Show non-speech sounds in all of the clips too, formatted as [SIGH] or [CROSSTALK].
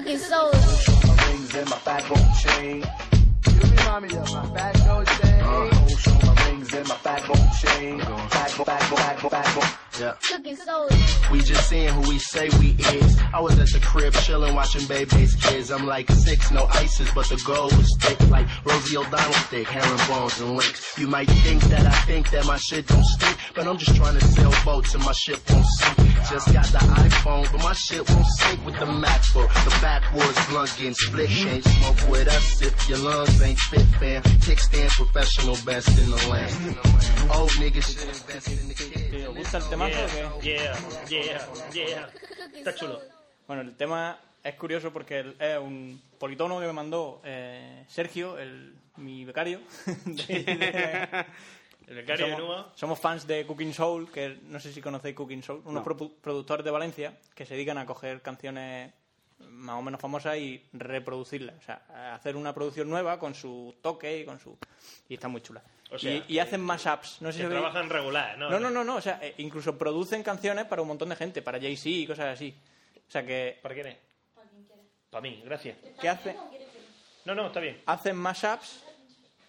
Cooking soul. My rings and my fat gold chain. You remind me of my fat gold chain. Uh, show my rings and my fat gold chain. Fat gold, fat gold, fat gold, fat gold. Yeah. Cooking. We just seeing who we say we is. I was at the crib chilling, watching baby's kids. I'm like six, no ices, but the gold was thick like Rosie O'Donnell thick, herringbones and links. You might think that I think that my shit don't stick, but I'm just trying to sail boats and my ship won't sink. Just got the iPhone, but my shit won't sync with the MacBook. The backwoods blunt getting split. Can't smoke with us if your lungs ain't fit, fam. Kickstand professional best in the land. Old niggas should invest in the kids. ¿Te gusta el qué? Yeah, yeah, yeah, yeah. Está chulo. Bueno, el tema es curioso porque es un politono que me mandó eh, Sergio, el, mi becario. [LAUGHS] De- El becario de somos, Nua. somos fans de Cooking Soul, que no sé si conocéis Cooking Soul, unos produ- productores de Valencia que se dedican a coger canciones más o menos famosas y reproducirlas. O sea, hacer una producción nueva con su toque y con su... Y está muy chula. O sea, y, y hacen mashups. No sé Que si veis- trabajan regular, ¿no? no, no, no, no. O sea, eh, incluso producen canciones para un montón de gente, para Jay-Z y cosas así. O sea, que, ¿Para quién es? Para mí, gracias. que hace, No, no, está bien. hacen mashups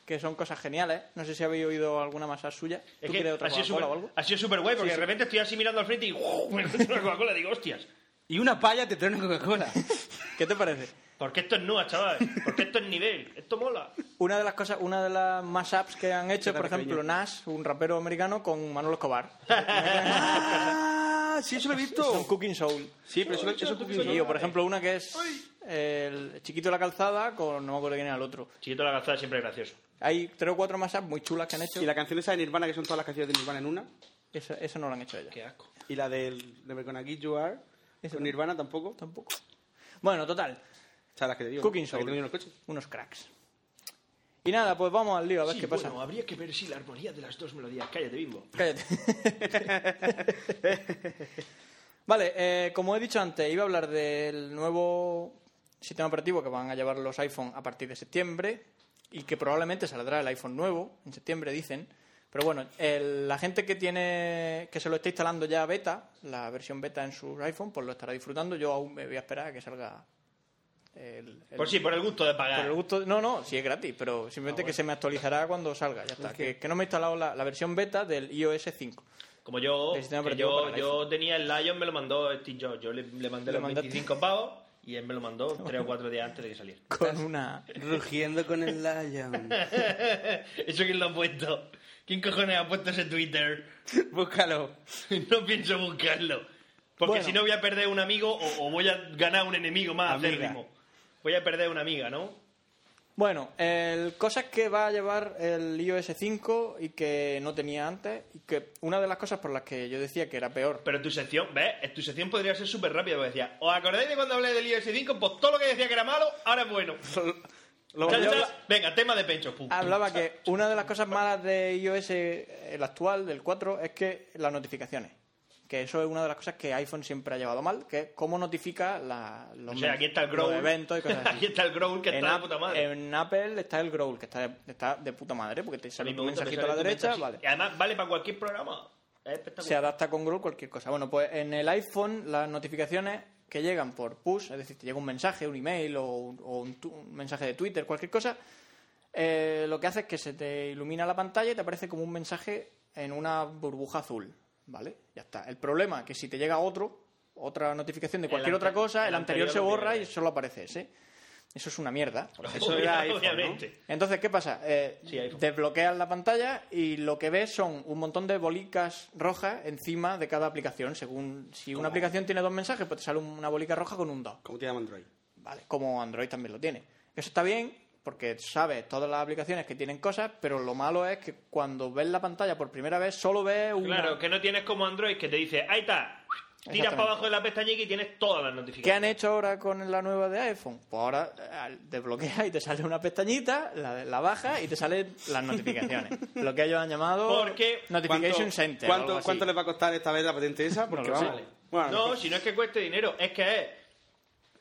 que son cosas geniales. No sé si habéis oído alguna mashup suya. Es ¿Tú que quieres otra ha sido Coca-Cola o algo? ha sido súper guay porque Sí, sí. de repente estoy así mirando al frente y ¡uh! [LAUGHS] me una Coca-Cola digo, hostias. Y una palla te trae una Coca-Cola. [LAUGHS] ¿Qué te parece? Porque esto es nua, chaval. Porque esto es nivel. Esto mola. Una de las cosas, una de las mashups que han hecho, por pequeño. ejemplo, Nash, un rapero americano, con Manolo Escobar. [LAUGHS] ¡Ah! Sí, eso lo he Son visto. Cooking Soul. Sí, pero eso, es Cooking Sí, Soul. o por ejemplo, una que es el chiquito de la calzada con no me acuerdo quién era el otro. Chiquito la calzada siempre es gracioso. Hay tres o cuatro mashups muy chulas que han hecho. Y la canción esa de Nirvana, que son todas las canciones de Nirvana en una. Eso, eso no lo han hecho ellos. Qué asco. Y la del Give You Are. Esa Con no. Nirvana tampoco. Tampoco. Bueno, total. Las que te digo. Cooking que Soul. tengo en el coche. Unos cracks. Y nada, pues vamos al lío a ver Sí, qué pasa. bueno, habría que ver si la armonía de las dos melodías. Cállate, bimbo. Cállate. [LAUGHS] vale, eh, como he dicho antes, iba a hablar del nuevo sistema operativo que van a llevar los iPhone a partir de septiembre y que probablemente saldrá el iPhone nuevo en septiembre, dicen. Pero bueno, el- la gente que tiene que se lo está instalando ya beta, la versión beta en su iPhone, pues lo estará disfrutando. Yo aún me voy a esperar a que salga el, el- Por sí, por el gusto de pagar. por el gusto, no, no, sí es gratis, pero simplemente que se me actualizará cuando salga, ya está. Que, que no me he instalado la, la versión beta del iOS 5. Como yo, que yo, yo tenía el Lion, me lo mandó Steve Jobs. Yo le, le mandé Le los mandaste. 25 pavos y él me lo mandó [LAUGHS] tres o cuatro días antes de que saliera. Con una... Rugiendo con el Lion. [LAUGHS] ¿Eso quién lo ha puesto? ¿Quién cojones ha puesto ese Twitter? [LAUGHS] Búscalo. [LAUGHS] No pienso buscarlo. Porque Bueno. si no voy a perder un amigo o, o voy a ganar un enemigo más acérrimo. Voy a perder una amiga, ¿no? Bueno, el cosas que va a llevar el iOS 5 y que no tenía antes, y que una de las cosas por las que yo decía que era peor, Pero tu sección, ¿ves? Tu sección podría ser súper rápida porque decía, ¿os acordáis de cuando hablé del iOS 5? Pues todo lo que decía que era malo, ahora es bueno. [LAUGHS] Lo- yo Venga, tema de pencho. pum. hablaba que una de las cosas malas de iOS, el actual, del 4, es que las notificaciones. Que eso es una de las cosas que iPhone siempre ha llevado mal, que es cómo notifica la, los, O sea, aquí está el los Growl. eventos y cosas [LAUGHS] así. aquí está el Growl que en, está de puta madre. en Apple está el Growl, que está de, está de puta madre, porque te A sale un mensajito a la derecha, vale. Y además vale para cualquier programa. Es se adapta con Growl cualquier cosa. Bueno, pues en el iPhone las notificaciones que llegan por push, es decir, te llega un mensaje, un email o, un, o un mensaje de Twitter, cualquier cosa, eh, lo que hace es que se te ilumina la pantalla y te aparece como un mensaje en una burbuja azul, ¿vale? Ya está. El problema es que si te llega otro, otra notificación de cualquier otra cosa, el, el anterior, anterior se borra y solo aparece ese. Eso es una mierda. Eso era iPhone. Entonces, ¿qué pasa? Eh, Sí, desbloqueas la pantalla y lo que ves son un montón de bolicas rojas encima de cada aplicación. Según si una aplicación tiene dos mensajes, pues te sale una bolica roja con un 2. ¿Cómo te llama Android? Vale, como Android también lo tiene. Eso está bien porque sabes todas las aplicaciones que tienen cosas, pero lo malo es que cuando ves la pantalla por primera vez solo ves una... Claro, que no tienes como Android que te dice, ahí está. Tiras para abajo de la pestañica y tienes todas las ¿Qué notificaciones. han hecho ahora con la nueva de iPhone? Pues ahora desbloqueas y te sale una pestañita, la, la bajas y te salen las notificaciones. [LAUGHS] Lo que ellos han llamado Porque- Notification ¿Cuánto, Center. o ¿cuánto, algo así. cuánto les va a costar esta vez la patente esa? Porque No vamos. Bueno, No, si no es que cueste dinero, es que es.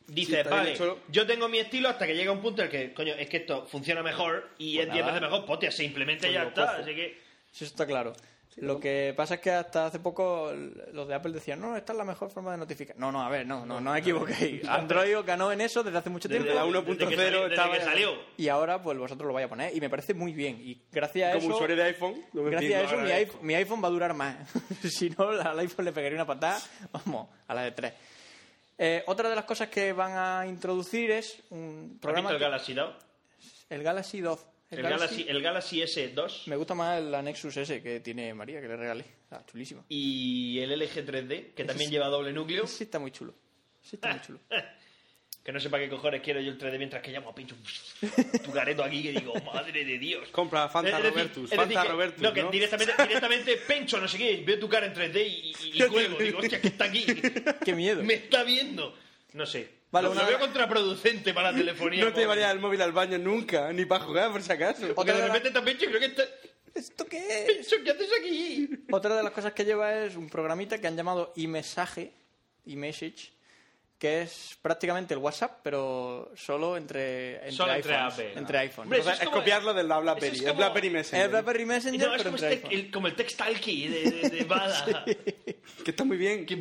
Sí, Dices, vale, hecho. yo tengo mi estilo hasta que llega un punto en el que, coño, es que esto funciona mejor y Pues es 10 nada. veces mejor, pues hostia, se implementa y Pues ya lo está. cojo. Así que. Sí, eso está claro. Lo que pasa es que hasta hace poco los de Apple decían, no, esta es la mejor forma de notificar. No, no, a ver, no, no, no os equivoquéis. [LAUGHS] Android ganó en eso desde hace mucho tiempo. Desde la Desde que 1.0 salió- desde estaba que salió. Y ahora, pues vosotros lo vais a poner. Y me parece muy bien. Y gracias a Como eso. usuario de iPhone, lo Gracias a eso mi iPhone, mi iPhone va a durar más. [LAUGHS] si no, al iPhone le pegaría una patada, vamos, a la de tres. Eh, otra de las cosas que van a introducir es un ¿Has programa. visto el Galaxy 2? el Galaxy 2. El Galaxy, el Galaxy S2 Me gusta más la Nexus S que tiene María, que le regalé. Está chulísimo. y el LG 3D, que también lleva doble núcleo. Sí está muy chulo. Sí está muy chulo. [LAUGHS] Que no sé para qué cojones quiero yo el 3D mientras que llamo a Pincho [LAUGHS] tu careto aquí que digo, madre de Dios. Compra Fanta decir- Robertus, Fanta que- Robertus, No, que ¿no? directamente, directamente Pencho, no sé qué, veo tu cara en 3D y, y, y [LAUGHS] cuelgo. Digo, hostia, que está aquí. Qué miedo. Me está viendo. No sé. Vale, lo, una- lo veo contraproducente para la telefonía. [LAUGHS] No te móvil. llevarías el móvil al baño nunca, ni para jugar, por si acaso. Porque de repente también yo creo que está... ¿Esto qué es? ¿qué haces aquí? Otra de las cosas que lleva es un programita que han llamado iMessage, iMessage, que es prácticamente el WhatsApp, pero solo entre, entre Solo entre. Apple. Entre iPhones. Hombre, O sea, es es como- copiarlo del eso es BlackBerry, el como- BlackBerry Messenger. Es BlackBerry Messenger, No, es pero como, entre este- el, como el textalkie de, de, de [LAUGHS] Bada. Que está muy bien. que.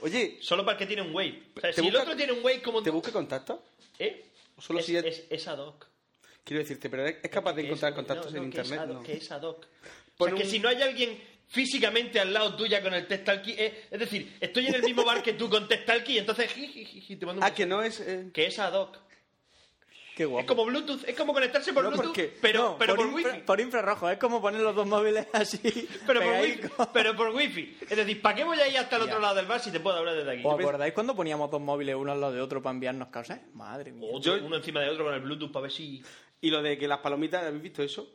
Oye, Solo para el que tiene un Wave. O sea, ¿Te si el busca- otro tiene un Wave como... ¿te busca contacto? ¿Eh? ¿O solo es, si es- es, es ad hoc. Quiero decirte, pero es capaz de Que encontrar es- contactos no, en no, que es internet. ad hoc, no. Que es ad hoc. O sea, que un- si no hay alguien físicamente al lado tuya con el textalkie... eh, es decir, estoy en el mismo bar que tú con textalkie y entonces te mando un Ah, que no es. eh, que es ad hoc. Qué guapo. Es como Bluetooth, es como conectarse por No, Bluetooth, porque- pero, No, pero por, infra- wifi. por infrarrojo, es como poner los dos móviles así. [LAUGHS] Pero por, wifi pero por wifi. Es decir, ¿para qué voy a ir hasta el otro lado del bar si te puedo hablar desde aquí? ¿Os acordáis cuando poníamos dos móviles uno al lado de otro para enviarnos cosas? Madre mía. Yo- uno encima de otro con el Bluetooth para ver si... Y lo de que las palomitas, ¿habéis visto eso?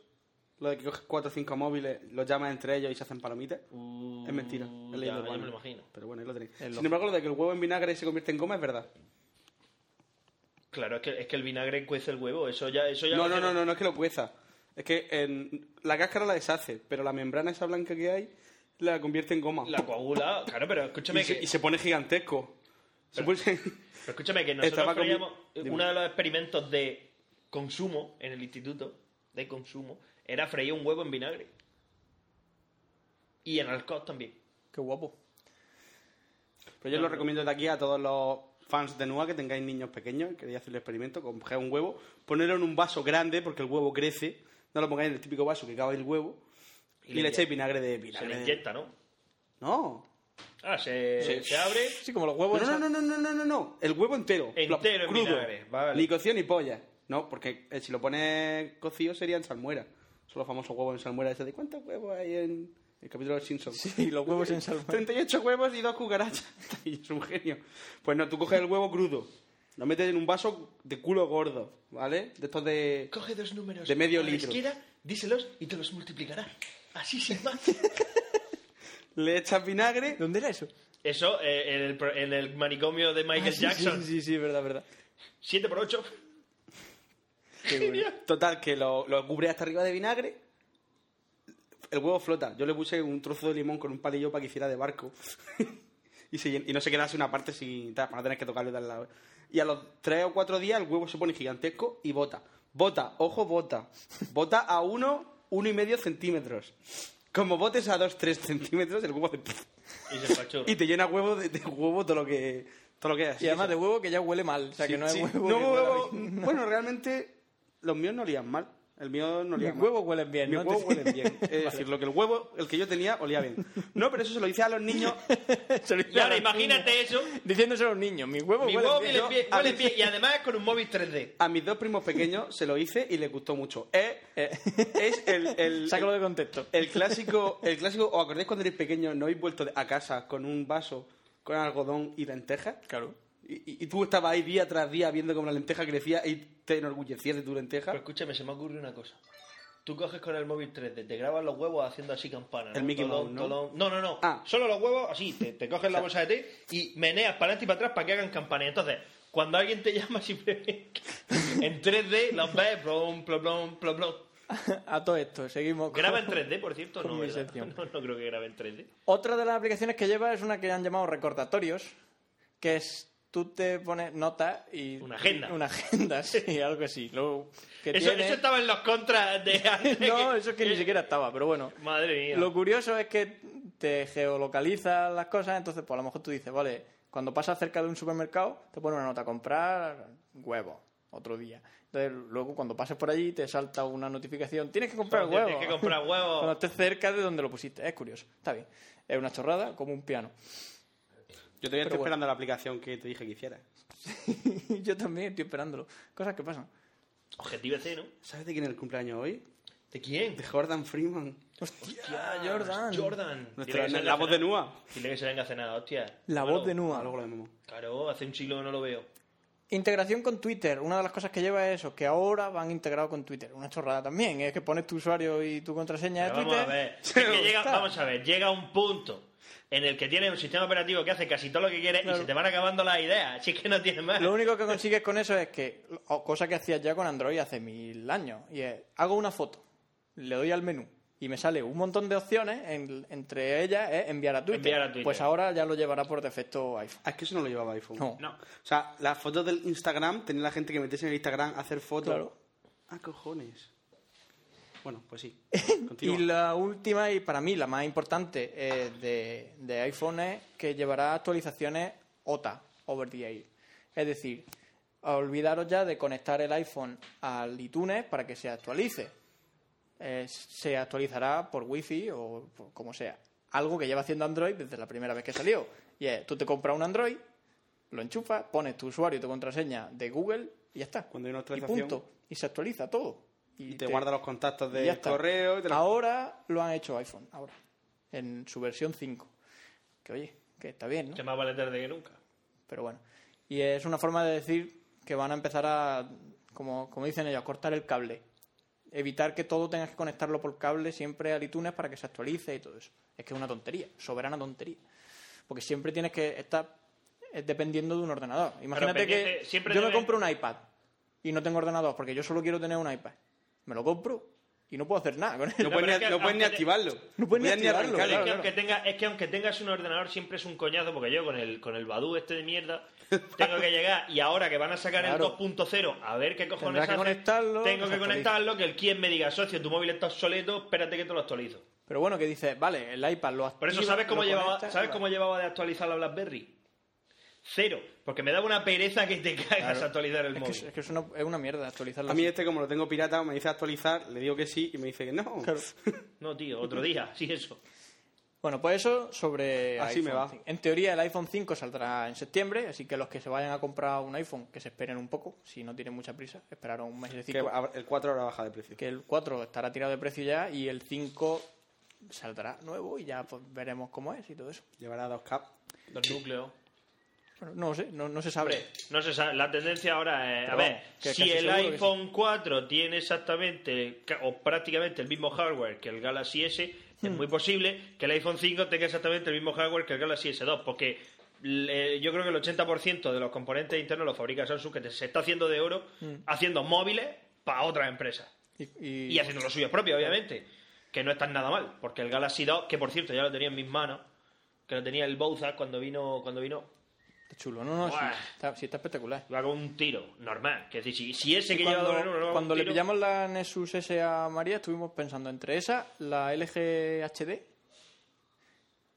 Lo de que coges cuatro o cinco móviles, los llamas entre ellos y se hacen palomitas. es mentira. He ya, leído ya me lo imagino. Pero bueno, ahí lo tenéis. Sin embargo, lo de que el huevo en vinagre se convierte en goma es verdad. Claro, es que, es que el vinagre cuece el huevo, eso ya... Eso ya No, no, no, no, no es que lo cueza. Es que en- la cáscara la deshace, pero la membrana esa blanca que hay la convierte en goma. La coagula, claro, pero escúchame y, se, que... y se pone gigantesco. Se pone- Pero escúchame que [LAUGHS] nosotros creíamos... Dime. Uno de los experimentos de consumo en el instituto de consumo era freír un huevo en vinagre. Y en alcohol también. Qué guapo. Pero yo lo recomiendo de aquí a todos los fans de NUA que tengáis niños pequeños, queréis hacer el experimento, coger un huevo, ponerlo en un vaso grande porque el huevo crece, no lo pongáis en el típico vaso que cabe el huevo y, le le echáis vinagre de Se vinagre. le de- inyecta, ¿no? No. Ah, se, se abre... Sí, como los huevos. No, no, no, no, no, no, no, no. El huevo entero. Entero en crudo. vinagre, vale. Ni cocido ni polla. No, porque eh, si lo pones cocido sería en salmuera. Son los famosos huevos en salmuera. Ese de ¿cuántos huevos hay en el capítulo de los Simpsons? Sí, los huevos en salmuera. 38 huevos y dos cucarachas. [LAUGHS] y es un genio. Pues no, tú coges el huevo crudo. Lo metes en un vaso de culo gordo, ¿vale? De estos de... Coge dos números De medio a la litro. izquierda, díselos y te los multiplicará. Así sin más. [LAUGHS] Le echas vinagre. ¿Dónde era eso? Eso eh, en, el, en el manicomio de Michael Ah, sí, Jackson. Sí, sí, sí, verdad, verdad. 7 por 8 [LAUGHS] Total, que lo, lo cubre hasta arriba de vinagre. El huevo flota. Yo le puse un trozo de limón con un palillo para que hiciera de barco. [LAUGHS] y, se llen- y no se quedase una parte sin para no tener que tocarlo de al lado. Y a los tres o cuatro días el huevo se pone gigantesco y bota. Bota, ojo, bota. Bota a uno, uno y medio centímetros. Como botes a dos, tres centímetros, el huevo y se. Y te llena huevo de, de huevo todo lo que todo lo que es. Y además de huevo que ya huele mal. O sea, Sí, que no es sí. huevo. No, que huevo- Bueno, realmente los míos no olían mal. El mío no olía Mis mal. huevos huelen bien, Mis ¿no? huevos huelen bien. Es decir, lo que el huevo, el que yo tenía, olía bien. No, pero eso se lo hice a los niños. [LAUGHS] Y ahora imagínate niños. eso. Diciéndose a los niños, mis huevos Mi huelen huevo bien. huele huele bien, y además con un móvil 3D. A mis dos primos pequeños se lo hice y les gustó mucho. Es, es el, el, [LAUGHS] Sácalo de contexto. el clásico, el clásico. ¿Os acordáis cuando erais pequeños no habéis vuelto a casa con un vaso con algodón y lentejas? Claro. Y, tú estabas ahí día tras día viendo cómo la lenteja crecía y te enorgullecías de tu lenteja. Pero escúchame, se me ocurre una cosa. Tú coges con el móvil 3D, te grabas los huevos haciendo así campana. ¿no? El Mickey Tolón, Mouse, ¿no? tolón. No, no, no. Ah. Solo los huevos así, te, te coges la bolsa de té y meneas para adelante y para atrás para que hagan campana. Y entonces, cuando alguien te [LAUGHS] llama simplemente en 3D, los ves, plom, plom, plom, plom, plom. [LAUGHS] A todo esto, seguimos. con- ¿Graba en 3D, por cierto? No, [LAUGHS] no, no creo que grabe en 3D. Otra de las aplicaciones que lleva es una que han llamado recordatorios, que es tú te pones notas y... Una agenda. Una agenda, [LAUGHS] sí, algo así. Lo que Eso, tiene- eso estaba en los contras de... [LAUGHS] no, eso es que ni siquiera estaba, pero bueno. Madre mía. Lo curioso es que te geolocaliza las cosas, entonces pues a lo mejor tú dices, vale, cuando pasas cerca de un supermercado, te pone una nota, comprar huevos, otro día. Entonces luego cuando pases por allí te salta una notificación, tienes que comprar Tienes huevos. que comprar [LAUGHS] huevos. cuando estés cerca de donde lo pusiste. Es curioso, está bien. Es una chorrada como un piano. Yo todavía estoy bueno. esperando la aplicación que te dije que hicieras. [LAUGHS] Yo también estoy esperándolo. Cosas que pasan. Objetivo C, ¿no? ¿Sabes de quién es el cumpleaños hoy? ¿De quién? De Jordan Freeman. Hostia, Jordan. Jordan. Nuestra- la venga voz de. Nua. Dile que se venga a cenar, hostia. La Bueno, voz de Nua. luego lo vemos. Claro, hace un siglo que no lo veo. Integración con Twitter. Una de las cosas que lleva es eso, que ahora van integrados con Twitter. Una chorrada también. Es que pones tu usuario y tu contraseña de Pero Twitter. vamos a ver. Es que [LAUGHS] llega, vamos a ver, llega un punto en el que tienes un sistema operativo que hace casi todo lo que quieres Claro. y se te van acabando las ideas. Es que no tienes más. Lo único que consigues con eso es que, o cosa que hacías ya con Android hace mil años, y es, hago una foto, le doy al menú y me sale un montón de opciones, en- entre ellas es enviar a Twitter. Enviar a Twitter. Pues ahora ya lo llevará por defecto iPhone. Ah, es que eso no lo llevaba iPhone. No. No. O sea, las fotos del Instagram, tenía la gente que metiese en el Instagram a hacer fotos. Claro. Ah, cojones. Bueno, pues sí. [LAUGHS] Y la última, y para mí la más importante eh, de, de iPhone es que llevará actualizaciones OTA, over the air. Es decir, olvidaros ya de conectar el iPhone al iTunes para que se actualice. Eh, se actualizará por Wi-Fi o por como sea. Algo que lleva haciendo Android desde la primera vez que salió. Y es, tú te compras un Android, lo enchufas, pones tu usuario y tu contraseña de Google y ya está. Cuando hay una y actualización- punto. Y se actualiza todo. Y te guarda los contactos de correo. Y te Ahora lo han hecho iPhone, ahora. En su versión 5. Que oye, que está bien, ¿no? Que más vale tarde que nunca. Pero bueno. Y es una forma de decir que van a empezar a, como, como dicen ellos, a cortar el cable. Evitar que todo tengas que conectarlo por cable siempre al iTunes para que se actualice y todo eso. Es que es una tontería, soberana tontería. Porque siempre tienes que estar eh, dependiendo de un ordenador. Imagínate que siempre yo me compro un iPad y no tengo ordenador porque yo solo quiero tener un iPad. Me lo compro y no puedo hacer nada con él. No No, puedes, ni, es que no puedes ni aunque te- activarlo. No puedes ni activarlo, es, que claro. aunque tenga, es que aunque tengas un ordenador siempre es un coñazo porque yo con el con el Badu este de mierda tengo que llegar y ahora que van a sacar Claro. el 2.0 a ver qué cojones Tendrás que hace, conectarlo, tengo que conectarlo que el quien me diga socio tu móvil está obsoleto espérate que te lo actualizo Pero bueno, que dices, vale, el iPad lo activa. por eso sabes cómo llevaba conectas, sabes cómo va. llevaba de actualizar la BlackBerry cero porque me daba una pereza que te cagas Claro. actualizar el Es móvil es, es que es una, es una mierda actualizarlo. A mí así. este, como lo tengo pirata, me dice actualizar, le digo que sí y me dice que no. Claro. [LAUGHS] no tío otro día sí eso Bueno, pues eso sobre Así iPhone me va. 5. En teoría el iPhone 5 saldrá en septiembre, así que los que se vayan a comprar un iPhone, que se esperen un poco, si no tienen mucha prisa, esperaron un mes de Que 5. ab- el 4 ahora baja de precio. Que el 4 estará tirado de precio ya y el 5 saldrá nuevo y ya pues, veremos cómo es y todo eso. Llevará dos cap. dos núcleos Bueno, no sé, no, no se sabe. Hombre, no se sabe. La tendencia ahora es. Pero a ver, que si el iPhone 4 tiene exactamente o prácticamente el mismo hardware que el Galaxy S, Hmm. es muy posible que el iPhone 5 tenga exactamente el mismo hardware que el Galaxy S2, porque le- yo creo que el 80% de los componentes internos los fabrica Samsung, que se está haciendo de oro haciendo móviles para otras empresas. Y, y- Y haciendo los suyos propios, obviamente. Que no están nada mal, porque el Galaxy 2, que por cierto ya lo tenía en mis manos, que lo tenía el Bowser cuando vino, cuando vino Está chulo, no, no, sí, está, sí, está espectacular. Iba con un tiro, normal. Que decir, si, si ese que cuando, número no cuando le pillamos la Nexus S a María, estuvimos pensando entre esa, la LG HD,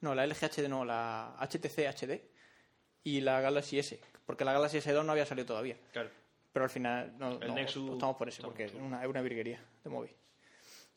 no, la LG HD no, la HTC HD y la Galaxy S, porque la Galaxy S2 no había salido todavía. Claro. Pero al final no, El no, Nexus- optamos por ese, porque es una, es una virguería de móvil.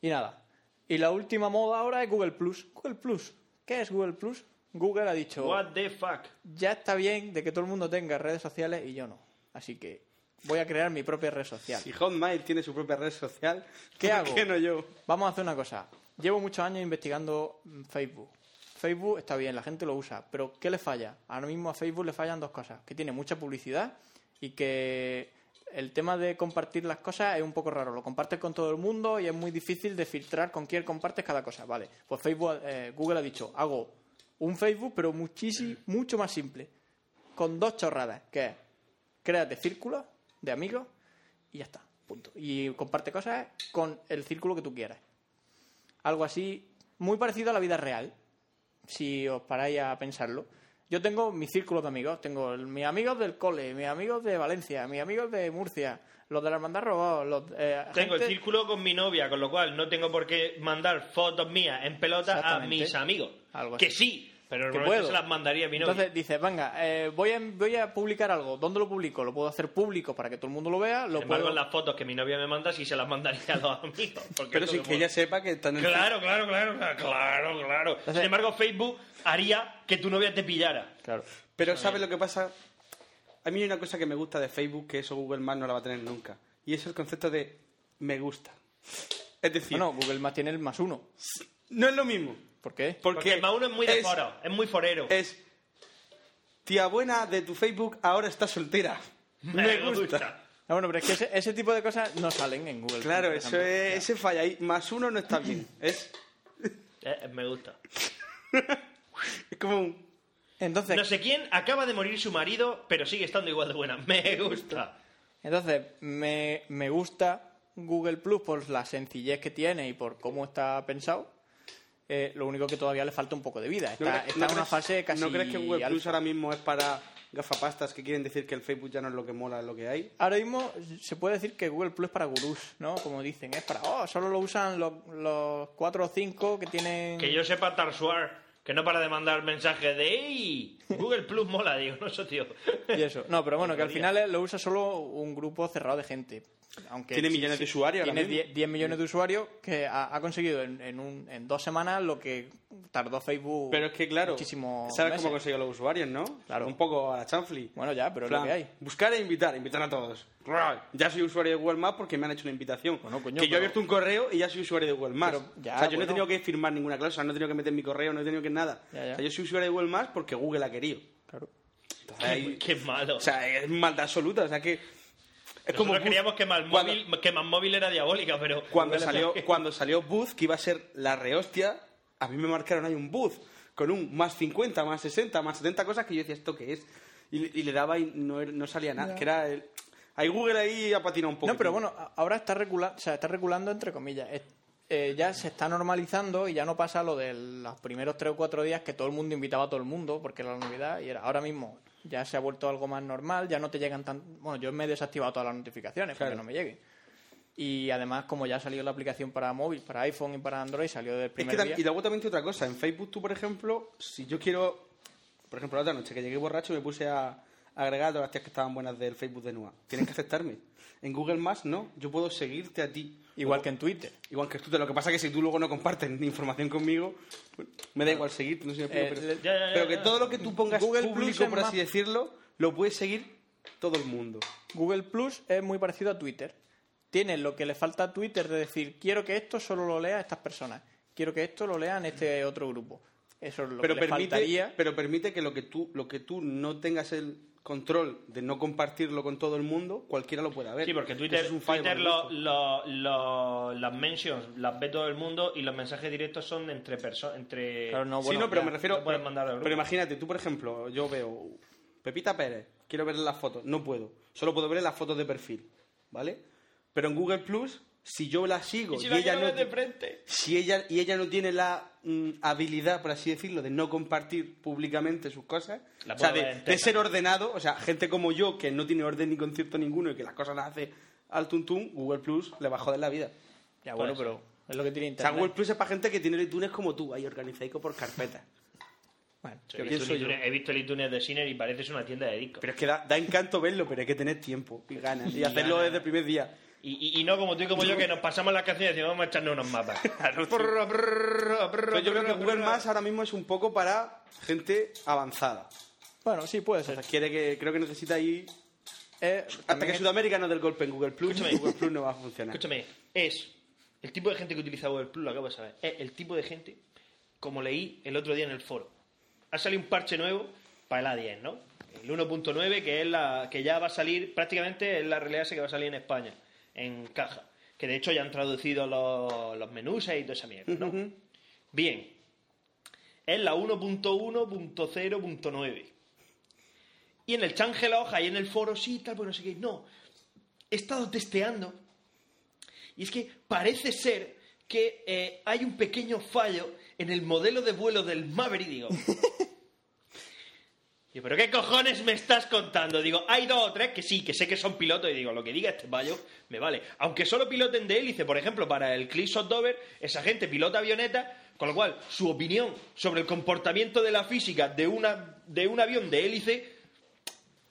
Y nada. Y la última moda ahora es Google Plus. Google Plus. ¿Qué es Google Plus? Google ha dicho, What the fuck. ya está bien de que todo el mundo tenga redes sociales y yo no. Así que voy a crear mi propia red social. Si Hotmail tiene su propia red social, [LAUGHS] ¿Qué ¿por hago? qué no yo? Vamos a hacer una cosa. Llevo muchos años investigando mm, Facebook. Facebook está bien, la gente lo usa, pero ¿qué le falla? Ahora mismo a Facebook le fallan dos cosas. Que tiene mucha publicidad y que el tema de compartir las cosas es un poco raro. Lo compartes con todo el mundo y es muy difícil de filtrar con quién compartes cada cosa. Vale, pues Facebook, eh, Google ha dicho, hago un Facebook, pero muchísimo, mucho más simple. Con dos chorradas, que es, créate círculos de amigos y ya está, punto. Y comparte cosas con el círculo que tú quieras. Algo así, muy parecido a la vida real, si os paráis a pensarlo. Yo tengo mi círculo de amigos. Tengo el- mis amigos del cole, mis amigos de Valencia, mis amigos de Murcia, los de la hermandad los... eh, Tengo el círculo con mi novia, con lo cual no tengo por qué mandar fotos mías en pelota a mis amigos. Algo que así. sí, pero que normalmente puedo. se las mandaría a mi novia. Entonces dices, venga, eh, voy, a, voy a publicar algo. ¿Dónde lo publico? Lo puedo hacer público para que todo el mundo lo vea. Lo Sin embargo, puedo... las fotos que mi novia me manda sí se las mandaría a los amigos. Pero es sin que ella sepa que están en el Claro, claro, claro, claro, claro, claro. Sin embargo, Facebook haría que tu novia te pillara. Claro. Pero ¿sabes lo que pasa? A mí hay una cosa que me gusta de Facebook, que eso Google Maps no la va a tener nunca. Y es el concepto de me gusta. Es decir, Bueno, Google Maps tiene el más uno. no es lo mismo. ¿Por qué? Porque, Porque el más uno es muy de foro, es muy forero. Es, tía buena de tu Facebook ahora está soltera. [LAUGHS] Me gusta. Ah, bueno, pero es que ese, ese tipo de cosas no salen en Google. Claro, por eso ejemplo. es, ese falla ahí. Más uno no está bien. [LAUGHS] Es, Eh, me gusta. [LAUGHS] es como un... Entonces, No sé quién acaba de morir su marido, pero sigue estando igual de buena. Me gusta. entonces me, me gusta Google Plus por la sencillez que tiene y por cómo está pensado. Eh, lo único que todavía le falta un poco de vida. ¿No Está, crees- está no en una fase casi ¿No crees que Google Plus ahora mismo es para gafapastas que quieren decir que el Facebook ya no es lo que mola, es lo que hay? Ahora mismo se puede decir que Google Plus es para gurús, ¿no? Como dicen, es para, oh, solo lo usan los, los cuatro o cinco que tienen... Que yo sepa Tarsuar, que no para de mandar mensajes de ¡Ey! Google Plus mola, digo, [LAUGHS] no eso, tío. Y eso. No, pero bueno, que al final lo usa solo un grupo cerrado de gente. Aunque Tiene millones sí, de usuarios ahora Tiene mismo. 10, 10 millones de usuarios que ha, ha conseguido en, en, un- en dos semanas lo que tardó Facebook Pero es que, claro, muchísimo ¿sabes meses. cómo consigue los usuarios, no? Claro. Un poco a la chanfli. Bueno, ya, pero es lo que hay. Buscar e invitar, invitar a todos. Ya soy usuario de Google Maps porque me han hecho una invitación. Bueno, coño, que yo he abierto un correo y ya soy usuario de Google Maps. Pero ya, o sea, yo no he tenido que firmar ninguna cláusula, no he tenido que meter mi correo, no he tenido que nada. Ya, ya. O sea, yo soy usuario de Google Maps porque Google ha querido. Claro. Entonces, ahí- Qué malo. o sea, es maldad absoluta. O sea, que. Es Nosotros como creíamos que más, Cuando- móvil, que más móvil era diabólica, pero... cuando salió, [LAUGHS] cuando salió Booth, que iba a ser la rehostia, a mí me marcaron ahí un Booth con un más 50, más 60, más 70 cosas que yo decía, ¿esto qué es? Y, le- y le daba y no, era- no salía nada. Que era el... Ahí Google ahí ha patinado un poco. No, pero bueno, ahora está, recula- o sea, está regulando entre comillas. Es- eh, ya se está normalizando y ya no pasa lo de los primeros tres o cuatro días que todo el mundo invitaba a todo el mundo porque era la novedad y era ahora mismo ya se ha vuelto algo más normal, ya no te llegan tan... Bueno, yo me he desactivado todas las notificaciones para que no me lleguen. Y además, como ya salió la aplicación para móvil, para iPhone y para Android, salió del Es que primer día. y luego también tiene otra cosa. En Facebook tú, por ejemplo, si yo quiero... Por ejemplo, la otra noche que llegué borracho me puse a agregar todas las tías que estaban buenas del Facebook de Nua. Tienes que aceptarme. En Google Maps no. Yo puedo seguirte a ti. Igual que en Twitter. Igual que tú. Lo que pasa es que si tú luego no compartes [LAUGHS] información conmigo, me da igual seguirte. No sé si me explico, Eh, pero, le- Ya, ya, ya, pero que todo lo que tú pongas Google público, por así más- decirlo, lo puede seguir todo el mundo. Google Plus es muy parecido a Twitter. Tiene lo que le falta a Twitter de decir, quiero que esto solo lo lea estas personas. Quiero que esto lo lean este otro grupo. Eso es lo pero que le permite, faltaría. pero permite que lo que tú lo que tú no tengas el control de no compartirlo con todo el mundo, cualquiera lo pueda ver. Sí, porque Twitter, es un fallo Twitter por lo- gusto. lo- lo- las mentions las ve todo el mundo y los mensajes directos son entre personas. Entre... Claro, no, sí, bueno, no, pero ya, me refiero. no pero, pero imagínate, tú, por ejemplo, yo veo Pepita Pérez, quiero ver las fotos, no puedo. Solo puedo ver las fotos de perfil, ¿vale? Pero en Google Plus, si yo la sigo Y si y la ella no de frente. si ella y ella no tiene la mm, habilidad, por así decirlo, de no compartir públicamente sus cosas, La o sea, de, ser ordenado, o sea, gente como yo que no tiene orden ni concierto ninguno y que las cosas las hace al tuntum, Google Plus le va a joder la vida. Ya, bueno, Puede pero es lo que tiene O sea, Internet. Google Plus es para gente que tiene iTunes como tú, ahí organizado por carpetas. Bueno, He visto, yo. iTunes, he visto el iTunes de Sinner y pareces una tienda de discos. Pero es que da, da encanto verlo, pero hay que tener tiempo y ganas. Y hacerlo ganas. desde el primer día. Y, y- y no como tú y como yo que nos pasamos las canciones y decimos vamos a echarnos unos mapas. [LAUGHS] Brr, brr, brr, Pero yo creo que Google. Maps ahora mismo es un poco para gente avanzada. Bueno, sí, puede O ser. sea, quiere que, creo que necesita ahí... Eh, Hasta que es- Sudamérica no del golpe en Google Plus, Escúchame. Google Plus no va a funcionar. Escúchame, es el tipo de gente que utiliza Google Plus, lo acabo de saber. Es el tipo de gente, como leí el otro día en el foro. Ha salido un parche nuevo para el A10, ¿no? El 1.9, que es la que ya va a salir, prácticamente es la realidad que va a salir en España, en caja. Que de hecho ya han traducido los, los menús y toda esa mierda, ¿no? Bien. Es la 1.1.0.9. Y en el Changelog, ahí en el foro, sí, tal, pues no sé qué. No. He estado testeando. Y es que parece ser que eh, hay un pequeño fallo en el modelo de vuelo del Maverick. Digo, [LAUGHS] Digo, ¿pero qué cojones me estás contando? Digo, hay dos o tres que sí, que sé que son pilotos y digo, lo que diga este payo me vale. Aunque solo piloten de hélice, por ejemplo, para el Cliff Dover, esa gente pilota avioneta, con lo cual su opinión sobre el comportamiento de la física de, una, de un avión de hélice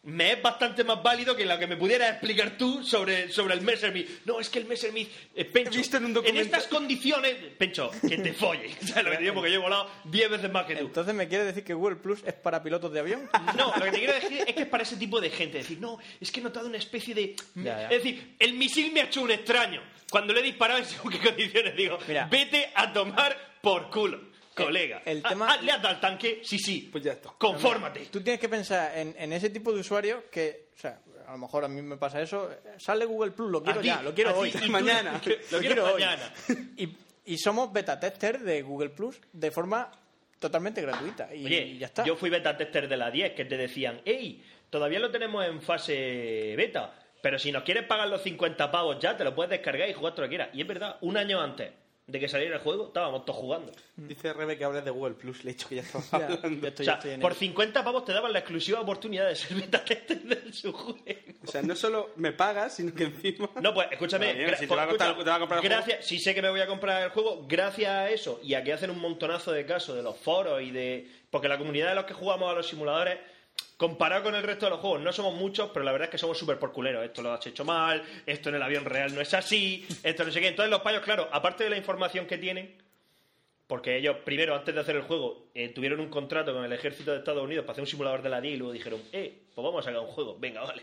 me es bastante más válido que lo que me pudieras explicar tú sobre, sobre el Messerschmitt. No, es que el Messerschmitt, eh, Pencho, en un documento- estas condiciones, Pencho, que te folle. [LAUGHS] ¿Sabes lo que te digo? Porque yo he volado 10 veces más que tú. Entonces, ¿me quiere decir que Google Plus es para pilotos de avión? [LAUGHS] No, lo que te quiero decir es que es para ese tipo de gente. decir, no, es que he notado una especie de. Ya, ya. Es decir, el misil me ha hecho un extraño. Cuando le he disparado en según qué condiciones, digo, Mira. vete a tomar por culo, colega. el Ah, tema- ah, ¿Le has dado al tanque? Sí, sí. Pues ya está. Confórmate. Tú tienes que pensar en, en ese tipo de usuarios que, o sea, a lo mejor a mí me pasa eso, sale Google Plus, lo quiero ti, ya, lo quiero hoy. y tú- Mañana. [LAUGHS] Lo quiero hoy. mañana. [LAUGHS] Y, y somos beta tester de Google Plus de forma totalmente gratuita. Y Oye, ya está. yo fui beta tester de la 10 que te decían, hey, todavía lo tenemos en fase beta, pero si nos quieres pagar los 50 pavos ya, te lo puedes descargar y jugar todo lo que quieras. Y es verdad, un año antes de que saliera el juego, estábamos todos jugando. Dice Rebe que hables de Google Plus. Le he dicho que ya estamos Ya, hablando. ya estoy- o sea, estoy en por ello. 50 pavos te daban la exclusiva oportunidad de ser beta tester de su juego. O sea, no solo me pagas, sino que encima. No, pues escúchame. Bien, si te va a costar- escucha, te va a comprar el gracias, si sé que me voy a comprar el juego, gracias a eso y a que hacen un montonazo de casos de los foros y de. Porque la comunidad de los que jugamos a los simuladores, comparado con el resto de los juegos, no somos muchos, pero la verdad es que somos súper por culeros. Esto lo has hecho mal, esto en el avión real no es así, esto no sé qué. Entonces, los payos, claro, aparte de la información que tienen. Porque ellos, primero, antes de hacer el juego, eh, tuvieron un contrato con el ejército de Estados Unidos para hacer un simulador de la DIA y luego dijeron, eh, pues vamos a sacar un juego, venga, vale.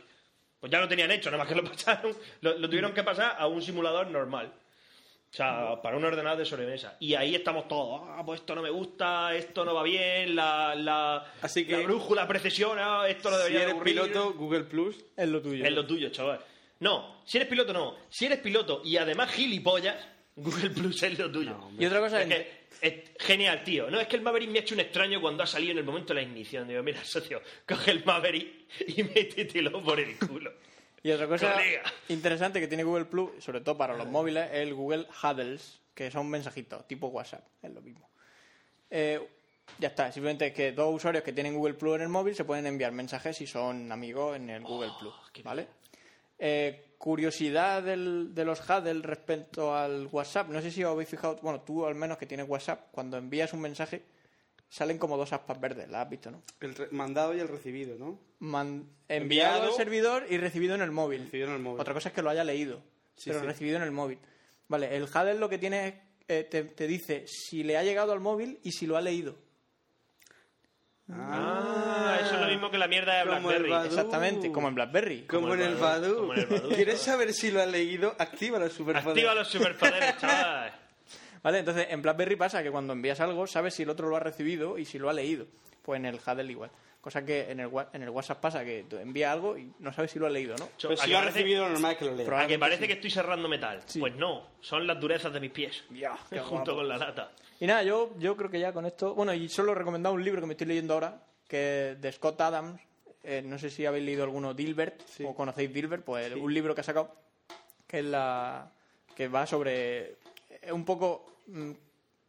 Pues ya lo tenían hecho, nada más que lo [LAUGHS] pasaron, lo tuvieron que pasar a un simulador normal. O sea, para un ordenador de sobremesa. Y ahí estamos todos, ah, pues esto no me gusta, esto no va bien, la, la, Así que- la brújula precesiona, esto no Si debería de eres ocurrir. piloto, Google Plus. es lo tuyo. Es lo tuyo, chaval. No, si eres piloto no. Si eres piloto y además gilipollas, [LAUGHS] Google Plus es lo tuyo. Y otra cosa Es que es genial, tío. No, es que el Maverick me ha hecho un extraño cuando ha salido en el momento de la ignición. Digo, mira, socio, coge el Maverick y [LAUGHS] métetelo por el culo. Y otra cosa Colega. interesante que tiene Google Plus, sobre todo para los móviles, es el Google Huddles, que son mensajitos, tipo WhatsApp, es lo mismo. Eh, ya está, simplemente es que dos usuarios que tienen Google Plus en el móvil se pueden enviar mensajes si son amigos en el Google Plus, ¿vale? Eh, curiosidad del- de los Huddles respecto al WhatsApp, no sé si os habéis fijado, bueno, tú al menos que tienes WhatsApp, cuando envías un mensaje salen como dos aspas verdes, ¿la has visto, no? El re- mandado y el recibido, ¿no? Man- enviado, Enviado. al servidor y recibido en el móvil. Recibido en el móvil. Otra cosa es que lo haya leído, Sí, pero sí. recibido en el móvil. Vale, el Huddle lo que tiene es, eh, te, te dice si le ha llegado al móvil y si lo ha leído. Ah, eso es lo mismo que la mierda de BlackBerry. Exactamente, como en BlackBerry. Como, Como en el Badu, Badu. como en el Badu. ¿Quieres saber si lo has leído? Activa los superpoderes. Activa los superpoderes, chaval. Vale, entonces en BlackBerry pasa que cuando envías algo sabes si el otro lo ha recibido y si lo ha leído. Pues en el Huddle igual. Cosa que en el, en el WhatsApp pasa que tú envías algo y no sabes si lo ha leído, ¿no? Pero ¿A si lo parece- recibido, lo normal es que lo leas. A que parece que estoy cerrando metal. Sí. Pues no, son las durezas de mis pies. Ya, [LAUGHS] qué junto guapo. con la lata. Y nada, yo, yo creo que ya con esto. Bueno, y solo he recomendado un libro que me estoy leyendo ahora, que es de Scott Adams. Eh, no sé si habéis leído alguno Dilbert o conocéis Dilbert, pues un libro que ha sacado que es la que va sobre eh, un poco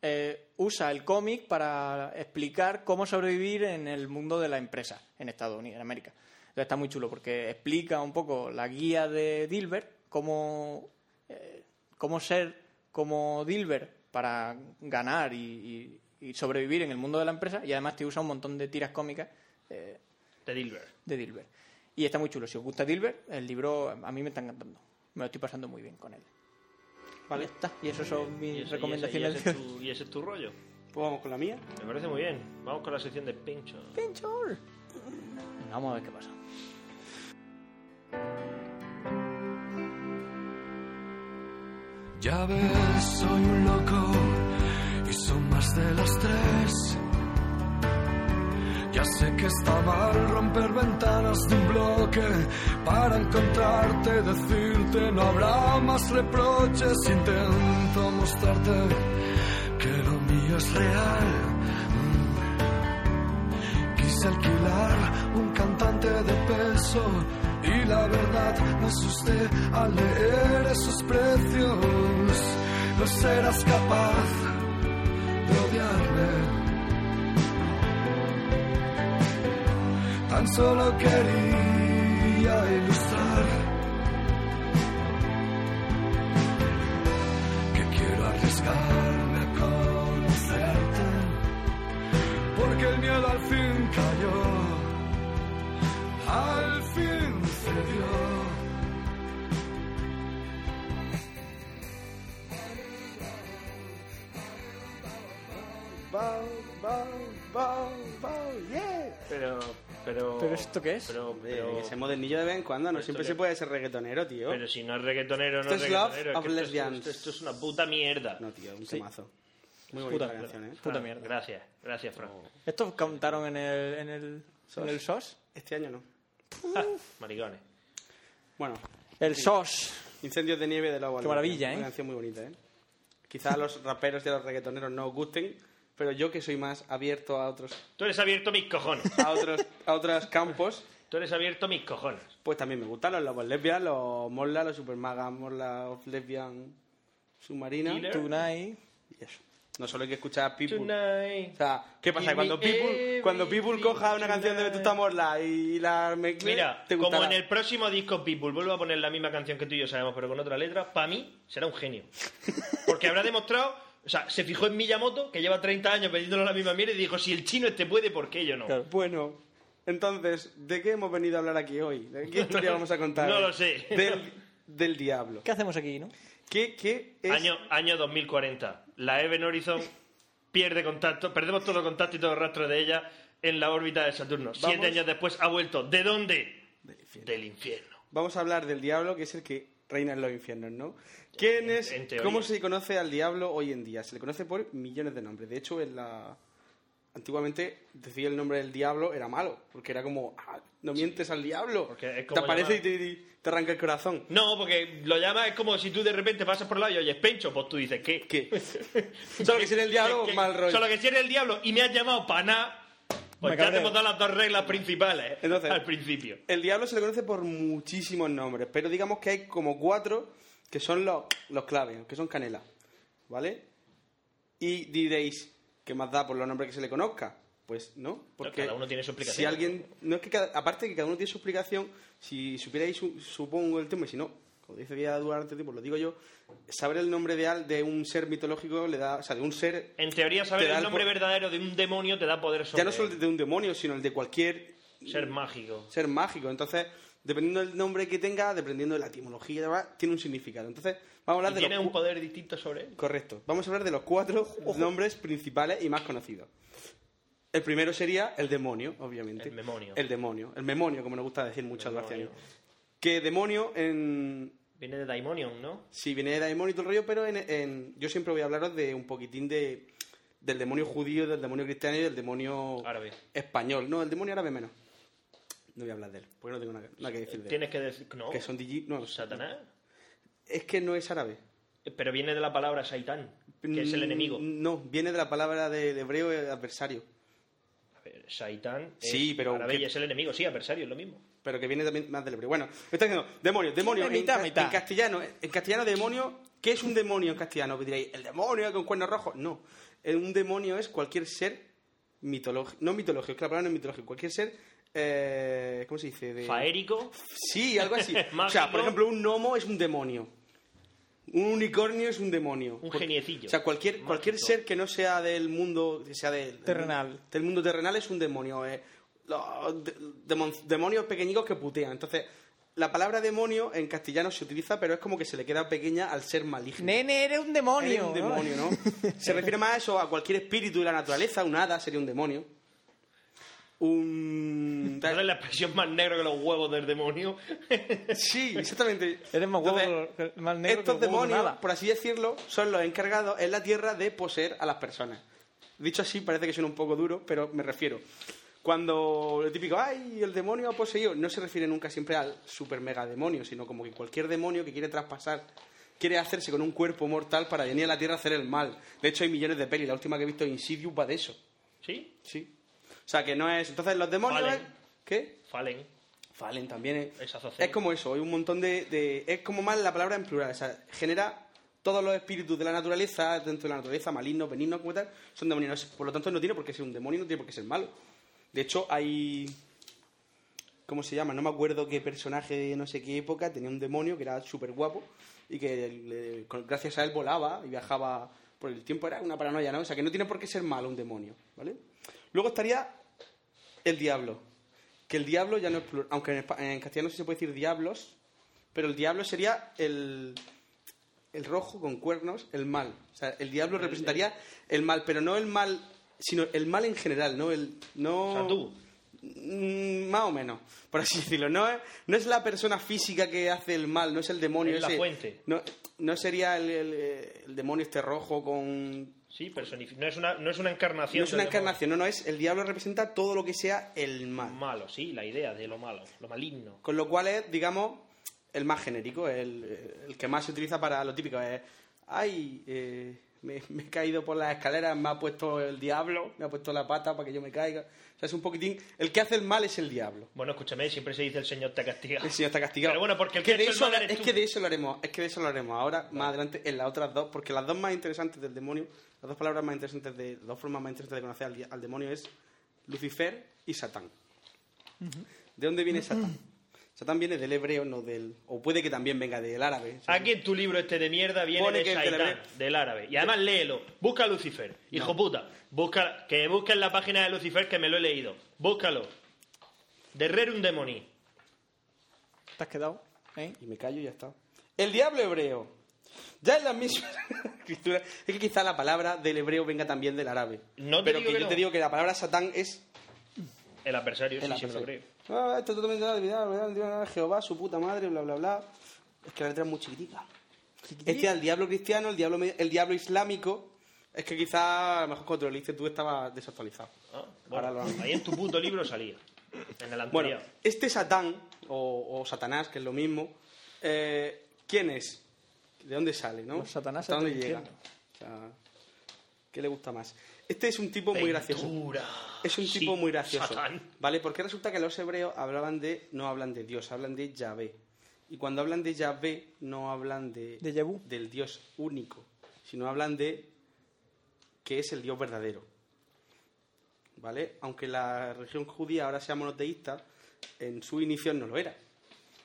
eh, usa el cómic para explicar cómo sobrevivir en el mundo de la empresa en Estados Unidos, en América. Entonces está muy chulo porque explica un poco la guía de Dilbert, cómo eh, cómo ser como Dilbert para ganar y, y- y sobrevivir en el mundo de la empresa y además te usa un montón de tiras cómicas eh, De Dilbert. de Dilbert. Y está muy chulo. Si os gusta Dilbert, el libro a mí me está encantando. Me lo estoy pasando muy bien con él. Vale, está. Y esas son mis Y ese- y ese- recomendaciones. Y ese, es [LAUGHS] tu, y ese es tu rollo. Pues vamos con la mía. Me parece muy bien. Vamos con la sección de pincho. Pinchor. Venga, Vamos a ver qué pasa. Ya ves, soy un loco y son más de las tres. Ya sé que está mal romper ventanas de un bloque para encontrarte, decirte no habrá más reproches. Intento mostrarte que lo mío es real. Mm. Quise alquilar un cantante de peso y la verdad me asusté al leer esos precios. No serás capaz Tan solo quería ilustrar que quiero arriesgarme a conocerte, porque el miedo al fin cayó, al fin cedió. Bow, bow, bow, bow, yeah. Pero, pero... ¿Pero esto qué es? Pero, pero, que se modernillo de vez en cuando, no Esto siempre se puede ser reggaetonero, tío. pero si no es reggaetonero, no Esto es es Love reggaetonero. of que esto, es- Lesbians. esto- esto es una puta mierda. No, tío, un Sí. temazo. Muy Puta bonita la mierda. canción, ¿eh? Puta mierda. Gracias, gracias, Fran. ¿Estos cantaron en el, en el, en el SOS? Este año no. Ah, maricones. Bueno, El SOS. Incendios de nieve de la Qué maravilla, Una ¿eh? canción muy bonita, ¿eh? Quizás a los [LAUGHS] raperos y a los reggaetoneros no os gusten, pero yo que soy más abierto a otros Tú eres abierto a mis cojones. a otros a otros campos, Tú eres abierto a mis cojones. pues también me gustan los lobos lesbian, los morla, los supermagas, morla of lesbian submarina Killer. Tonight. y eso. No solo hay que escuchar People. Tonight. O sea, ¿qué pasa? Cuando People, cuando People coja una canción de. Betuta Morla y la mezcle, Mira, te como en el próximo disco People vuelvo a poner la misma canción que tú y yo sabemos, pero con otra letra, para mí será un genio. Porque habrá demostrado, o sea, se fijó en Miyamoto, que lleva 30 años vendiéndolo la misma mierda, y dijo, si el chino este puede, ¿por qué yo no? Claro. Bueno, entonces, ¿de qué hemos venido a hablar aquí hoy? ¿De qué [LAUGHS] historia vamos a contar? No lo sé. Del, del diablo. ¿Qué hacemos aquí, no? ¿Qué, qué es? Año, año 2040. La Even Horizon pierde contacto, perdemos todo contacto y todo rastro de ella en la órbita de Saturno. Siete años después ha vuelto. ¿De dónde? Del infierno. Del infierno. Vamos a hablar del diablo, que es el que reina en los infiernos, ¿no? ¿Quién es? en. ¿Cómo se conoce al diablo hoy en día? Se le conoce por millones de nombres. De hecho, en la... antiguamente decir el nombre del diablo era malo, porque era como, ah, no mientes al diablo. Porque es te como aparece llamar- y te, te arranca el corazón. No, porque lo llama, es como si tú de repente pasas por el lado y oyes Pencho, pues tú dices, ¿qué? ¿Qué? [LAUGHS] Solo que si eres el diablo, mal rollo. Solo que si eres el diablo y me has llamado para nada, pues ya te hemos dado las dos reglas principales Entonces- al principio. El diablo se le conoce por muchísimos nombres, pero digamos que hay como cuatro que son los, los claves, que son canela, ¿vale? Y diréis, ¿qué más da por los nombres que se le conozca? Pues no, porque cada uno tiene su explicación. Si alguien, no es que cada- aparte de que cada uno tiene su explicación, si supierais, su- supongo el tema, y si no, como dice ya durante tiempo, lo digo yo, saber el nombre de, de un ser mitológico le da, o sea, de un ser, En teoría, saber Te el nombre verdadero de un demonio te da poder sobre ya no solo de un demonio, sino el de cualquier ser mágico. ser mágico. Entonces, dependiendo del nombre que tenga, dependiendo de la etimología, y demás, tiene un significado. Entonces, vamos a hablar de tiene los un poder distinto sobre él. Correcto. Vamos a hablar de los cuatro nombres principales y más conocidos. El primero sería el demonio, obviamente. El memonio. El demonio. El memonio, como nos gusta decir muchas Demonio. veces. Que demonio en... Viene de Daimonion, ¿no? Sí, viene de demonio y todo el rollo, pero en, en- yo siempre voy a hablaros de un poquitín de del demonio judío, del demonio cristiano y del demonio Árabe. español. No, el demonio árabe menos. No voy a hablar de él, porque no tengo nada, nada que decir de él. Tienes que decir. No. Que son digi... No, Satanás. es que no es árabe. Pero viene de la palabra Saitán, que es el Mm, enemigo. No, viene de la palabra de, de hebreo adversario. A ver, Saitán. es Sí, pero árabe que- y es el enemigo. Sí, adversario, es lo mismo. Pero que viene también más del hebreo. Bueno, me está diciendo, demonio, demonio. En, mitad, ca- mitad. en castellano, en castellano, demonio, ¿qué es un demonio en castellano? Que diréis, ¿el demonio con cuernos rojos? No. Eh, Un demonio es cualquier ser mitológico. No mitológico, es que la palabra no es mitológico. Cualquier ser. eh, ¿Cómo se dice? De... Faérico. Sí, algo así. [LAUGHS] o sea, por ejemplo, un gnomo es un demonio. Un unicornio es un demonio. Un geniecillo. O sea, cualquier, Mágico. cualquier ser que no sea del mundo, que sea del, Terrenal. Del mundo terrenal es un demonio. eh. Los de- demon- demonios pequeñicos que putean. Entonces, la palabra demonio en castellano se utiliza, pero es como que se le queda pequeña al ser maligno. Nene, eres un demonio. Eres un demonio, ¿no? [LAUGHS] Se refiere más a eso, a cualquier espíritu de la naturaleza. Un hada sería un demonio. Un... ¿Cuál es la expresión más negra que los huevos del demonio? [LAUGHS] Sí, exactamente. Eres más huevo Entonces, que- más negro Estos que huevo de demonios, por así decirlo, son los encargados en la tierra de poseer a las personas. Dicho así, parece que suena un poco duro, pero me refiero. Cuando lo típico, ay, el demonio ha poseído, no se refiere nunca siempre al super mega demonio, sino como que cualquier demonio que quiere traspasar, quiere hacerse con un cuerpo mortal para venir a la tierra a hacer el mal. De hecho, hay millones de pelis. La última que he visto, Insidious, va de eso. ¿Sí? Sí. O sea, que no es. Entonces, los demonios. Fallen. es- ¿Qué? Fallen. Fallen también es, Es es como eso, hay un montón de, de- Es como más la palabra en plural, o sea, genera todos los espíritus de la naturaleza, dentro de la naturaleza, malignos, benignos, como tal, son demonios. Por lo tanto, no tiene por qué ser un demonio, no tiene por qué ser malo. De hecho, hay... ¿cómo se llama? No me acuerdo qué personaje de no sé qué época tenía un demonio que era súper guapo y que le- gracias a él volaba y viajaba por el tiempo. Era una paranoia, ¿no? O sea, que no tiene por qué ser malo un demonio, ¿vale? Luego estaría el diablo. Que el diablo ya no es plural. Aunque en castellano sí se puede decir diablos, pero el diablo sería el, el rojo con cuernos, el mal. O sea, el diablo representaría el mal, pero no el mal, sino el mal en general, no el. No, O sea, tú. Mm, más o menos, por así [LAUGHS] decirlo. No es, no es la persona física que hace el mal, no es el demonio Es la fuente. No, no sería el, el- el demonio este rojo con. Sí, personifi- no es una, no es una encarnación. No es una demonio. encarnación, no, no es. El diablo representa todo lo que sea el mal. Malo, sí, la idea de lo malo, lo maligno. Con lo cual es, digamos, el más genérico, el, el que más se utiliza para lo típico. Es, ay, eh, me, me he caído por las escaleras, me ha puesto el diablo, me ha puesto la pata para que yo me caiga. O sea, es un poquitín... El que hace el mal es el diablo. Bueno, escúchame, siempre se dice el Señor te castiga. El señor está castigado. Pero bueno, porque el que que de ha eso es tú. que de eso lo haremos, es que de eso lo haremos ahora, más adelante, en las otras dos, porque las dos más interesantes del demonio, las dos palabras más interesantes, de, las dos formas más interesantes de conocer al demonio es Lucifer y Satán. ¿De dónde viene Satán? [CLEARS THROAT] Satán viene del hebreo, no del... O puede que también venga del árabe. Aquí en tu libro este de mierda viene Pone de telebre- del árabe. Y además léelo. Busca a Lucifer. Hijo puta. Busca, que busques la página de Lucifer que me lo he leído. Búscalo. De Rerum Demoni. ¿Te has quedado? ¿Eh? Y me callo y ya está. El diablo hebreo. Ya es la misma [LAUGHS] escritura. Es que quizá la palabra del hebreo venga también del árabe. No te Pero digo que que yo no. te digo que la palabra Satán es El adversario, sí, el sí me lo adversario. creo. Ah, esto totalmente la divinidad, Jehová, su puta madre, bla, bla, bla. Es que la letra es muy chiquitica. Este el diablo cristiano, el diablo, me- el diablo islámico. Es que quizá, a lo mejor cuando lo leíste tú estaba desactualizado. Ah, bueno, Ahora lo- ahí en tu puto libro salía. En el anterior. Bueno, este Satán, o, o Satanás, que es lo mismo, eh, ¿quién es? ¿De dónde sale, no? Los Satanás ¿Hasta dónde llega? infierno. O sea, ¿qué le gusta más? Este es un tipo muy gracioso. Es un Sí, tipo muy gracioso. Satán. ¿Vale? Porque resulta que los hebreos hablaban de. No hablan de Dios, hablan de Yahvé. Y cuando hablan de Yahvé, no hablan de, De Yahú. del Dios único, sino hablan de que es el Dios verdadero. ¿Vale? Aunque la religión judía ahora sea monoteísta, en su inicio no lo era.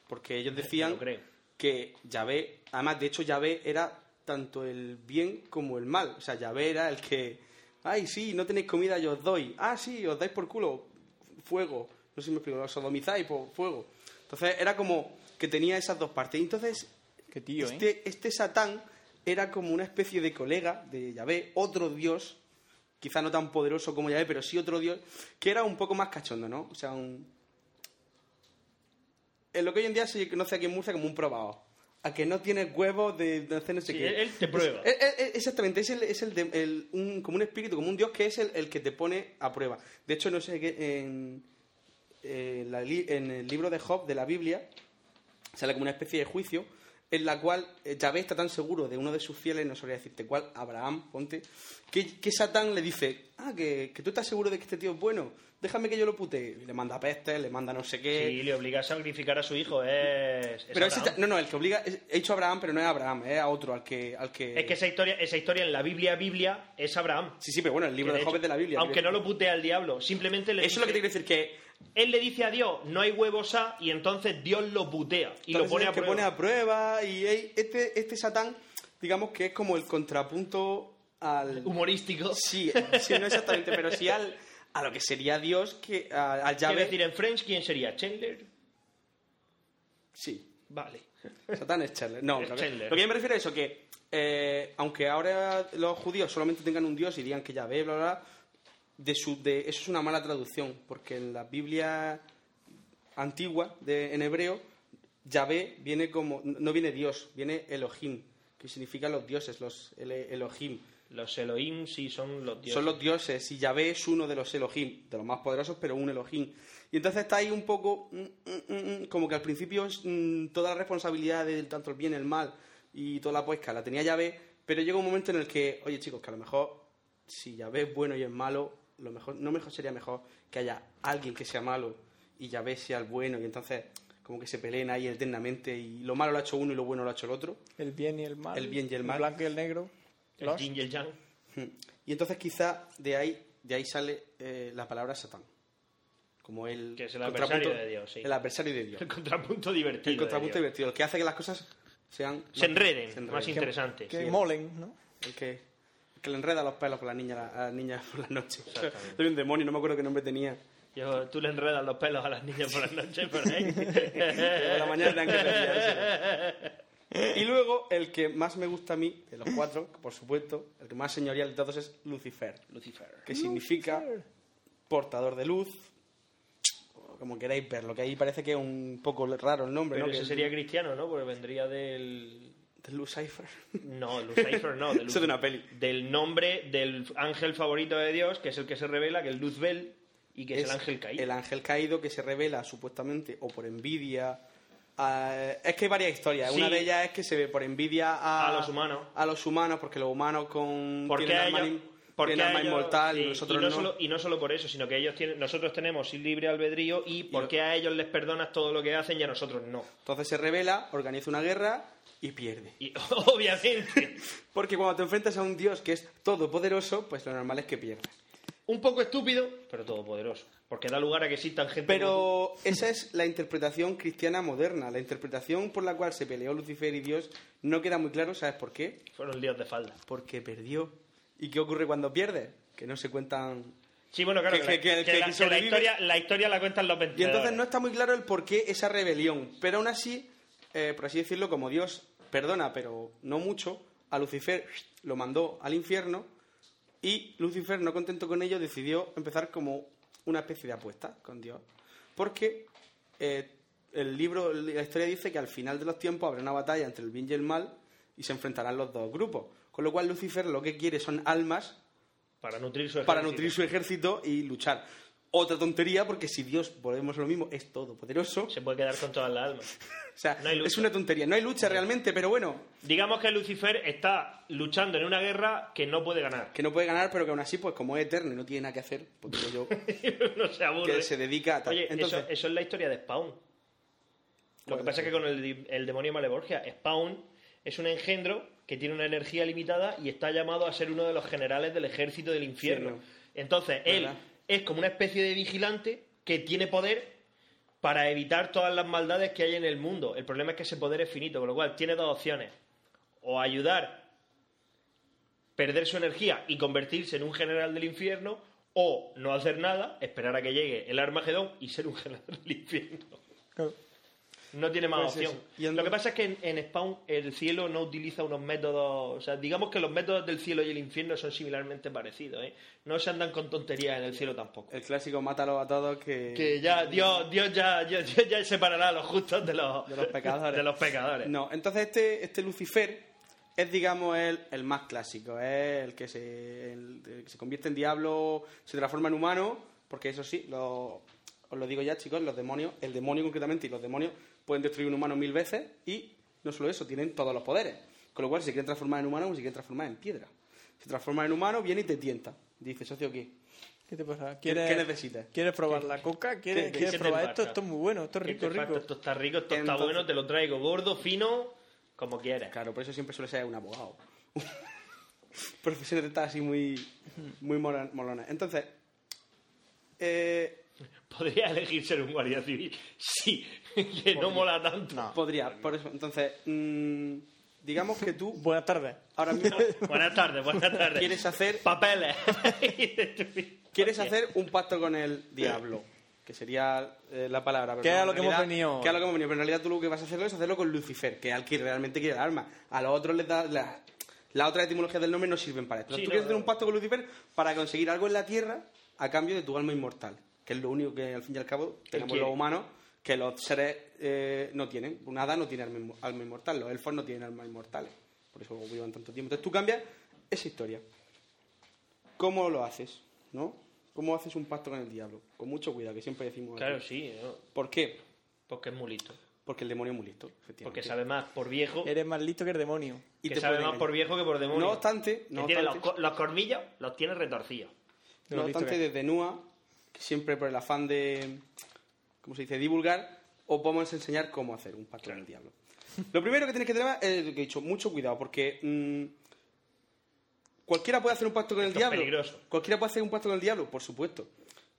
Porque ellos decían lo creo. que Yahvé, además, de hecho, Yahvé era tanto el bien como el mal. O sea, Yahvé era el que, ay, sí, no tenéis comida, yo os doy. Ah, sí, os dais por culo, fuego. No sé si me explico, os sodomizáis por fuego. Entonces, era como que tenía esas dos partes. Y entonces, Qué tío, ¿eh? este, este Satán era como una especie de colega de Yahvé, otro dios, quizá no tan poderoso como Yahvé, pero sí otro dios, que era un poco más cachondo, ¿no? O sea, un... En lo que hoy en día se conoce aquí en Murcia como un probado. A que no tienes huevos de, de hacer no sé Sí, qué. él- te prueba. Es- es- es- exactamente, es, el, es el, de- el- un, como un espíritu, como un dios que es el, el que te pone a prueba. De hecho, no sé qué, en, en la en el libro de Job de la Biblia sale como una especie de juicio en la cual eh, Yahvé está tan seguro de uno de sus fieles, no sabría decirte cuál, Abraham, ponte, que, que Satán le dice, ah, que, que tú estás seguro de que este tío es bueno, déjame que yo lo putee. Y le manda pestes, le manda no sé qué. Si le obliga a sacrificar a su hijo es. es pero ese no, no, el que obliga, es- he dicho Abraham, pero no es Abraham, es a otro, al que... Al que... Es que esa historia, esa historia en la Biblia, Biblia, es Abraham. Sí, sí, pero bueno, el libro de, Job es de la Biblia. Aunque no lo putea al diablo, simplemente le Eso es lo que te quiero decir, que Él le dice a Dios, no hay huevos A, y entonces Dios lo putea y lo pone a que prueba. pone a prueba y este, este Satán, digamos que es como el contrapunto al... Humorístico. Sí, sí, no exactamente, pero sí al, a lo que sería Dios, que a- al decir, en French, ¿quién sería? ¿Chandler? Sí, Vale. Satán es Chandler. No, Es lo que, Chandler. lo que yo me refiero es eso, que eh, aunque ahora los judíos solamente tengan un Dios y digan que Yahvé, bla, bla, bla, de su, de, eso es una mala traducción, porque en la Biblia antigua, de, en hebreo, Yahvé viene como, no viene Dios, viene Elohim, que significa los dioses, los el- Elohim. Los Elohim sí son los dioses. Son los dioses y Yahvé es uno de los Elohim, de los más poderosos, pero un Elohim. Y entonces está ahí un poco, mm, mm, mm, como que al principio es, toda la responsabilidad de tanto el bien, el mal y toda la puesca la tenía Yahvé, pero llega un momento en el que, oye chicos, que a lo mejor si Yahvé es bueno y es malo, lo mejor, no mejor sería mejor que haya alguien que sea malo y Yahvé sea el bueno y entonces como que se peleen ahí eternamente y lo malo lo ha hecho uno y lo bueno lo ha hecho el otro. El bien y el mal. El bien y el mal. blanco y el negro. El yin y el yang. Mm. Y entonces quizá de ahí, de ahí sale eh, la palabra Satán. como el Que es el contrapunto- adversario de Dios, sí. El adversario de Dios. El contrapunto divertido. El contrapunto de divertido, el que hace que las cosas sean... Se enreden, se más interesantes. Que Sí. molen, ¿no? El que, el que le enreda los pelos con las niñas, a las niñas por las noches. Exactamente. Soy un demonio, no me acuerdo qué nombre tenía. Yo- tú le enredas los pelos a las niñas por las noches, por ahí. Por la mañana que. Y luego, el que más me gusta a mí, de los cuatro, por supuesto, el que más señorial de todos es Lucifer, Lucifer. que significa portador de luz, como queráis verlo, que ahí parece que es un poco raro el nombre, Pero ¿no? ese Que- sería cristiano, ¿no? Porque vendría del... de Lucifer. No, Lucifer no. [LAUGHS] Eso de una peli. Del nombre del ángel favorito de Dios, que es el que se revela, que es Luzbel, y que es, el ángel caído. El ángel caído que se revela supuestamente o por envidia. a- es que hay varias historias. Sí. Una de ellas es que se ve por envidia a, A los humanos. A los humanos, porque los humanos con Porque ellos- porque tienen a alma ellos- inmortal y nosotros y no, no. Solo, y no solo por eso, sino que ellos tienen, nosotros tenemos libre albedrío y porque a ellos les perdonas todo lo que hacen y a nosotros no. Entonces se revela, organiza una guerra y pierde. Y [LAUGHS] obviamente, [LAUGHS] Porque cuando te enfrentas a un dios que es todopoderoso, pues lo normal es que pierdas. un poco estúpido, pero todopoderoso. Porque da lugar a que existan gente como Pero esa es la interpretación cristiana moderna. La interpretación por la cual se peleó Lucifer y Dios no queda muy claro. ¿Sabes por qué? Fueron líos de falda. Porque perdió. ¿Y qué ocurre cuando pierde? Que no se cuentan. Sí, bueno, claro, Que- que, la- que- que- historia, la historia la cuentan los Y vencedores. entonces no está muy claro el por qué esa rebelión. Pero aún así, eh, por así decirlo, como Dios perdona, pero no mucho, a Lucifer lo mandó al infierno y Lucifer, no contento con ello, decidió empezar como una especie de apuesta con Dios. Porque eh, el libro, la historia dice que al final de los tiempos habrá una batalla entre el bien y el mal y se enfrentarán los dos grupos. Con lo cual Lucifer lo que quiere son almas Para nutrir su para ejército. nutrir su ejército y luchar. Otra tontería, porque si Dios, volvemos a lo mismo, es todopoderoso, Se puede quedar con todas las almas. [LAUGHS] o sea, no es una tontería. No hay lucha realmente, pero bueno, Digamos que Lucifer está luchando en una guerra que no puede ganar. que no puede ganar, pero que aún así, pues como es eterno y no tiene nada que hacer, digo yo, [LAUGHS] no se aburre. que se dedica a tal. Oye, Entonces, eso, eso es la historia de Spawn. Lo que pasa es que con el, el demonio Maleborgia, Spawn es un engendro que tiene una energía limitada y está llamado a ser uno de los generales del ejército del infierno. Sí, ¿no? Entonces, él ¿Verdad? es como una especie de vigilante que tiene poder para evitar todas las maldades que hay en el mundo. El problema es que ese poder es finito, con lo cual tiene dos opciones. O ayudar, perder su energía y convertirse en un general del infierno, o no hacer nada, esperar a que llegue el Armagedón y ser un general del infierno. Claro. No tiene más Pues opción. Y entonces- Lo que pasa es que en, en Spawn el cielo no utiliza unos métodos. O sea, digamos que los métodos del cielo y el infierno son similarmente parecidos. ¿eh? No se andan con tonterías en el cielo tampoco. el clásico mátalo a todos que... Que ya [LAUGHS] Dios, Dios ya, ya, ya- separará a los justos de los, De los pecadores. [LAUGHS] de los pecadores. No, entonces este, este Lucifer es, digamos, el, el más clásico. Es el que, se, el que se convierte en diablo, se transforma en humano, porque eso sí, lo- os lo digo ya, chicos, los demonios, el demonio concretamente y los demonios pueden destruir un humano mil veces y no solo eso, tienen todos los poderes. Con lo cual, si se quieren transformar en humano, si quieren transformar en piedra. Se transforma en humano, viene y te tienta. Dice, socio, ¿qué? ¿Qué te pasa? ¿Qué- qué necesitas? ¿Quieres probar la coca? ¿Quieres, qué- ¿quieres ¿Qué te probar esto? Esto es muy bueno, esto es ¿Qué rico, rico. Esto está rico, esto está bueno, te lo traigo gordo, fino, como quieras. Claro, por eso siempre suele ser un abogado. [LAUGHS] Profesiones así muy, muy molonas. Entonces, eh, Podría elegir ser un guardia civil. Sí, [LAUGHS] que no mola tanto. podría, por eso. Entonces, mm, digamos que tú [LAUGHS] Buenas tardes. ahora [LAUGHS] mismo Buenas tardes, buenas tardes. quieres hacer, Papeles. quieres hacer un pacto con el diablo, que sería eh, la palabra. pero Que es no, lo que hemos realidad- venido. Que es lo que hemos venido. Pero en realidad tú lo que vas a hacerlo es hacerlo con Lucifer, que es al que realmente quiere el alma. A los otros les da... La, las otras etimologías del nombre no sirven para esto. Sí, tú no, quieres hacer un pacto con Lucifer para conseguir algo en la tierra a cambio de tu alma inmortal, que es lo único que al fin y al cabo tenemos los humanos que los seres eh, no tienen. Un hada no tiene alma, inmo- alma inmortal, los elfos no tienen alma inmortales. Por eso vivan tanto tiempo. Entonces tú cambias esa historia. ¿Cómo lo haces? ¿No? ¿Cómo haces un pacto con el diablo? Con mucho cuidado, que siempre decimos. aquí. Claro, sí, ¿no? ¿Por qué? porque es muy listo. Porque el demonio es muy listo, efectivamente. Porque sabe más por viejo, Eres más listo que el demonio. Y que te sabe más engañar. por viejo que por demonio. No obstante, no tiene los, los cornillos, los tiene retorcidos. No lo listo obstante desde NUA, siempre por el afán de, ¿cómo se dice?, divulgar, os vamos a enseñar cómo hacer un pacto con el diablo. Lo primero que tienes que tener es lo que he dicho, mucho cuidado, porque mm, cualquiera puede hacer un pacto con el Esto es diablo. peligroso. Cualquiera puede hacer un pacto con el diablo, por supuesto.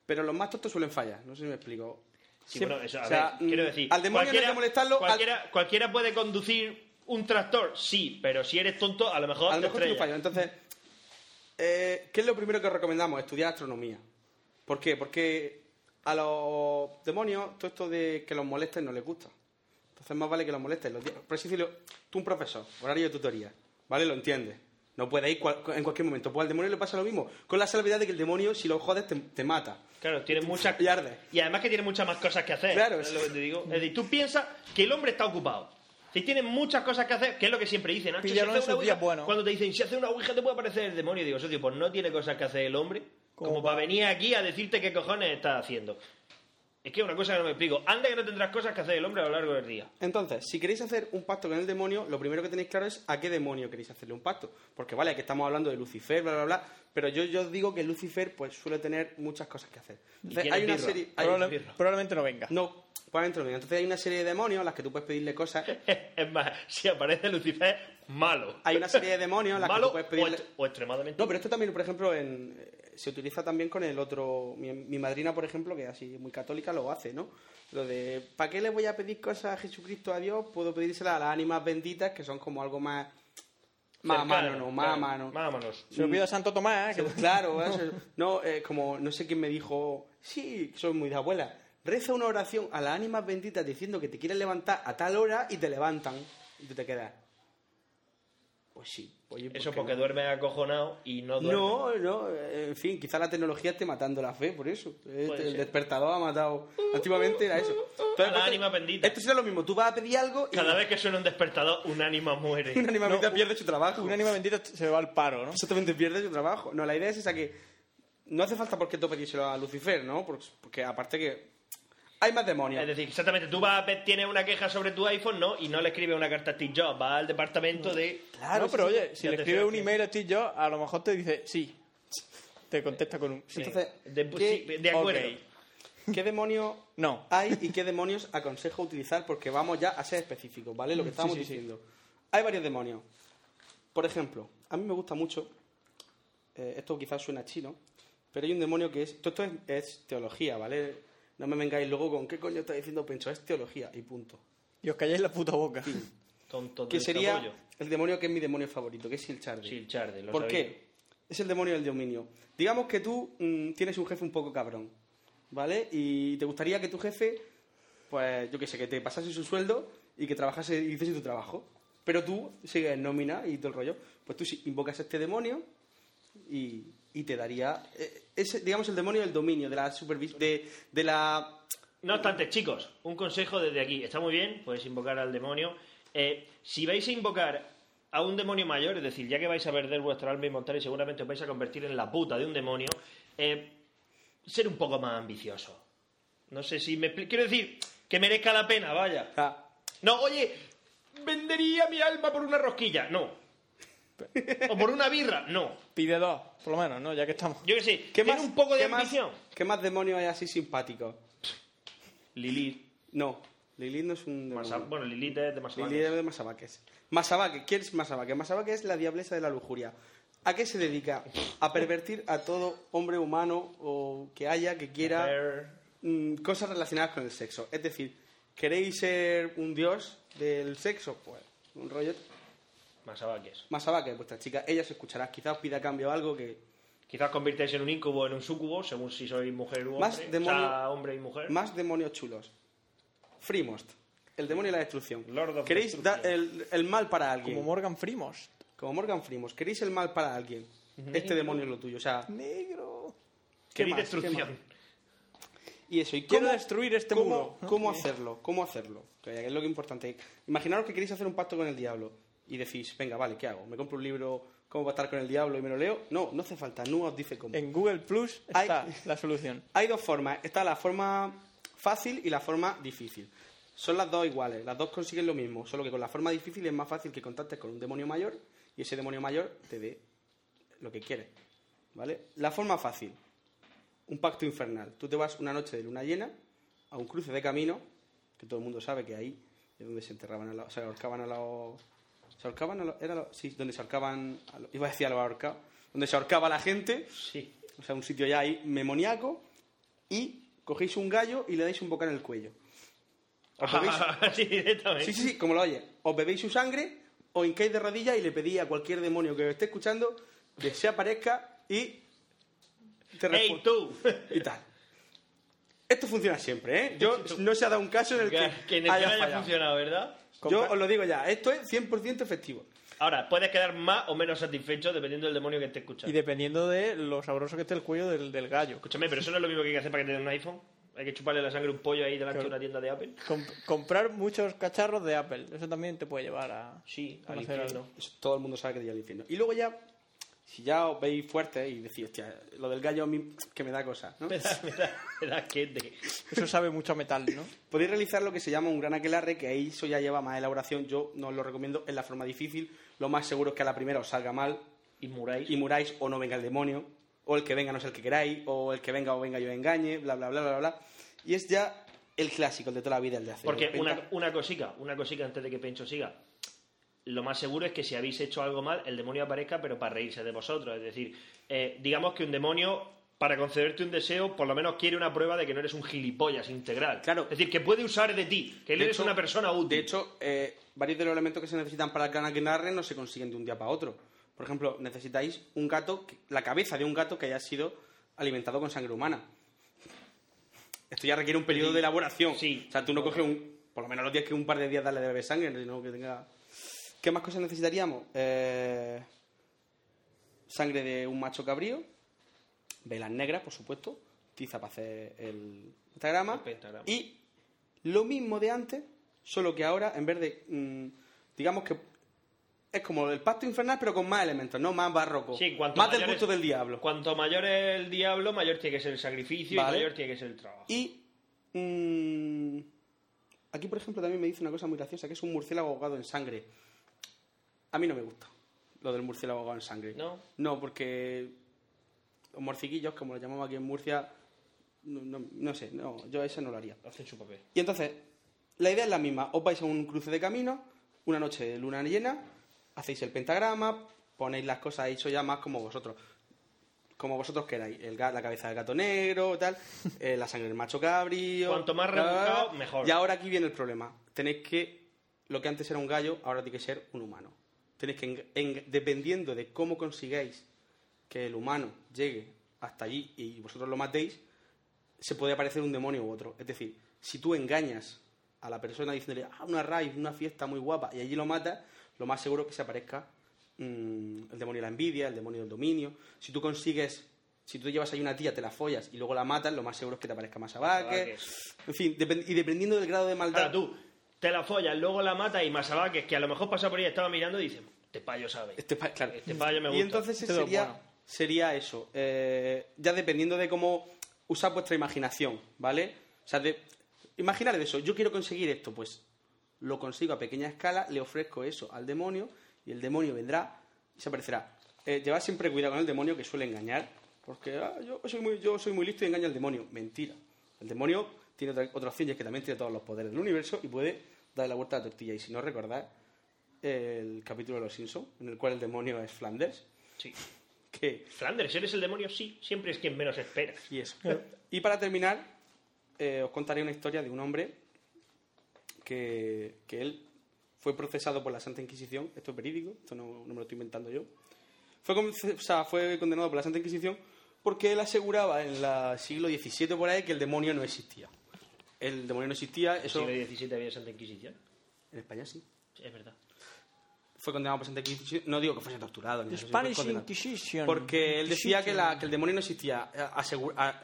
pero los más tontos suelen fallar. No sé si me explico. Sí, bueno, eso, a o sea, ver, quiero mm, decir, al demonio no hay que molestarlo, al- Cualquiera, cualquiera puede conducir un tractor, sí, pero si eres tonto, a lo mejor A lo te mejor fallo. Entonces, eh, ¿qué es lo primero que os recomendamos? Estudiar astronomía. ¿Por qué? Porque a los demonios todo esto de que los molesten no les gusta. Entonces más vale que los molesten. Los Por así decirlo, tú un profesor, horario de tutoría, ¿vale? Lo entiendes. No puede ir cual- en cualquier momento. Pues al demonio le pasa lo mismo. Con la salvedad de que el demonio, si lo jodes, te, te mata. Claro, tiene muchas... Y arde. Y además que tiene muchas más cosas que hacer. Claro, es lo que te digo. Es decir, tú piensas que el hombre está ocupado. Si tiene muchas cosas que hacer, que es lo que siempre dicen. Nacho, si hace una ouija- buenos. Cuando te dicen, si hace una ouija te puede aparecer el demonio, digo, socio, pues no tiene cosas que hacer el hombre como, Como para pa- venir aquí a decirte qué cojones estás haciendo. Es que es una cosa que no me explico. Anda que no tendrás cosas que hacer el hombre a lo largo del día. Entonces, si queréis hacer un pacto con el demonio, lo primero que tenéis claro es a qué demonio queréis hacerle un pacto. Porque vale, que estamos hablando de Lucifer, bla, bla, bla, pero yo, yo os digo que Lucifer pues suele tener muchas cosas que hacer. Entonces, hay una serie... hay- Probable- birra. probablemente no venga. No, probablemente no venga. Entonces hay una serie de demonios a las que tú puedes pedirle cosas. [LAUGHS] Es más, si aparece Lucifer, malo. Hay una serie de demonios a las que malo tú puedes o, pedirle... est- o extremadamente No, pero esto también, por ejemplo, en, eh, se utiliza también con el otro. Mi, mi madrina, por ejemplo, que es así muy católica, lo hace, ¿no? Lo de, ¿para qué le voy a pedir cosas a Jesucristo, a Dios? Puedo pedírselas a las ánimas benditas, que son como algo más. Más a mano, no, más a claro, mano. Más a manos. Se lo pido a Santo Tomás, que Claro, eso- no, eh, como no sé quién me dijo, sí, soy muy de abuela. Reza una oración a las ánimas benditas diciendo que te quieren levantar a tal hora y te levantan y tú te quedas. Pues sí. Oye, ¿por Eso porque no? duermes acojonado y no duermes. No, no, en fin, quizá la tecnología esté matando la fe, por eso. Puede el ser. despertador ha matado. Antiguamente era eso. Entonces, la ánima bendita. Esto será lo mismo, tú vas a pedir algo y Cada vez que suena un despertador, un ánima muere. [LAUGHS] una ánima No, bendita un- pierde su trabajo. un ánima bendita se va al paro, ¿no? Exactamente, pierde su trabajo. No, la idea es esa que no hace falta porque tú pedíselo a Lucifer, ¿no? Porque, porque aparte que hay más demonios. Es decir, exactamente, tú vas a ver- tienes una queja sobre tu iPhone, ¿no? Y no le escribes una carta a Steve Jobs, vas al departamento de... Claro, no, pero oye, si le escribes un email a Steve Jobs, a lo mejor te dice sí. Te contesta con un sí. Entonces, De, ¿qué- sí, de acuerdo. Ok. ¿Qué demonios No. hay y qué demonios aconsejo utilizar? Porque vamos ya a ser específicos, ¿vale? Lo que estábamos sí, sí, sí. diciendo. Hay varios demonios. Por ejemplo, a mí me gusta mucho, eh, esto quizás suena chino, pero hay un demonio que es, todo esto es, es teología, ¿vale? No me vengáis luego con qué coño está diciendo Pencho, es teología y punto. Y os calláis la puta boca. [LAUGHS] Tonto Que sería el demonio que es mi demonio favorito, que es Silcharde. Silcharde, lo ¿Por sabía. qué? Es el demonio del dominio. Digamos que tú mm, tienes un jefe un poco cabrón, ¿vale? Y te gustaría que tu jefe, pues yo qué sé, que te pasase su sueldo y que trabajase y hiciese tu trabajo. Pero tú sigues en nómina y todo el rollo. Pues tú sí invocas a este demonio y, y te daría... eh, Es, digamos, el demonio del dominio, de la supervisión, de, de la... No obstante, chicos, un consejo desde aquí. Está muy bien, podéis invocar al demonio. Eh, si vais a invocar a un demonio mayor, es decir, ya que vais a perder vuestra alma inmortal y seguramente os vais a convertir en la puta de un demonio, eh, ser un poco más ambicioso. No sé si me Quiero decir, que merezca la pena, vaya. No, oye, vendería mi alma por una rosquilla. No. O por una birra. No. Pide dos, por lo menos, ¿no? Ya que estamos. Yo que sé, ¿Qué tiene más, un poco de qué más- ambición. ¿Qué más demonios hay así simpáticos? Lilith. No, Lilith no es un demonio. Masa- bueno, Lilith es de más Lili de Masabaques. Masabaque, ¿quién es Masabaque? Masabaque es la diablesa de la lujuria. ¿A qué se dedica? A pervertir a todo hombre humano o que haya, que quiera mm, cosas relacionadas con el sexo. Es decir, ¿queréis ser un dios del sexo? Pues un rollo. Masabaques. Masabaque, vuestra chica, ella se escuchará. Quizás os pida a cambio algo que. Quizás convirtáis en un incubo o en un sucubo, según si sois mujer u hombre. Más o demonio- sea, hombre y mujer. Más demonios chulos. Freemost, el demonio de la destrucción. Lord of ¿Queréis dar el, el mal para alguien? Como Morgan Freemos. Como Morgan Freeman, ¿queréis el mal para alguien? Este demonio es lo tuyo. O sea, Negro. ¿qué Queréis más? ¿Qué destrucción. Y eso, ¿y Quiero cómo, destruir este cómo, muro. ¿Cómo hacerlo? ¿Cómo hacerlo? Que es lo que es importante. Imaginaros que queréis hacer un pacto con el diablo y decís, venga, vale, ¿qué hago? ¿Me compro un libro, cómo va a estar con el diablo y me lo leo? No, no hace falta, no os dice cómo. En Google Plus Hay- está la solución. Hay dos formas. Está la forma fácil y la forma difícil. Son las dos iguales, las dos consiguen lo mismo, solo que con la forma difícil es más fácil que contactes con un demonio mayor y ese demonio mayor te dé lo que quieres. ¿Vale? La forma fácil, un pacto infernal. Tú te vas una noche de luna llena a un cruce de camino, que todo el mundo sabe que ahí es donde se enterraban a los, se ahorcaban a los... ¿Se ahorcaban a? Era sí, donde se ahorcaban... a iba a decir a los ahorcados. Donde se ahorcaba la gente Sí. o sea, un sitio ya ahí memoniaco, y cogéis un gallo y le dais un bocado en el cuello. ¿Os bebéis- [LAUGHS] sí, directamente. Sí, sí, sí, como lo oye. Os bebéis su sangre, os hincáis de rodillas y le pedís a cualquier demonio que os esté escuchando que se aparezca y te ¡Ey, tú! [LAUGHS] Y tal. Esto funciona siempre, ¿eh? Yo [LAUGHS] no se ha dado un caso en el que, que, que en el haya haya funcionado, ¿verdad? Yo os lo digo ya, esto es 100% efectivo. Ahora, puedes quedar más o menos satisfecho dependiendo del demonio que esté escuchando. Y dependiendo de lo sabroso que esté el cuello del, del gallo. Escúchame, pero eso no es lo mismo que hay que hacer para que te den un iPhone. Hay que chuparle la sangre a un pollo ahí delante de una tienda de Apple. Com- comprar muchos cacharros de Apple. Eso también te puede llevar a. Sí, al conocer infierno. Eso todo el mundo sabe que te al infierno. Y luego ya, si ya os veis fuertes y decís, hostia, lo del gallo a mí que me da cosas, ¿no? [LAUGHS] Me da, me da, me da quete. Eso sabe mucho a metal, ¿no? Podéis realizar lo que se llama un gran aquelarre, que ahí eso ya lleva más elaboración. Yo no os lo recomiendo, es la forma difícil. Lo más seguro es que a la primera os salga mal Y muráis. y muráis o no venga el demonio, o el que venga no es el que queráis, o el que venga o venga yo engañe, bla, bla, bla, bla, bla. Y es ya el clásico, el de toda la vida, el de hacer. Porque una, una cosica, una cosica antes de que Pencho siga. Lo más seguro es que si habéis hecho algo mal, el demonio aparezca, pero para reírse de vosotros. Es decir, eh, digamos que un demonio, para concederte un deseo, por lo menos quiere una prueba de que no eres un gilipollas integral. Claro. Es decir, que puede usar de ti, que él De eres hecho- una persona útil. De hecho, eh, varios de los elementos que se necesitan para el gran aquelarre no se consiguen de un día para otro. Por ejemplo, necesitáis un gato, la cabeza de un gato que haya sido alimentado con sangre humana. Esto ya requiere un periodo de elaboración. Sí. O sea, tú no coges un, por lo menos los días que un par de días darle de beber sangre, sino que tenga... ¿Qué más cosas necesitaríamos? Eh, sangre de un macho cabrío, velas negras, por supuesto, tiza para hacer el pentagrama, El pentagrama. y lo mismo de antes, solo que ahora, en vez de, mm, digamos que es como el pacto infernal, pero con más elementos, ¿no? Más barroco. Sí, cuanto más del gusto del diablo. Cuanto mayor es el diablo, mayor tiene que ser el sacrificio Vale. y mayor tiene que ser el trabajo. Y mm, aquí, por ejemplo, también me dice una cosa muy graciosa, que es un murciélago ahogado en sangre. A mí no me gusta lo del murciélago ahogado en sangre. ¿No? No, porque los morciquillos, como lo llamamos aquí en Murcia, no, no- no sé, no, yo ese no lo haría. Hacen su papel. Y entonces, la idea es la misma. Os vais a un cruce de camino, una noche de luna llena, hacéis el pentagrama, ponéis las cosas eso ya más como vosotros. Como vosotros queráis. El, la cabeza del gato negro, tal, [LAUGHS] eh, la sangre del macho cabrío. Cuanto más rebuscado, mejor. Y ahora aquí viene el problema. Tenéis que, lo que antes era un gallo, ahora tiene que ser un humano. Tenéis que, en- en- dependiendo de cómo consigáis que el humano llegue hasta allí y vosotros lo matéis, se puede aparecer un demonio u otro. Es decir, si tú engañas a la persona diciéndole, ah, una raíz, una fiesta muy guapa, y allí lo matas, lo más seguro es que se aparezca mm, el demonio de la envidia, el demonio del dominio. Si tú consigues, si tú llevas ahí una tía, te la follas y luego la matas, lo más seguro es que te aparezca más abaque. En fin, depend- y dependiendo del grado de maldad. Ahora tú te la follas, luego la matas y Masabaques, que a lo mejor pasa por ahí, estaba mirando y dice, este payo sabe. Este claro. Este payo me Y gusta. entonces Este es sería, bueno. sería eso. eh, ya dependiendo de cómo usar vuestra imaginación, ¿vale? O sea, de, imaginar eso. Yo quiero conseguir esto, pues lo consigo a pequeña escala, le ofrezco eso al demonio y el demonio vendrá y se aparecerá. Eh, llevad siempre cuidado con el demonio que suele engañar, porque ah, yo, soy muy, yo soy muy listo y engaño al demonio. Mentira. El demonio tiene otra, otra opción y es que también tiene todos los poderes del universo y puede darle la vuelta a la tortilla. Y si no recordad el capítulo de Los Simpsons, en el cual el demonio es Flanders, Sí. [LAUGHS] que Flanders, ¿eres el demonio? Sí, siempre es quien menos esperas. y eso. Y para terminar, eh, os contaré una historia de un hombre que, que él fue procesado por la Santa Inquisición. Esto es verídico, esto no, no me lo estoy inventando yo. Fue, con- o sea, fue condenado por la Santa Inquisición porque él aseguraba en el siglo XVII por ahí que el demonio no existía. El demonio no existía, eso... Siglo XVII había Santa Inquisición. En España sí. Sí, es verdad. Fue condenado por Santa Inquisición. No digo que fuese torturado. ni Spanish. Inquisition. Porque él decía que, la- Inquisition. que el demonio no existía. Eh,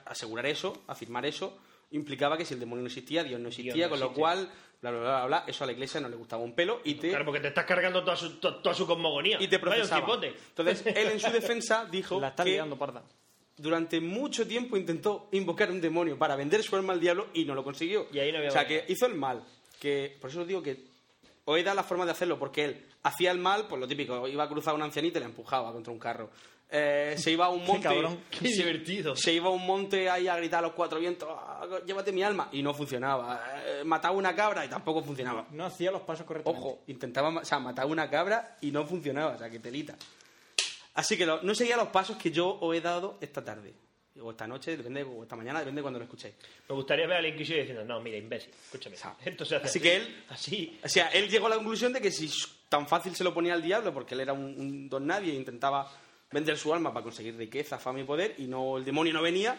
asegurar eso, afirmar eso, implicaba que si el demonio no existía, Dios no existía, Dios no con lo cual, bla, bla, bla, bla, eso a la iglesia no le gustaba un pelo y te, Claro, porque te estás cargando toda su, to- toda su cosmogonía. y te procesaba. cipote. Entonces, él en su defensa dijo [LAUGHS] La está que liando parda. Durante mucho tiempo intentó invocar un demonio para vender su alma al diablo y no lo consiguió. Y ahí no había o sea, manera. que hizo el mal. Que, por eso os digo que dado la forma de hacerlo, porque él hacía el mal, pues lo típico, iba a cruzar a una ancianita y la empujaba contra un carro. Eh, se iba a un [LAUGHS] Qué monte... cabrón. [LAUGHS] Qué divertido. Se iba a un monte ahí a gritar a los cuatro vientos, "Ah, llévate mi alma, y no funcionaba. Eh, mataba una cabra y tampoco funcionaba. No hacía los pasos correctamente. Ojo, intentaba, o sea, mataba una cabra y no funcionaba, o sea, que telita. Así que lo- no seguía los pasos que yo os he dado esta tarde. O esta noche, depende, o esta mañana, depende de cuando lo escuchéis. Me gustaría ver al Inquisidor diciendo, no, mira, imbécil, escúchame. hace [LAUGHS] así así. que él- Así. O sea, él llegó a la conclusión de que si tan fácil se lo ponía al diablo, porque él era un, un don nadie e intentaba vender su alma para conseguir riqueza, fama y poder, y no el demonio no venía,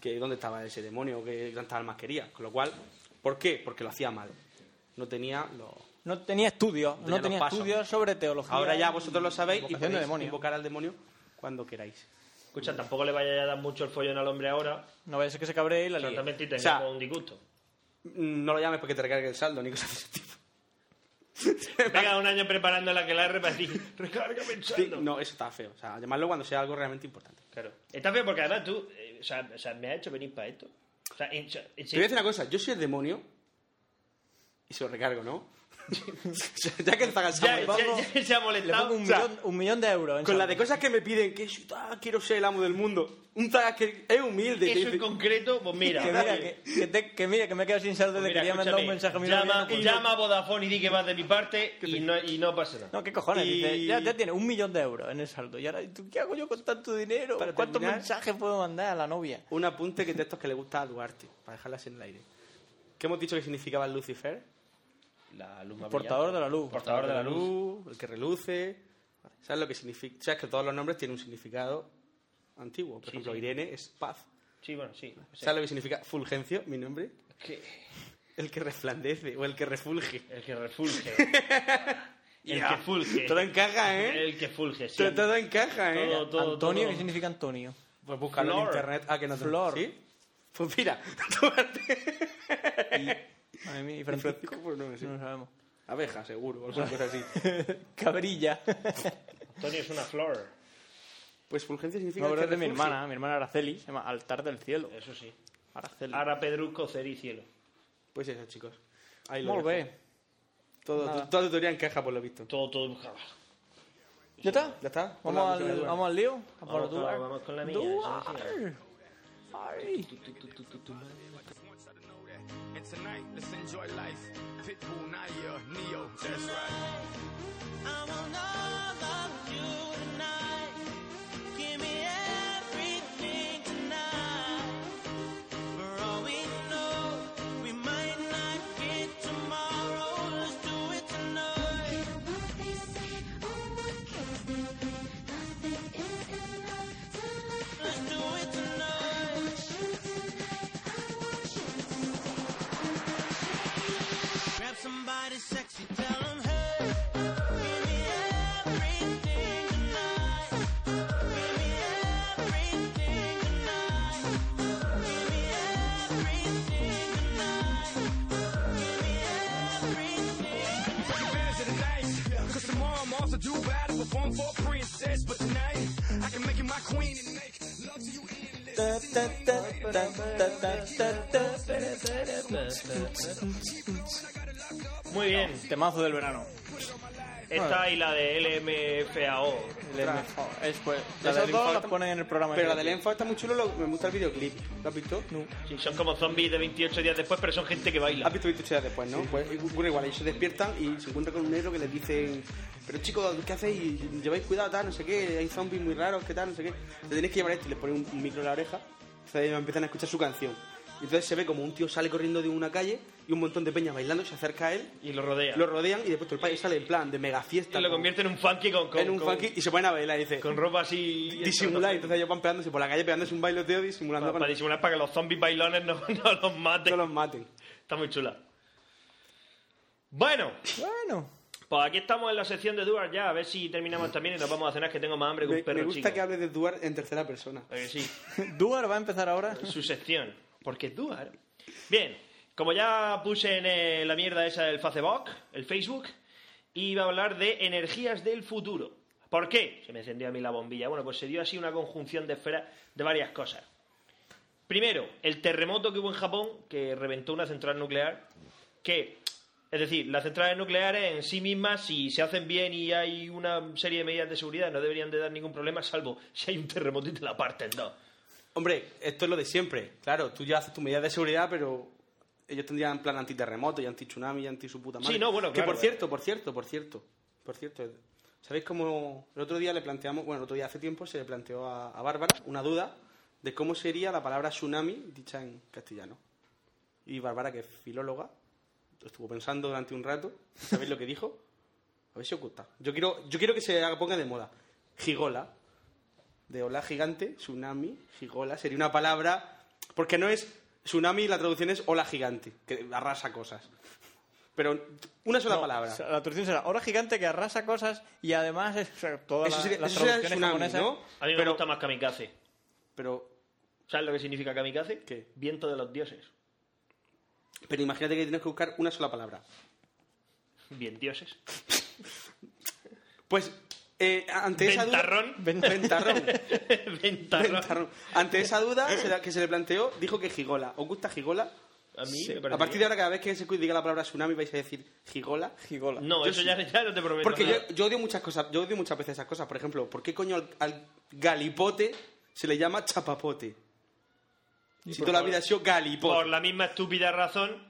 que dónde estaba ese demonio que tantas almas quería. Con lo cual, ¿por qué? Porque lo hacía mal. No tenía los... No tenía estudios, tenía no tenía estudios sobre teología. Ahora ya vosotros lo sabéis y podéis demonio. invocar al demonio cuando queráis. Escucha, tampoco le vaya a dar mucho el follón al hombre ahora. No vaya a ser que se cabree y la líe. Exactamente, y O sea, tengamos un disgusto. No lo llames porque te recargue el saldo, ni cosas de ese tipo. [LAUGHS] Venga, un año preparando la que la para decir, [LAUGHS] recarga Sí, pensando. no, eso está feo. O sea, llamarlo cuando sea algo realmente importante. Claro. Está feo porque además tú, eh, o, sea, o sea, me has hecho venir para esto. O sea, en, en Te voy a decir una cosa, yo soy el demonio y se lo recargo, ¿no? Ya que está ya, cansado. ya- ya se ha Le molestado. pongo un, O sea, millón, un millón de euros. Con la de cosas que me piden, que ah, quiero ser el amo del mundo. Un zagas que es humilde. que Eso en concreto, pues mira. Que mira, que, que, te- que mira, que me he quedado sin saldo Pues de mira, quería mandar un mensaje a mi llama, llama a Vodafone y di que vas de mi parte y no, y no pasa nada. No, ¿qué cojones? Y- Dice, ya, ya tiene un millón de euros en el saldo. ¿Y ahora ¿y tú qué hago yo con tanto dinero? Para ¿Cuántos terminar- mensajes puedo mandar a la novia? Un apunte que de estos que le gusta a Duarte, para dejarlas en el aire. ¿Qué hemos dicho que significaba el Lucifer? La luz más Portador brillante. de la luz. Portador de la luz. el que reluce. ¿Sabes lo que significa? Sabes que todos los nombres tienen un significado antiguo. Por Sí, ejemplo, sí. Irene es paz. Sí, bueno, sí. O sea, ¿Sabes lo que significa Fulgencio, mi nombre? que- El que resplandece o el que refulge. el que refulge. [LAUGHS] el Ya. que fulge. Todo encaja, ¿eh? El que fulge, sí. Todo, todo encaja, ¿eh? Todo, todo, Antonio, todo. ¿qué significa Antonio? Pues búscalo en Flor. internet. Ah, que no te... Flor. ¿Sí? Pues mira, [LAUGHS] Duarte. Madre mía, y Francisco. Francisco, pues no, sí. No lo sabemos. Abeja, seguro, o [LAUGHS] alguna cosa así. Cabrilla. Antonio es una flor. Pues fulgencia significa No, es que de mi hermana, mi hermana Araceli, se llama Altar del Cielo. Eso sí. Araceli. Ara Pedrusco, cer y cielo. Pues eso, chicos. Ahí lo Molt bé. Todo, Nada. toda tu teoría encaja, por lo visto. Todo, todo. ¿Ya está? ¿Ya está? Vamos Hola, al, vamos al lío. A por Vamos vamos con la mía, Duar. sí, sí. Ay. And tonight, let's enjoy life. Pitbull, Naya, Neo, that's right. Grab Muy bien. Temazo del verano. Esta y la de LMFAO. Es, pues, La esas del dos las ponen en el programa. Pero la del Enfo está muy chulo, lo- me gusta el videoclip. ¿Lo has visto? Sí, son como zombies de 28 días después, pero son gente que baila. Has visto 28 días después, ¿no? Pues ocurre igual, ellos se despiertan y se encuentran con un negro que les dicen pero chicos, ¿qué hacéis? Lleváis cuidado, tal, no sé qué, hay zombies muy raros, ¿qué tal? No sé qué. Te tenéis que llevar esto y les ponen un, un micro en la oreja, entonces empiezan a escuchar su canción. Y entonces se ve como un tío sale corriendo de una calle y un montón de peña bailando, se acerca a él, Y lo rodea. lo rodean y después todo el país sale en plan de mega fiesta. y lo con- convierte en un funky con, con, en un con- funky y se ponen a bailar y dice, con ropa así. [LAUGHS] disimular. Y entonces ellos van pegándose por la calle, pegándose un bailoteo, disimulando Para, para para disimular para que los zombies bailones no, [LAUGHS] no los maten. no los maten. Está muy chula. Bueno, Bueno. pues aquí estamos en la sección de Duar ya. A ver si terminamos también y nos vamos a cenar, que tengo más hambre que Me, un perro me gusta chico. que hables de Duar en tercera persona. Que sí. [LAUGHS] Duar va a empezar ahora. su sección. Porque Duar. Bien, como ya puse en eh, la mierda esa del Facebook, el Facebook, iba a hablar de energías del futuro. ¿Por qué? Se me encendió a mí la bombilla. Bueno, pues se dio así una conjunción de esferas de varias cosas. Primero, el terremoto que hubo en Japón, que reventó una central nuclear, que, es decir, las centrales nucleares en sí mismas, si se hacen bien y hay una serie de medidas de seguridad, no deberían de dar ningún problema, salvo si hay un terremoto y te la parten dos. Hombre, esto es lo de siempre. Claro, tú ya haces tus medidas de seguridad, pero ellos tendrían plan antiterremoto y anti-tsunami y anti su puta madre. Sí, no, bueno, Que claro, por cierto, por cierto, por cierto, por cierto, ¿sabéis cómo el otro día le planteamos, bueno, el otro día hace tiempo se le planteó a, a Bárbara una duda de cómo sería la palabra tsunami dicha en castellano. Y Bárbara, que es filóloga, estuvo pensando durante un rato. ¿Sabéis lo que dijo? A ver si os gusta. Yo quiero, yo quiero que se haga- ponga de moda. Gigola. De ola gigante, tsunami, gigola. Sería una palabra... Porque no es... Tsunami, la traducción es ola gigante, que arrasa cosas. Pero una sola No, palabra. la traducción será ola gigante que arrasa cosas y además es, o sea, todas Eso la- sería- las eso sería traducciones tsunami, japonesas. ¿no? A mí me Pero- gusta más kamikaze. Pero, ¿Sabes lo que significa kamikaze? ¿Qué? Viento de los dioses. pero imagínate que tienes que buscar una sola palabra. Bien dioses. Pues, eh, ante esa duda... Ventarrón. Ventarrón. [LAUGHS] Ventarrón. Ventarrón. Ante esa duda que se le planteó, dijo que gigola. ¿Os gusta gigola? A mí Sí. A partir de ahora, cada vez que se diga la palabra tsunami, vais a decir gigola. Gigola. No, Yo eso sí. ya, ya no te prometo Porque yo, yo odio muchas cosas, yo odio muchas veces esas cosas. Por ejemplo, ¿por qué coño al, al galipote se le llama chapapote? Si toda la vida ha sido galipote. Por la misma estúpida razón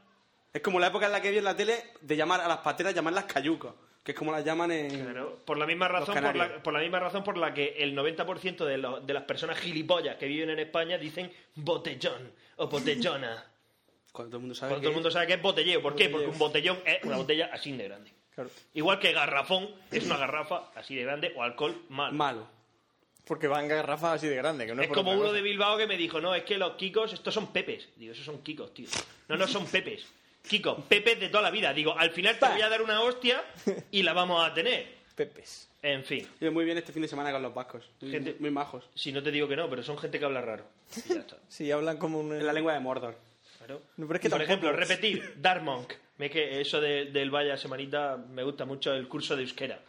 Es como la época en la que vi en la tele de llamar a las pateras, llamarlas cayucas, que es como las llaman en... Claro, por la misma razón por la, por la misma razón por la que el 90% de, lo- de las personas gilipollas que viven en España dicen botellón o botellona. [LAUGHS] Cuando todo el mundo sabe Cuando que todo el mundo sabe que es botelleo. ¿Por qué? Porque un botellón es una botella así de grande. Claro. Igual que garrafón es una garrafa así de grande o alcohol mal. malo. Porque van garrafas así de grande, que no es, como uno cosa. de Bilbao que me dijo, no, es que los kikos, estos son pepes. Digo, esos son kikos, tío. No, no son pepes. Kikos, pepes de toda la vida. Digo, al final te voy a dar una hostia y la vamos a tener. Pepes. En fin. Muy bien este fin de semana con los vascos. Muy, Gente- muy majos. Si no te digo que no, pero son gente que habla raro. Y ya está. Sí, hablan como un... En la lengua de Mordor. Claro. No, pero es que Por tampoco- ejemplo, repetir, Darmonk. Es que eso de- del Vaya Semanita me gusta mucho el curso de euskera.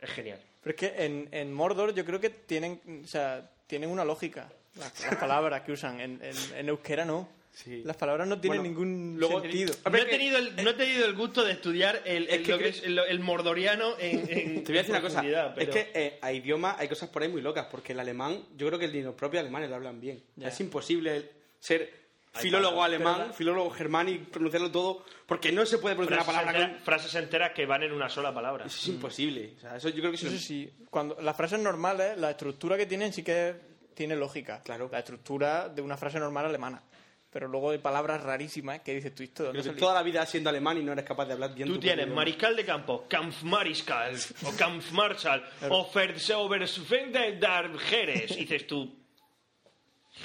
Es genial. Pero es que en, en Mordor yo creo que tienen, o sea, tienen una lógica. Las, las palabras que usan. En, en, en euskera no. Sí. Las palabras no tienen Bueno, ningún luego- sentido. No he, que- tenido el, no he tenido el gusto de estudiar el, el- es que lo que cre- es el, el mordoriano en, en [LAUGHS] Te voy a decir una cosa. pero- Es que eh, a idioma hay cosas por ahí muy locas, porque el alemán, yo creo que ni los propios alemanes lo hablan bien. Es imposible ser filólogo alemán, filólogo germán y pronunciarlo todo, porque no se puede pronunciar frases, una palabra enteras, con... frases enteras que van en una sola palabra. Eso es imposible. O sea, eso yo creo que Eso eso sí, cuando las frases normales, la estructura que tienen sí que tiene lógica. Claro. La estructura de una frase normal alemana. Pero luego hay palabras rarísimas que dices tú, ¿esto de dónde toda la vida siendo alemán y no eres capaz de hablar bien Tú tu tienes propio mariscal de campo, Kampfmariscal o Kampfmarschall o Jerez. Y dices tú,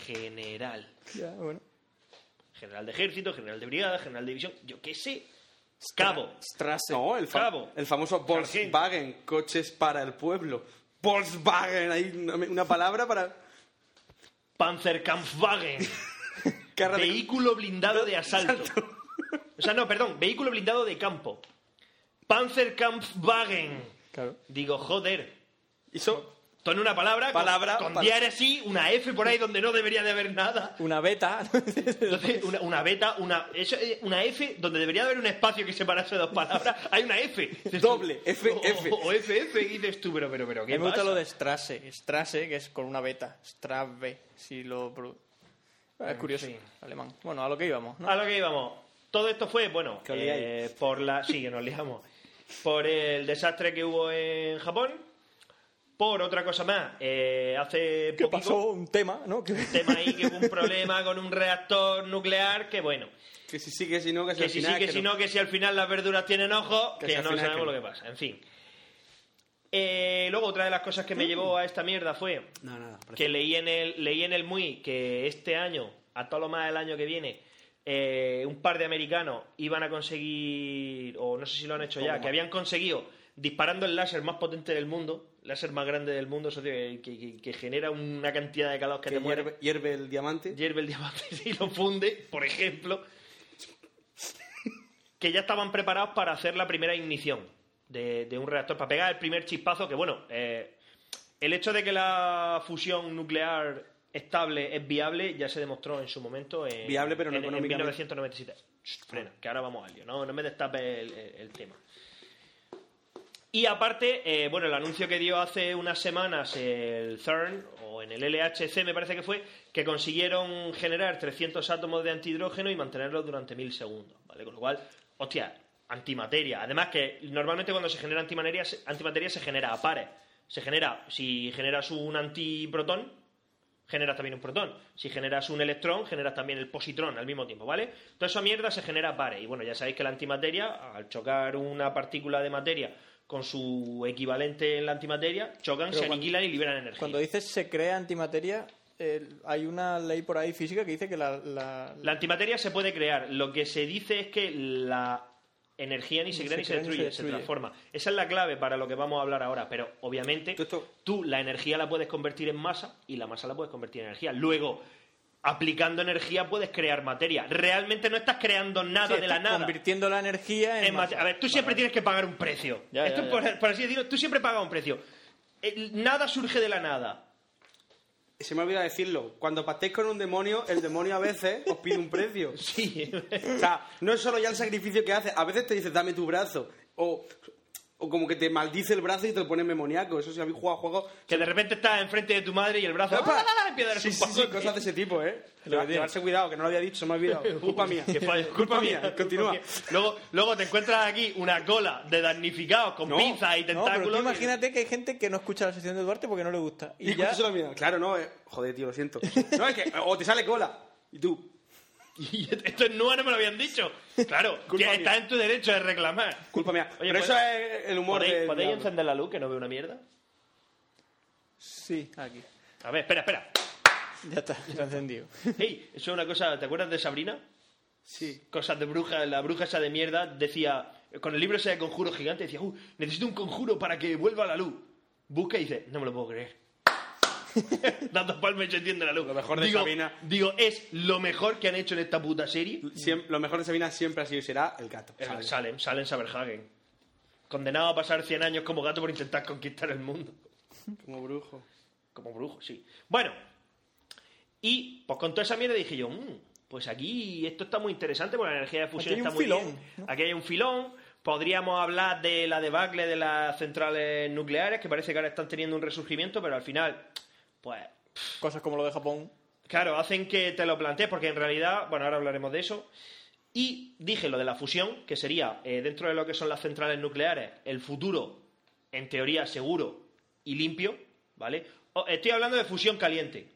general. Ya, bueno. General de ejército, general de brigada, general de división, yo qué sé. Cabo. Strasse. No, el, fa- Cabo. el famoso. Volkswagen, coches para el pueblo. Volkswagen, hay una, una palabra para... Panzerkampfwagen. [LAUGHS] Carra de- Vehículo blindado de asalto. O sea, no, perdón, vehículo blindado de campo. Panzerkampfwagen. Claro. Digo, joder. Hizo Pone una palabra, con- Palabra, con, pal- una F por ahí donde no debería de haber nada. Una beta. Entonces, una, una beta, una, eso, eh, una F donde debería haber un espacio que separase dos palabras. Hay una F. Dices tú, Doble, F, o, F. O, o F, F, y dices tú, pero, pero, pero, ¿qué me gusta pasa? lo de Strasse. Strasse, que es con una beta. Strave, si lo... pro- Es curioso. fin. Alemán. Bueno, a lo que íbamos, ¿no? A lo que íbamos. Todo esto fue, bueno, eh, por la. Sí, que nos liamos. Por el desastre que hubo en Japón. Por otra cosa más, eh, hace ¿Qué poquito, pasó? Un tema, ¿no? Que- un tema ahí que hubo un problema con un reactor nuclear que bueno, Que si sí, que si no, que si que al si sí, final que si no, que si al final las verduras tienen ojos, Que que, no sabemos que lo que pasa. En fin. Eh, luego otra de las cosas que me llevó a esta mierda fue No, que leí en el leí en el MUI que este año, a todo lo más el año que viene, eh, un par de americanos iban a conseguir, o no sé si lo han hecho ya, que habían conseguido, disparando el láser más potente del mundo, láser más grande del mundo, que, que- que genera una cantidad de calor que, que te muere, hierve el diamante. hierve el diamante [LAUGHS] y lo funde, por ejemplo, [LAUGHS] que ya estaban preparados para hacer la primera ignición de, de un reactor, para pegar el primer chispazo, que bueno, eh, el hecho de que la fusión nuclear estable es viable ya se demostró en su momento en, Viable, pero no en- en económicamente. 1997. Shh, frena, que ahora vamos al lío, no, no me destapes el, el- el tema. Y aparte, eh, bueno, el anuncio que dio hace unas semanas el CERN, o en el LHC me parece que fue, que consiguieron generar 300 átomos de antihidrógeno y mantenerlos durante 1000 segundos, ¿vale? Con lo cual, hostia, antimateria. Además que normalmente cuando se genera antimateria, antimateria se genera a pares. Se genera, si generas un antiprotón, generas también un protón. Si generas un electrón, generas también el positrón al mismo tiempo, ¿vale? Toda esa mierda se genera a pares. Y bueno, ya sabéis que la antimateria, al chocar una partícula de materia con su equivalente en la antimateria, chocan, Pero se cuando- aniquilan y liberan energía. Cuando dices se crea antimateria, eh, hay una ley por ahí física que dice que la... la- La antimateria se puede crear. Lo que se dice es que la energía ni se crea ni se crea ni se destruye, se destruye. transforma. Esa es la clave para lo que vamos a hablar ahora. Pero obviamente tú la energía la puedes convertir en masa y la masa la puedes convertir en energía. Luego, aplicando energía puedes crear materia. Realmente no estás creando nada Sí, de la nada. Convirtiendo la energía en... En A ver, tú siempre tienes que pagar un precio. Ya, Esto ya. Por, por así decirlo, tú siempre pagas un precio. Nada surge de la nada. Se me ha olvidado decirlo. Cuando pactéis con un demonio, el demonio a veces os pide un precio. [LAUGHS] Sí. O sea, no es solo ya el sacrificio que hace. A veces te dice, dame tu brazo. O, o como que te maldice el brazo y te lo pone memoniaco. Eso si habéis jugado juegos... Que de repente estás enfrente de tu madre y el brazo. ¡ah! empieza a darse Sí, un sí, sí, poco. cosas de ese tipo, ¿eh? Lo. Llevarse cuidado, que no lo había dicho, se me ha olvidado. [LAUGHS] Culpa mía. Que fallo, Culpa mía. Continúa. Luego, luego te encuentras aquí una cola de damnificados con No, pinzas y No, pero tentáculos. imagínate que hay gente que no escucha la sesión de Duarte porque no le gusta. Y, Y ya... la mía. Claro, no. eh, Joder, tío, lo siento. [LAUGHS] No, es que... O te sale cola. Y tú... [LAUGHS] Y esto en Nua no me lo habían dicho. Claro, [LAUGHS] mía. estás en tu derecho de reclamar. Culpa mía. Oye, Pero pues- eso es el humor ¿Podéis, del podéis encender la luz que no veo una mierda? Sí, aquí. A ver, espera, espera. Ya está, ha encendido. [LAUGHS] Hey, eso es una cosa, ¿te acuerdas de Sabrina? Sí. Cosas de bruja, la bruja esa de mierda decía, con el libro ese de conjuro gigante, decía, uh, necesito un conjuro para que vuelva la luz. Busca y dice, no me lo puedo creer. [LAUGHS] Dando palmas y se enciende la luz. Lo mejor de digo, Sabina- Digo, es lo mejor que han hecho en esta puta serie. Siem- lo mejor de Sabina siempre ha sido y será el gato. Salem, Salem Saberhagen. Condenado a pasar 100 años como gato por intentar conquistar el mundo. Como brujo. Como brujo, sí. Bueno, y pues con toda esa mierda dije yo, "Mm, pues aquí esto está muy interesante porque la energía de fusión Aquí hay está un muy filón, bien. Aquí hay un filón. Podríamos hablar de la debacle de las centrales nucleares, que parece que ahora están teniendo un resurgimiento, pero al final, pues Cosas como lo de Japón. Claro, hacen que te lo plantees porque en realidad, bueno, ahora hablaremos de eso. Y dije lo de la fusión, que sería eh, dentro de lo que son las centrales nucleares, el futuro, en teoría, seguro y limpio, ¿vale? O- estoy hablando de fusión caliente,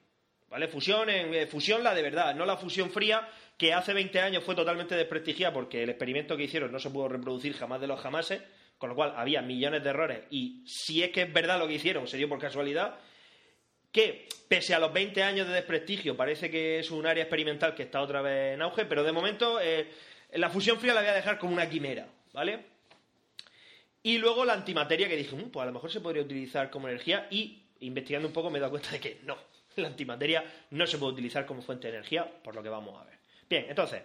¿vale? Fusión, en, eh, fusión la de verdad, no la fusión fría que hace 20 años fue totalmente desprestigiada porque el experimento que hicieron no se pudo reproducir jamás de los jamases, con lo cual había millones de errores y si es que es verdad lo que hicieron, se dio por casualidad que pese a los 20 años de desprestigio parece que es un área experimental que está otra vez en auge, pero de momento eh, la fusión fría la voy a dejar como una quimera, ¿vale? Y luego la antimateria que dije, "Mm, pues a lo mejor se podría utilizar como energía y investigando un poco me he dado cuenta de que no, [LAUGHS] la antimateria no se puede utilizar como fuente de energía, por lo que vamos a ver. Bien, entonces,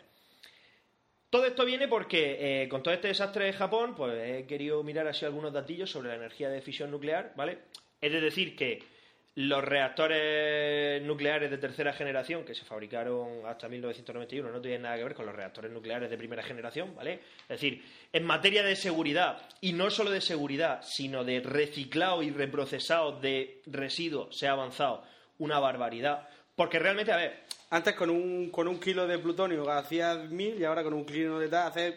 todo esto viene porque eh, con todo este desastre de Japón, pues he querido mirar así algunos datillos sobre la energía de fisión nuclear, ¿vale? Es de decir que los reactores nucleares de tercera generación que se fabricaron hasta 1991 no tienen nada que ver con los reactores nucleares de primera generación, ¿vale? Es decir, en materia de seguridad, y no solo de seguridad, sino de reciclado y reprocesado de residuos, se ha avanzado una barbaridad. Porque realmente, a ver, Antes con un, con un kilo de plutonio hacías mil y ahora con un kilo de tal haces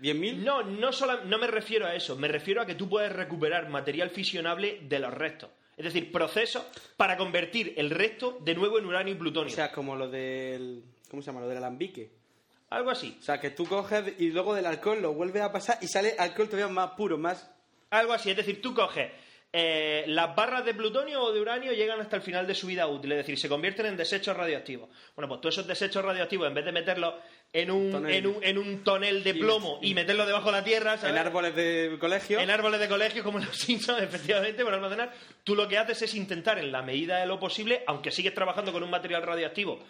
diez mil. No, no, sola- no me refiero a eso. Me refiero a que tú puedes recuperar material fisionable de los restos. Es decir, procesos para convertir el resto de nuevo en uranio y O plutonio. sea, como lo del... ¿Cómo se llama? Lo del alambique. Algo así. O sea, que tú coges y luego del alcohol lo vuelves a pasar y sale alcohol todavía más puro, más... Algo así. Es decir, tú coges eh, las barras de plutonio o de uranio llegan hasta el final de su vida útil. Es decir, se convierten en desechos radioactivos. Bueno, pues todos esos desechos radioactivos, en vez de meterlos en un, Tonel. en un, en un tonel de plomo y, y- meterlos debajo de la tierra, ¿sabes? En árboles de colegio. En árboles de colegio, como los [LAUGHS] Simpsons, efectivamente, para almacenar, tú lo que haces es intentar, en la medida de lo posible, aunque sigues trabajando con un material radioactivo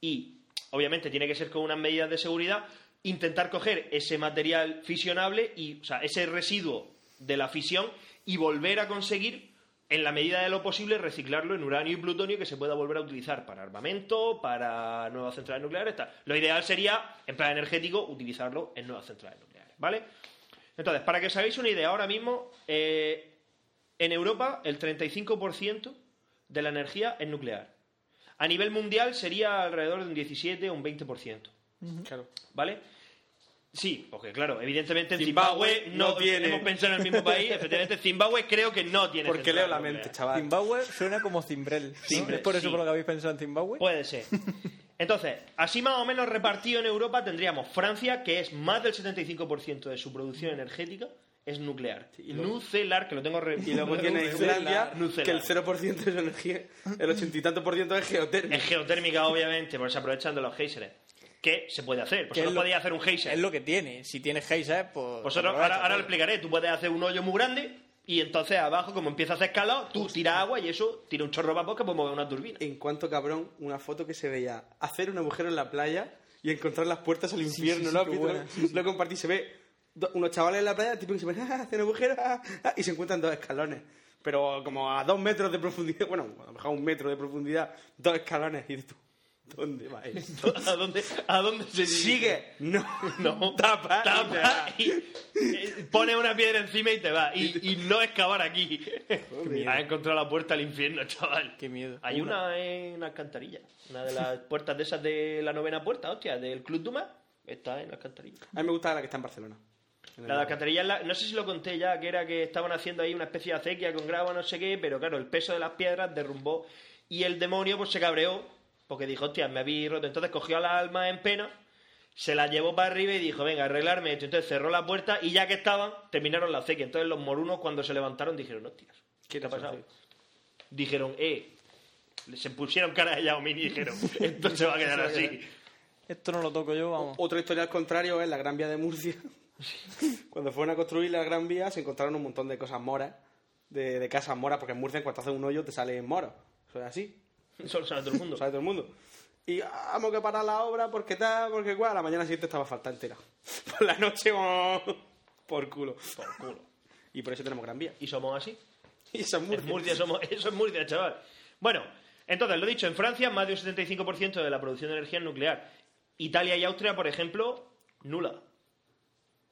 y obviamente tiene que ser con unas medidas de seguridad, intentar coger ese material fisionable y, o sea, ese residuo de la fisión y volver a conseguir, en la medida de lo posible, reciclarlo en uranio y plutonio que se pueda volver a utilizar para armamento, para nuevas centrales nucleares. Tal. Lo ideal sería, en plan energético, utilizarlo en nuevas centrales nucleares, ¿vale? Entonces, para que os hagáis una idea, ahora mismo eh, en Europa el 35% de la energía es nuclear. A nivel mundial sería alrededor de un 17 o un 20%. Claro. ¿Vale? Sí, porque claro, evidentemente en Zimbabue Zimbabue, no, no tiene. hemos pensado en el mismo país, efectivamente Zimbabue creo que no tiene Porque leo la mente, chaval. Zimbabue suena como. Cimbrel, ¿Es por eso sí. por lo que habéis pensado en Zimbabue? Puede ser. Entonces, así más o menos repartido en Europa tendríamos Francia, que es más del 75% de su producción energética es nuclear. Nucelar, que lo tengo re- Y luego tiene Islandia, que el 0% de su energía, el ochenta y tanto por ciento es geotérmica. Es geotérmica, obviamente, porque se aprovechan de los geysers. ¿Qué se puede hacer? Pues Que no lo- podéis hacer un geyser. Es lo que tiene. Si tienes geyser, pues... Vosotros, aprovecha ahora, ahora todo. lo explicaré. Tú puedes hacer un hoyo muy grande y entonces abajo, como empieza a hacer calor, tú tiras agua y eso tira un chorro de vapor que puede mover una turbina. En cuanto cabrón, una foto que se veía hacer un agujero en la playa y encontrar las puertas al infierno, sí, ¿no? pues qué Lo- buena, Lo compartí, se ve unos chavales en la playa, tipo que se ven, [LAUGHS] ah, hacen agujero, ah, ah, y se encuentran dos escalones. Pero como a dos metros de profundidad, [LAUGHS] bueno, a lo mejor a un metro de profundidad, dos escalones. Y dices tú, ¿dónde va esto? ¿A dónde, a dónde se dirige? Sigue, no, No, tapa, tapa y, eh, pone una piedra encima y te va. Y, y no excavar aquí. Has encontrado la puerta al infierno, chaval. Qué miedo. Hay una en Alcantarilla. Una de las puertas de esas de la novena puerta, hostia, del Club Dumas. Está en Alcantarilla. A mí me gusta la que está en Barcelona. La de Alcantarilla, la- no sé si lo conté ya, que era que estaban haciendo ahí una especie de acequia con grava, no sé qué, pero claro, el peso de las piedras derrumbó y el demonio pues se cabreó porque dijo, hostia, me habéis roto. Entonces cogió a la alma en pena, se la llevó para arriba y dijo, venga, arreglarme esto. Entonces cerró la puerta y ya que estaban, terminaron la acequia. Entonces los morunos cuando se levantaron dijeron, hostias, ¿qué te ha pasado? Dijeron, eh, se pusieron cara de Yao Ming y dijeron, [LAUGHS] esto se va a quedar así. Esto no lo toco yo, vamos. Otra historia al contrario es la Gran Vía de Murcia. [LAUGHS] Cuando fueron a construir la Gran Vía se encontraron un montón de cosas moras, de, de casas moras, porque en Murcia en cuanto haces un hoyo te salen moros. Eso es así, [LAUGHS] Eso lo sabe todo el mundo. sabe todo el mundo. Y vamos que parar la obra porque tal, porque cual. A la mañana siguiente estaba falta entera. [LAUGHS] Por la noche, oh, por culo. Por culo. Y por eso tenemos Gran Vía. Y somos así. Y eso es En Murcia. Somos, [LAUGHS] eso es Murcia, chaval. Bueno, entonces, lo dicho, en Francia más de un 75% de la producción de energía es nuclear. Italia y Austria, por ejemplo, nula.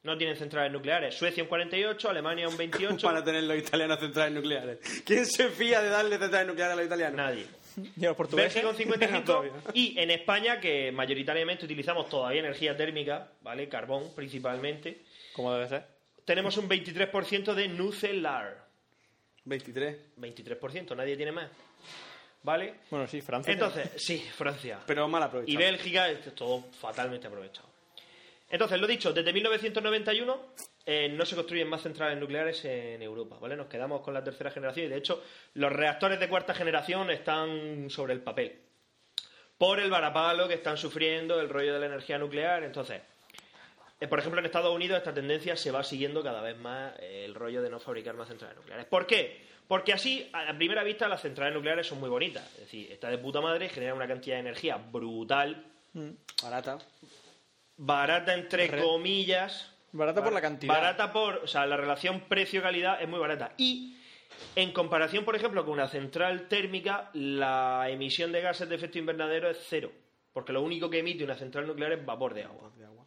No tienen centrales nucleares. Suecia un 48, Alemania un 28. Para tener los italianos centrales nucleares. ¿Quién se fía de darle centrales nucleares a los italianos? Nadie. [LAUGHS] Y los portugueses. Bélgica un 55 [LAUGHS] Todavía. y en España, que mayoritariamente utilizamos todavía energía térmica, ¿vale? Carbón principalmente, Como debe ser. tenemos un 23% de nucelar. 23. 23%, nadie tiene más. ¿Vale? Bueno, sí, Francia. Entonces, sí, Francia. Pero mal aprovechado. Y Bélgica, todo fatalmente aprovechado. Entonces, lo dicho, desde 1991 eh, no se construyen más centrales nucleares en Europa, ¿vale? Nos quedamos con la tercera generación y, de hecho, los reactores de cuarta generación están sobre el papel. Por el varapalo que están sufriendo, el rollo de la energía nuclear. Entonces, eh, por ejemplo, en Estados Unidos esta tendencia se va siguiendo cada vez más eh, el rollo de no fabricar más centrales nucleares. ¿Por qué? Porque así, a primera vista, las centrales nucleares son muy bonitas. Es decir, está de puta madre, genera una cantidad de energía brutal, Barata. barata entre Re- comillas. Barata por la cantidad. Barata por, o sea, la relación precio-calidad es muy barata. Y en comparación, por ejemplo, con una central térmica, la emisión de gases de efecto invernadero es cero. Porque lo único que emite una central nuclear es vapor de agua. De agua.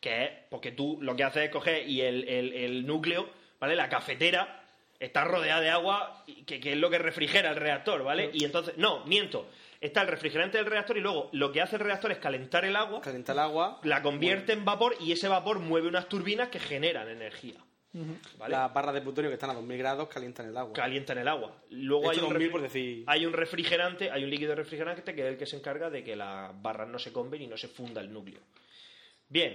Que es porque tú lo que haces es coger y el, el- el núcleo, ¿vale? La cafetera está rodeada de agua, y que, que es lo que refrigera el reactor, ¿vale? Y entonces, no, miento. Está el refrigerante del reactor y luego lo que hace el reactor es calentar el agua, el agua. la convierte en vapor y ese vapor mueve unas turbinas que generan energía. ¿Vale? Las barras de plutonio que están a 2000 grados calientan el agua. Calientan el agua. Luego hay un, 2000 refri- por decir- hay un refrigerante, hay un líquido refrigerante que es el que se encarga de que las barras no se comben y no se funda el núcleo. Bien.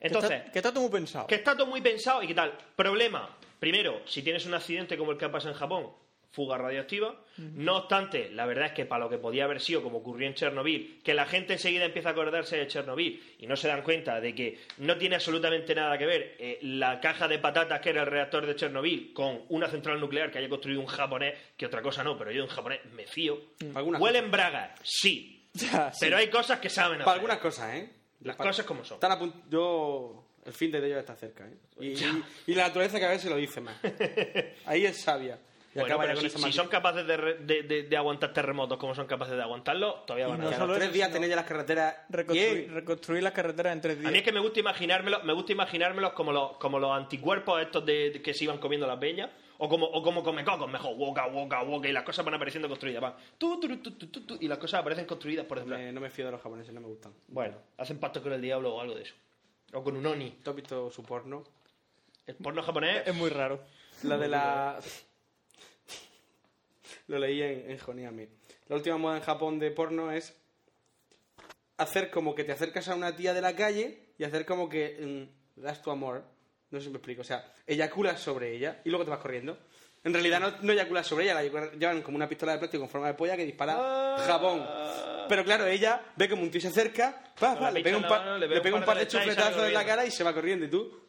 Que Entonces, está, que está todo muy pensado. que está todo muy pensado y qué tal. Problema. Primero, si tienes un accidente como el que ha pasado en Japón, fuga radioactiva. No obstante, la verdad es que para lo que podía haber sido, como ocurrió en Chernobyl, que la gente enseguida empieza a acordarse de Chernobyl y no se dan cuenta de que no tiene absolutamente nada que ver eh, la caja de patatas que era el reactor de Chernobyl con una central nuclear que haya construido un japonés, que otra cosa no, pero yo en japonés me fío. Algunas ¿Huelen bragas? Sí. [LAUGHS] Ya, sí. Pero hay cosas que saben hacer. Para algunas cosas, ¿eh? Las Para- cosas como son. Están a punto- Yo... El fin de ellos está cerca, ¿eh? [LAUGHS] Y, y- y la naturaleza cada vez se lo dice más. [LAUGHS] Ahí es sabia. Y Bueno, pero si, esa si maldita- son capaces de, re- de- de- de aguantar terremotos como son capaces de aguantarlos, todavía van a no Que a ganar. tres días tenéis ya las carreteras Reconstruir, las carreteras en tres días. A mí es que me gusta imaginármelo, me gusta imaginármelos como los, como los anticuerpos estos de, de que se iban comiendo las peñas, o como, o como come cocos, mejor, woka, woka, woka, y las cosas van apareciendo construidas, van, tu, tu, tu, tu, tu, tu, y las cosas aparecen construidas por detrás. Me- no me fío de los japoneses, no me gustan. Bueno, hacen pacto con el diablo o algo de eso. O con un oni. ¿Tú has visto su porno? El porno japonés Es muy raro. La de la... Lo leí en, en Joniami. La última moda en Japón de porno es hacer como que te acercas a una tía de la calle y hacer como que mm, das tu amor. No sé si me explico. O sea, eyaculas sobre ella y luego te vas corriendo. En realidad no, no eyaculas sobre ella, la llevan como una pistola de plástico con forma de polla que dispara jabón. Pero claro, ella ve como un tío se acerca, pa, le pega un, pa- le pega un par de chufletazos en la cara y se va corriendo y tú.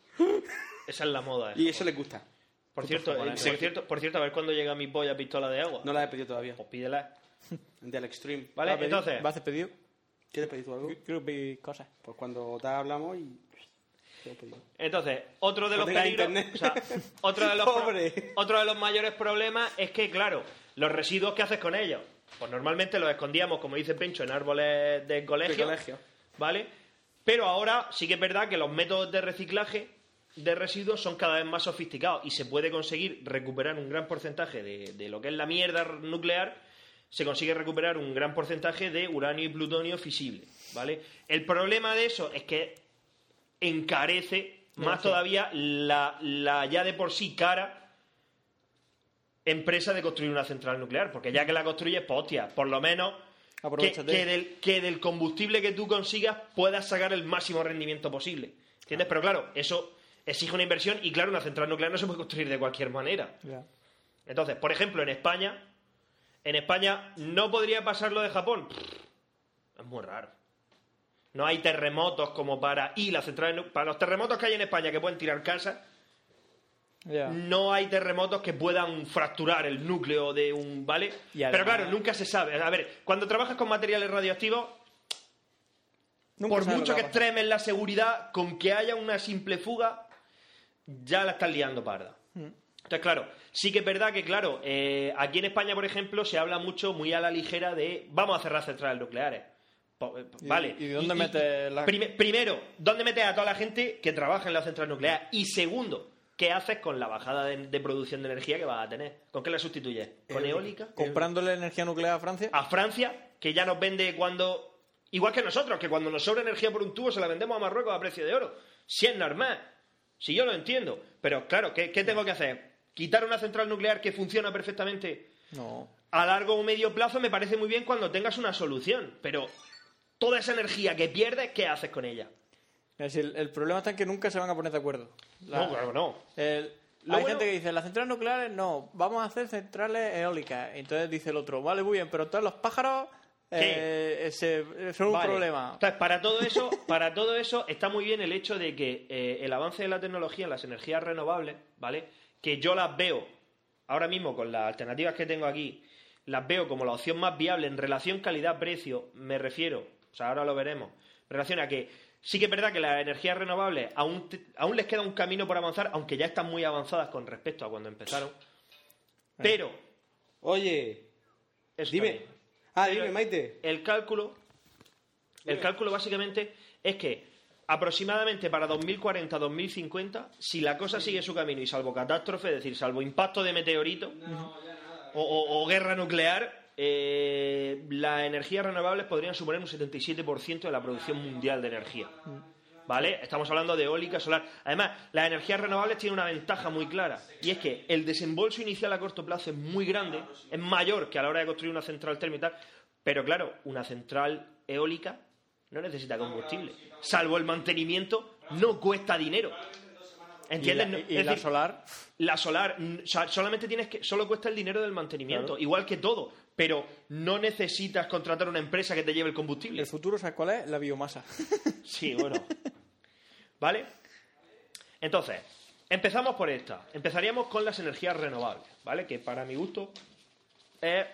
Esa es la moda. [LAUGHS] ¿eh? Y eso le gusta. Por cierto, eh, por cierto, por cierto, a ver cuándo llega mi polla pistola de agua. No la he pedido todavía. Pues pídela. [LAUGHS] Del Extreme. ¿Vale? ¿Va a pedir? Entonces, ¿Va a hacer pedido? ¿Quieres pedir tú algo? Quiero pedir cosas. Pues cuando te hablamos y... entonces, otro de los peligros, o sea, [LAUGHS] otro de los pro- otro de los mayores problemas es que, claro, los residuos que haces con ellos, pues normalmente los escondíamos, como dice Pencho, en árboles de colegio, De colegio. ¿vale? Pero ahora sí que es verdad que los métodos de reciclaje de residuos son cada vez más sofisticados y se puede conseguir recuperar un gran porcentaje de, de lo que es la mierda nuclear, se consigue recuperar un gran porcentaje de uranio y plutonio fisible, ¿vale? El problema de eso es que encarece más todavía la, la ya de por sí cara empresa de construir una central nuclear, porque ya que la construyes, pues hostia, por lo menos que, del, que del combustible que tú consigas puedas sacar el máximo rendimiento posible. ¿Entiendes? Pero claro, eso exige una inversión y claro, una central nuclear no se puede construir de cualquier manera. Entonces, por ejemplo, en España, en España no podría pasar lo de Japón. Es muy raro. No hay terremotos como para y las centrales nu- para los terremotos que hay en España que pueden tirar casas, no hay terremotos que puedan fracturar el núcleo de un, ¿vale? Además- Pero claro, nunca se sabe. A ver, cuando trabajas con materiales radioactivos, por mucho que pasar. extremen la seguridad, con que haya una simple fuga, ya la estás liando parda. Mm. Entonces, claro, sí que es verdad que, claro, eh, aquí en España, por ejemplo, se habla mucho, muy a la ligera, de vamos a cerrar centrales nucleares. Eh, ¿Y- vale. y dónde metes la- prime- primero, ¿dónde metes a toda la gente que trabaja en la central nuclear? Y segundo, ¿qué haces con la bajada de, de producción de energía que vas a tener? ¿Con qué la sustituyes? ¿Con eólica? Comprándole energía nuclear a Francia. a Francia, que ya nos vende cuando. Igual que nosotros, que cuando nos sobra energía por un tubo se la vendemos a Marruecos a precio de oro. Si es normal. Si yo lo entiendo. Pero claro, ¿qué, qué tengo que hacer? ¿Quitar una central nuclear que funciona perfectamente No. a largo o medio plazo? Me parece muy bien cuando tengas una solución. Pero toda esa energía que pierdes, ¿qué haces con ella? Es decir, el problema está en que nunca se van a poner de acuerdo. La- No, claro, no. el- Lo hay bueno- gente que dice, las centrales nucleares no, vamos a hacer centrales eólicas. Entonces dice el otro, vale, muy bien, pero todos los pájaros eh, ese- son un Vale. problema. Entonces, para todo eso, para todo eso está muy bien el hecho de que eh, el avance de la tecnología en las energías renovables, ¿vale? Que yo las veo ahora mismo con las alternativas que tengo aquí, las veo como la opción más viable en relación calidad-precio, me refiero, o sea, ahora lo veremos, en relación a que sí que es verdad que las energías renovables aún, te- aún les queda un camino por avanzar, aunque ya están muy avanzadas con respecto a cuando empezaron, pero Oye, dime. Ah, Pero dime, Maite. El cálculo, el cálculo básicamente es que aproximadamente para 2040-2050, si la cosa sigue su camino y salvo catástrofe, es decir, salvo impacto de meteorito o, o- o guerra nuclear, eh, las energías renovables podrían suponer un 77% de la producción mundial de energía. ¿Vale? Estamos hablando de eólica, solar. Además, las energías renovables tienen una ventaja muy clara. Y es que el desembolso inicial a corto plazo es muy grande, es mayor que a la hora de construir una central térmica. Pero claro, una central eólica no necesita combustible. Salvo el mantenimiento, no cuesta dinero. y ¿Entiendes? la, y la decir, solar, la solar, solamente tienes que, solo cuesta el dinero del mantenimiento, igual que todo, pero no necesitas contratar una empresa que te lleve el combustible. el futuro, ¿sabes cuál es? La biomasa. Sí, bueno. [LAUGHS] ¿Vale? Entonces, empezamos por esta. Empezaríamos con las energías renovables, ¿vale? Que para mi gusto es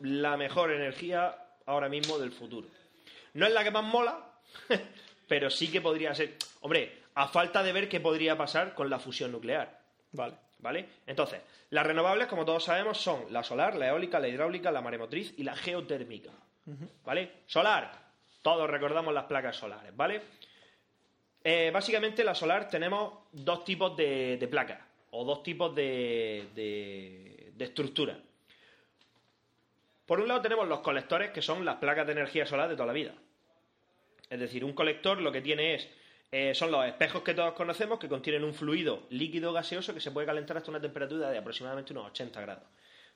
la mejor energía ahora mismo del futuro. No es la que más mola, [LAUGHS] pero sí que podría ser. Hombre, a falta de ver qué podría pasar con la fusión nuclear. Vale. ¿Vale? Entonces, las renovables, como todos sabemos, son la solar, la eólica, la hidráulica, la maremotriz y la geotérmica. ¿Vale? Solar, todos recordamos las placas solares, ¿vale? Eh, básicamente, la solar tenemos dos tipos de, placas o dos tipos de, de. Por un lado tenemos los colectores, que son las placas de energía solar de toda la vida. Es decir, un colector lo que tiene es eh, son los espejos que todos conocemos que contienen un fluido líquido gaseoso que se puede calentar hasta una temperatura de aproximadamente unos 80 grados.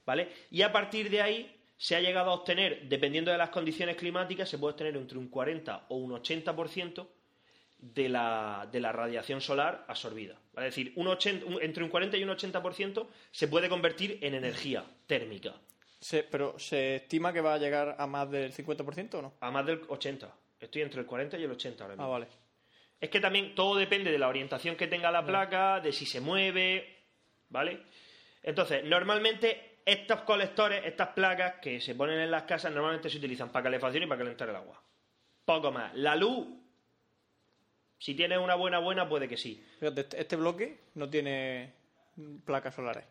¿Vale? Y a partir de ahí se ha llegado a obtener, dependiendo de las condiciones climáticas, se puede obtener entre un 40 o un 80% de la, de la radiación solar absorbida. ¿Vale? Es decir, un 80 un- entre un 40 y un 80% se puede convertir en energía térmica. Se- pero ¿se estima que va a llegar a más del 50% o no? A más del 80. Estoy entre el 40 y el 80 ahora mismo. Ah, vale. Es que también todo depende de la orientación que tenga la placa, de si se mueve, ¿vale? Entonces, normalmente estos colectores, estas placas que se ponen en las casas, normalmente se utilizan para calefacción y para calentar el agua. Poco más. La luz, si tienes una buena buena, puede que sí. Fíjate, este, este bloque no tiene placas solares.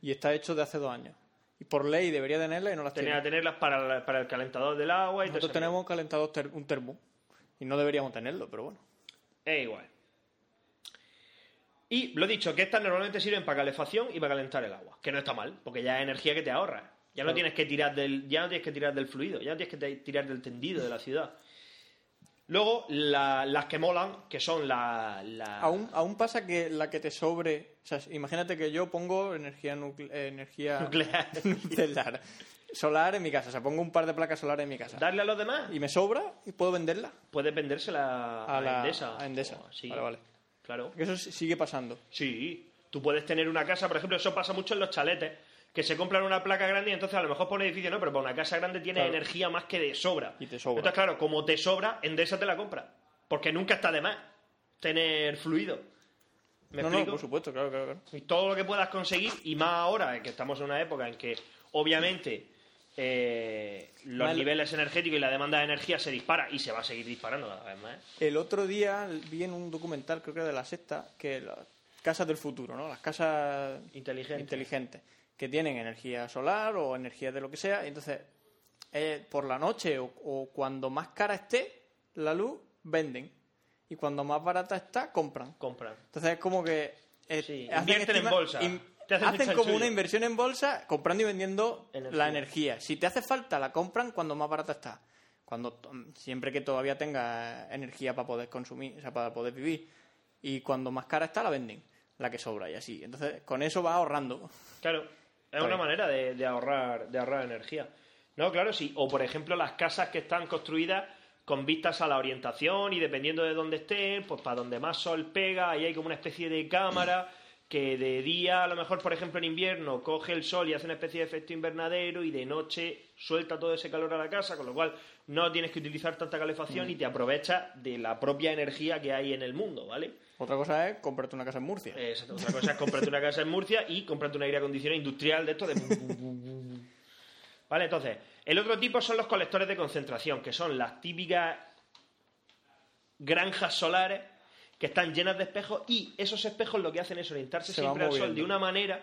Y está hecho de hace dos años. Y por ley debería tenerlas y no las Tenía tiene. que tenerlas para, para el calentador del agua y Nosotros tenemos un calentador ter- un termo. Y no deberíamos tenerlo, pero bueno. Es igual. Y lo dicho, que estas normalmente sirven para calefacción y para calentar el agua, que no está mal, porque ya es energía que te ahorra. Ya no Claro. tienes que tirar del, ya no tienes que tirar del fluido, ya no tienes que tirar del tendido de la ciudad. Luego, la- las que molan, que son la, la- Aún, aún pasa que la que te sobre. O sea, imagínate que yo pongo energía, nucle- eh, energía Nuclear. [LAUGHS] nuclear, solar en mi casa. O sea, pongo un par de placas solares en mi casa. darle a los demás. Y me sobra y puedo venderla Puedes vendérsela a, a, la, Endesa. a Endesa. o así. Vale, vale. Claro. Porque eso sí- sigue pasando. Sí, tú puedes tener una casa, por ejemplo, eso pasa mucho en los chaletes, que se compran una placa grande y entonces a lo mejor por un edificio no, pero para una casa grande tiene Claro. energía más que de sobra. Y te sobra. Entonces, claro, como te sobra, Endesa te la compra. Porque nunca está de más tener fluido. ¿Me no, no, explico? por supuesto, claro, claro. claro. Y todo lo que puedas conseguir, y más ahora, que estamos en una época en que obviamente eh, los niveles energéticos y la demanda de energía se dispara y se va a seguir disparando cada vez más. El otro día vi en un documental, creo que era de la sexta, que las casas del futuro, ¿no? Las casas Inteligente. inteligentes, que tienen energía solar o energía de lo que sea, y entonces eh, por la noche o, o cuando más cara esté la luz, venden. Y cuando más barata está, compran. Compran. Entonces es como que... eh, Sí, invierten en bolsa. in- hacen como una inversión en bolsa comprando y vendiendo Energía. la energía. Si te hace falta, la compran cuando más barata está. Cuando siempre que todavía tenga energía para poder consumir, o sea, para poder vivir. Y cuando más cara está, la venden, la que sobra y así. Entonces, con eso va ahorrando. Claro, es una manera de, de ahorrar de ahorrar energía. No, claro, sí. O por ejemplo las casas que están construidas con vistas a la orientación y dependiendo de dónde estén, pues para donde más sol pega, ahí hay como una especie de cámara que de día, a lo mejor por ejemplo en invierno, coge el sol y hace una especie de efecto invernadero y de noche suelta todo ese calor a la casa, con lo cual no tienes que utilizar tanta calefacción y te aprovechas de la propia energía que hay en el mundo, ¿vale? Otra cosa es comprarte una casa en Murcia. Exacto. Otra cosa es comprarte una casa en Murcia y comprarte un aire acondicionado industrial de esto de... Vale, entonces, el otro tipo son los colectores de concentración, que son las típicas granjas solares que están llenas de espejos y esos espejos lo que hacen es orientarse Se siempre al sol de una manera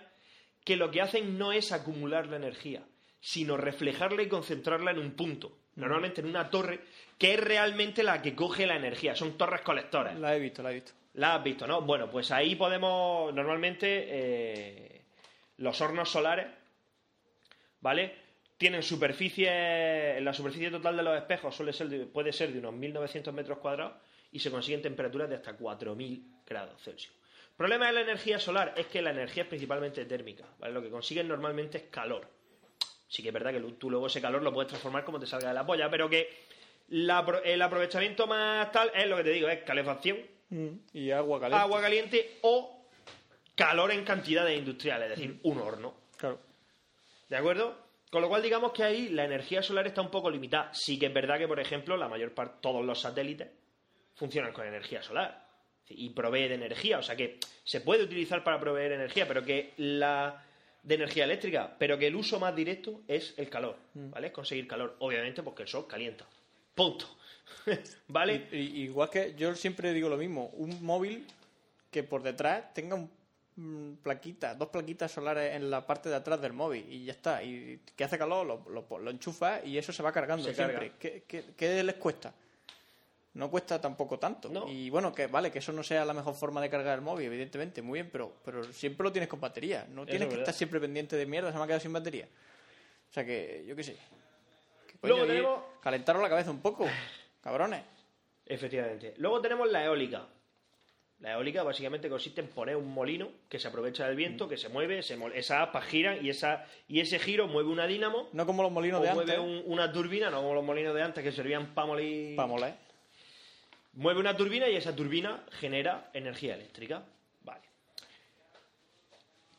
que lo que hacen no es acumular la energía, sino reflejarla y concentrarla en un punto, normalmente en una torre, que es realmente la que coge la energía, son torres colectoras. La he visto, la he visto. La has visto, ¿no? Bueno, pues ahí podemos, normalmente, eh, los hornos solares, ¿vale? Tienen superficie, la superficie total de los espejos suele ser de- puede ser de unos 1900 metros cuadrados y se consiguen temperaturas de hasta 4000 grados Celsius. El problema de la energía solar es que la energía es principalmente térmica, ¿vale? Lo que consiguen normalmente es calor. Sí que es verdad que tú luego ese calor lo puedes transformar como te salga de la polla, pero que la el aprovechamiento más tal es lo que te digo, es calefacción, Mm, Y agua caliente. agua caliente o calor en cantidades industriales, es decir, un horno. Claro. ¿De acuerdo? Con lo cual, digamos que ahí la energía solar está un poco limitada. Sí que es verdad que, por ejemplo, la mayor parte, todos los satélites funcionan con energía solar y provee de energía. O sea que se puede utilizar para proveer energía, pero que la de energía eléctrica, pero que el uso más directo es el calor, ¿vale? Es conseguir calor, obviamente, porque el sol calienta. Punto. [LAUGHS] ¿Vale? Y- y- igual que yo siempre digo lo mismo, un móvil que por detrás tenga un mm, plaquitas, dos plaquitas solares en la parte de atrás del móvil y ya está. Y que hace calor, lo, lo, lo enchufas y eso se va cargando Se siempre. carga. ¿Qué, qué, qué les cuesta? No cuesta tampoco tanto. No. Y bueno, que vale, que eso no sea la mejor forma de cargar el móvil, evidentemente, muy bien, pero, pero siempre lo tienes con batería. No tienes es que verdad. estar siempre pendiente de mierda, se me ha quedado sin batería. O sea que, yo qué sé. Que, Luego tenemos- Calentaros la cabeza un poco, [SIGHS] cabrones. Efectivamente. Luego tenemos la eólica. La eólica básicamente consiste en poner un molino que se aprovecha del viento, que se mueve, se mol- esas aspas giran y, esa, y ese giro mueve una dínamo No como los molinos de mueve antes, un- una turbina, no como los molinos de antes que servían para moler. para moler. Mueve una turbina y esa turbina genera energía eléctrica. Vale.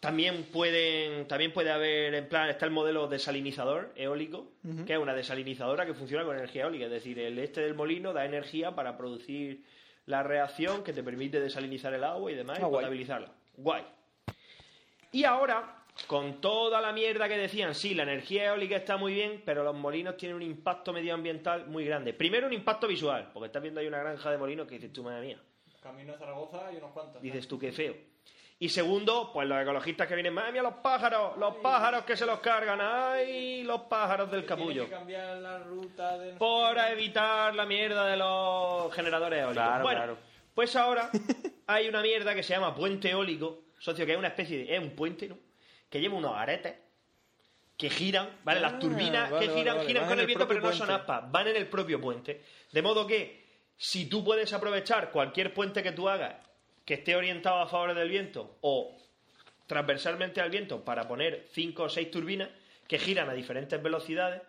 También pueden, también puede haber, en plan, está el modelo desalinizador eólico, que es una desalinizadora que funciona con energía eólica. Es decir, el este del molino da energía para producir la reacción que te permite desalinizar el agua y demás Ah, y guay. potabilizarla. Guay. Y ahora, con toda la mierda que decían, sí, la energía eólica está muy bien, pero los molinos tienen un impacto medioambiental muy grande. Primero, un impacto visual, porque estás viendo ahí una granja de molinos que dices tú, madre mía, Camino a Zaragoza y unos cuantos. dices tú, qué feo. Y segundo, pues los ecologistas que vienen, madre mía, los pájaros, los pájaros que se los cargan, ay, los pájaros del capullo. cambiar la ruta de... Por evitar la mierda de los generadores eólicos. Claro, bueno, claro. pues ahora [LAUGHS] hay una mierda que se llama puente eólico, socio, que es una especie de. es un puente, ¿no? Que lleva unos aretes que giran, ¿vale? Las Ah, turbinas vale, que giran, vale. giran con el viento, pero no son aspas, van en el propio puente. De modo que, si tú puedes aprovechar cualquier puente que tú hagas que esté orientado a favor del viento o transversalmente al viento para poner cinco o seis turbinas que giran a diferentes velocidades,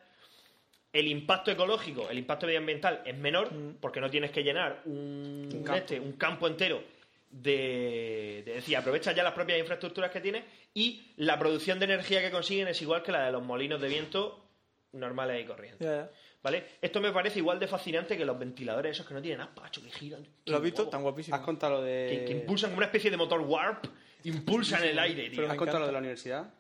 el impacto ecológico, el impacto medioambiental es menor porque no tienes que llenar un, campo. este, un campo entero de, de decir, aprovechas ya las propias infraestructuras que tienes y la producción de energía que consiguen es igual que la de los molinos de viento normales y corrientes. ¿Vale? Esto me parece igual de fascinante que los ventiladores esos que no tienen aspacho, que giran. ¿Lo has visto? Tan guapísimo. ¿Has contado lo de. Que, que impulsan como una especie de motor warp, impulsan el aire, tío. Pero ¿Has contado lo de la universidad?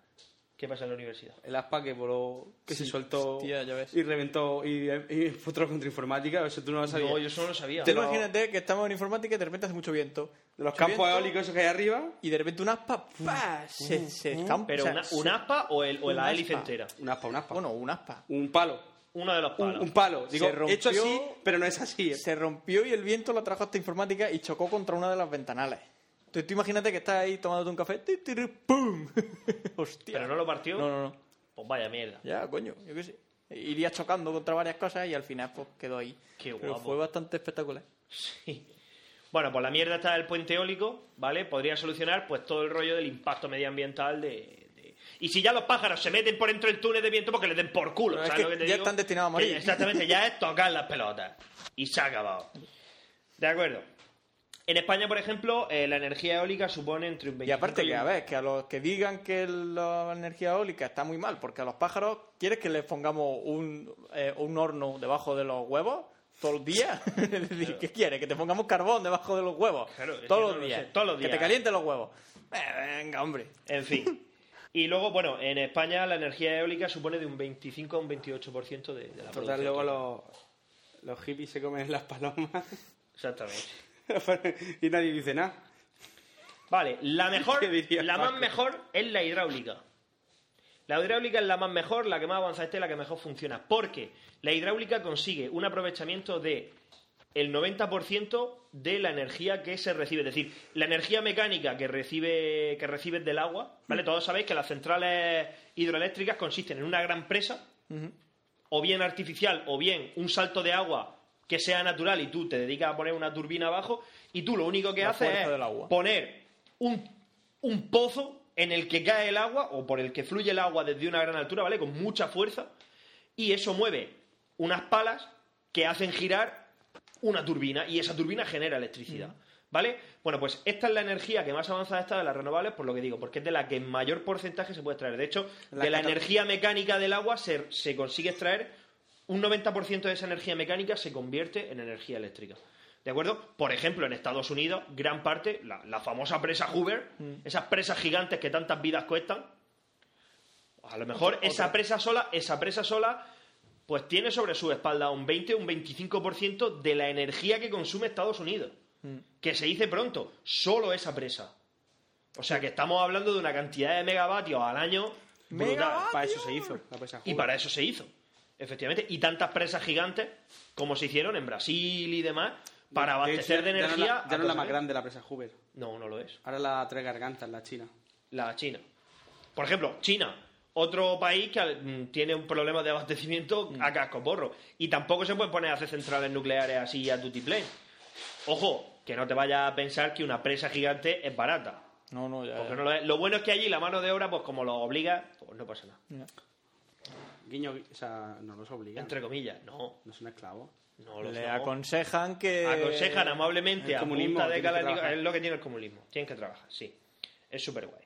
¿Qué pasa en la universidad? El aspa que voló, que se soltó hostia, ya ves. y reventó y, y fue otro contra informática. Eso tú no lo sabías. No, yo eso no lo sabía. Lo- imagínate que estamos en informática y de repente hace mucho viento. De los Mucho campos viento, eólicos esos que hay arriba, Y de repente un aspa ¡pa! se, se escampa. Pero o sea, una, un aspa o, el, o un la hélice entera. un aspa, un aspa. Bueno, un aspa. un palo. Uno de los palos. un palo. Digo, Se rompió- hecho así, pero no es así. ¿eh? Se rompió y el viento lo trajo hasta informática y chocó contra una de las ventanales. Entonces tú imagínate que estás ahí tomándote un café. ti, ¡Pum! [LAUGHS] Hostia. Pero no lo partió. No, no, no. Pues vaya mierda. Ya, coño, yo qué sé. Iría chocando contra varias cosas y al final pues quedó ahí. Qué Pero guapo. fue bastante espectacular. Sí. Bueno, pues la mierda está del puente eólico, ¿vale? Podría solucionar pues todo el rollo del impacto medioambiental de... de- Y si ya los pájaros se meten por dentro del túnel de viento, porque les den por culo, Pero es ¿sabes que lo que te ya digo? están destinados a morir. Que exactamente, ya es [LAUGHS] tocar las pelotas. Y se ha acabado. De acuerdo. En España, por ejemplo, eh, la energía eólica supone entre un 25 Y aparte y que, a ver, que a los que digan que la energía eólica está muy mal, porque a los pájaros, ¿quieres que les pongamos un, eh, un horno debajo de los huevos todos los días? [LAUGHS] es decir, ¿qué quieres? ¿Que te pongamos carbón debajo de los huevos? Claro, todos los lo días. sé, todos los Que te días. calienten los huevos. Eh, venga, hombre. En fin. Y luego, bueno, en España la energía eólica supone de un 25 a un 28% de, de la Total, producción luego los, los hippies se comen las palomas Exactamente. [LAUGHS] y nadie dice nada. Vale, la [LAUGHS] mejor, ¿Qué diría la más mejor es la hidráulica. La hidráulica es la más mejor, la que más avanzada esté, la que mejor funciona. Porque la hidráulica consigue un aprovechamiento de el 90% de la energía que se recibe. Es decir, la energía mecánica que recibe que recibes del agua, ¿vale? Todos sabéis que las centrales hidroeléctricas consisten en una gran presa, o bien artificial, o bien un salto de agua que sea natural y tú te dedicas a poner una turbina abajo y tú lo único que La haces es poner un, un pozo en el que cae el agua o por el que fluye el agua desde una gran altura, ¿vale? Con mucha fuerza y eso mueve unas palas que hacen girar una turbina y esa turbina genera electricidad. ¿Vale? Bueno, pues esta es la energía que más avanzada está de las renovables, por lo que digo, porque es de la que en mayor porcentaje se puede extraer. De hecho, La de la energía mecánica del agua se, se consigue extraer un 90% de esa energía mecánica se convierte en energía eléctrica. ¿De acuerdo? Por ejemplo, en Estados Unidos, gran parte, la, la famosa presa Hoover, esas presas gigantes que tantas vidas cuestan, a lo mejor esa presa sola, esa presa sola, pues tiene sobre su espalda un 20 o un 25% de la energía que consume Estados Unidos. Que se dice pronto, solo esa presa. O sea que estamos hablando de una cantidad de megavatios al año brutal. Para eso se hizo la presa Y para eso se hizo, efectivamente. Y tantas presas gigantes como se hicieron en Brasil y demás para De abastecer hecho, de ya no energía. la- a Ya no es la más grande la presa Hoover. No, no lo es. Ahora la tres gargantas, la China. La China. Por ejemplo, China, otro país que mm, tiene un problema de abastecimiento Mm. a casco porro. Y tampoco se puede poner a hacer centrales nucleares así a tutiplén. Ojo, que no te vayas a pensar que una presa gigante es barata. No, no, ya. No lo, es. Lo bueno es que allí la mano de obra, pues como lo obliga, pues no pasa nada. Guiño, o sea, no los obliga. Entre comillas, no. No son esclavos. No lo Le aconsejan que. Aconsejan amablemente el a comunismo punta de. Es lo que tiene el comunismo. Tienen que trabajar, sí. Es súper guay.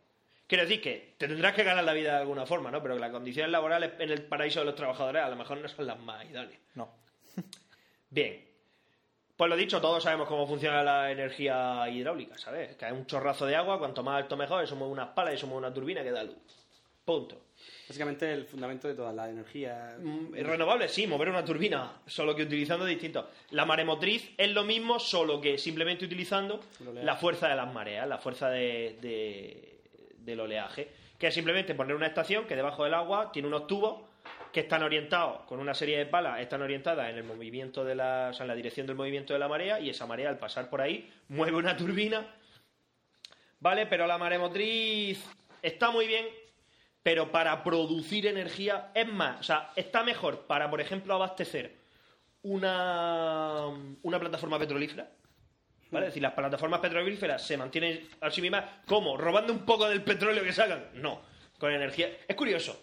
Quiero decir que te tendrás que ganar la vida de alguna forma, ¿no? Pero que las condiciones laborales en el paraíso de los trabajadores a lo mejor no son las más idóneas. No. [LAUGHS] Bien. Pues lo dicho, todos sabemos cómo funciona la energía hidráulica, ¿sabes? Que hay un chorrazo de agua, cuanto más alto mejor, eso mueve unas palas y eso mueve una turbina que da luz. Punto. Básicamente el fundamento de toda la energía. Mm, Renovable, sí, mover una turbina, solo que utilizando distintos. La maremotriz es lo mismo, solo que simplemente utilizando la fuerza de las mareas, la fuerza de, de- del oleaje. Que es simplemente poner una estación que debajo del agua tiene unos tubos que están orientados con una serie de palas, están orientadas en el movimiento de la, o sea, en la dirección del movimiento de la marea y esa marea al pasar por ahí mueve una turbina. ¿Vale? Pero la maremotriz está muy bien, pero para producir energía es más, o sea, está mejor para, por ejemplo, abastecer una, una plataforma petrolífera. ¿Vale? Es decir, las plataformas petrolíferas se mantienen a sí mismas, ¿cómo? ¿Robando un poco del petróleo que sacan? No, con energía. Es curioso.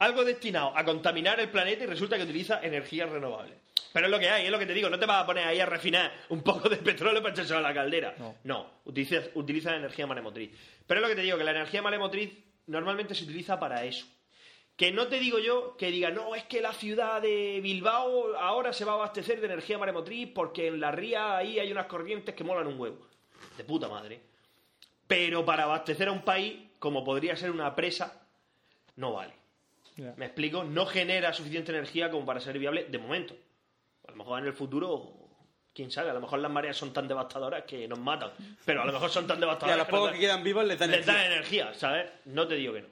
Algo destinado a contaminar el planeta y resulta que utiliza energías renovables. Pero es lo que hay, es lo que te digo. No te vas a poner ahí a refinar un poco de petróleo para echárselo a la caldera. No. utiliza, utiliza energía maremotriz. Pero es lo que te digo, que la energía maremotriz normalmente se utiliza para eso. Que no te digo yo que diga, no, es que la ciudad de Bilbao ahora se va a abastecer de energía maremotriz porque en la ría ahí hay unas corrientes que molan un huevo. De puta madre. Pero para abastecer a un país, como podría ser una presa, no vale. ¿Me explico? No genera suficiente energía como para ser viable de momento. A lo mejor en el futuro, quién sabe, a lo mejor las mareas son tan devastadoras que nos matan. Pero a lo mejor son tan Y a devastadoras los que pocos dan- que quedan vivos les dan les energía. energía, ¿sabes? No te digo que no.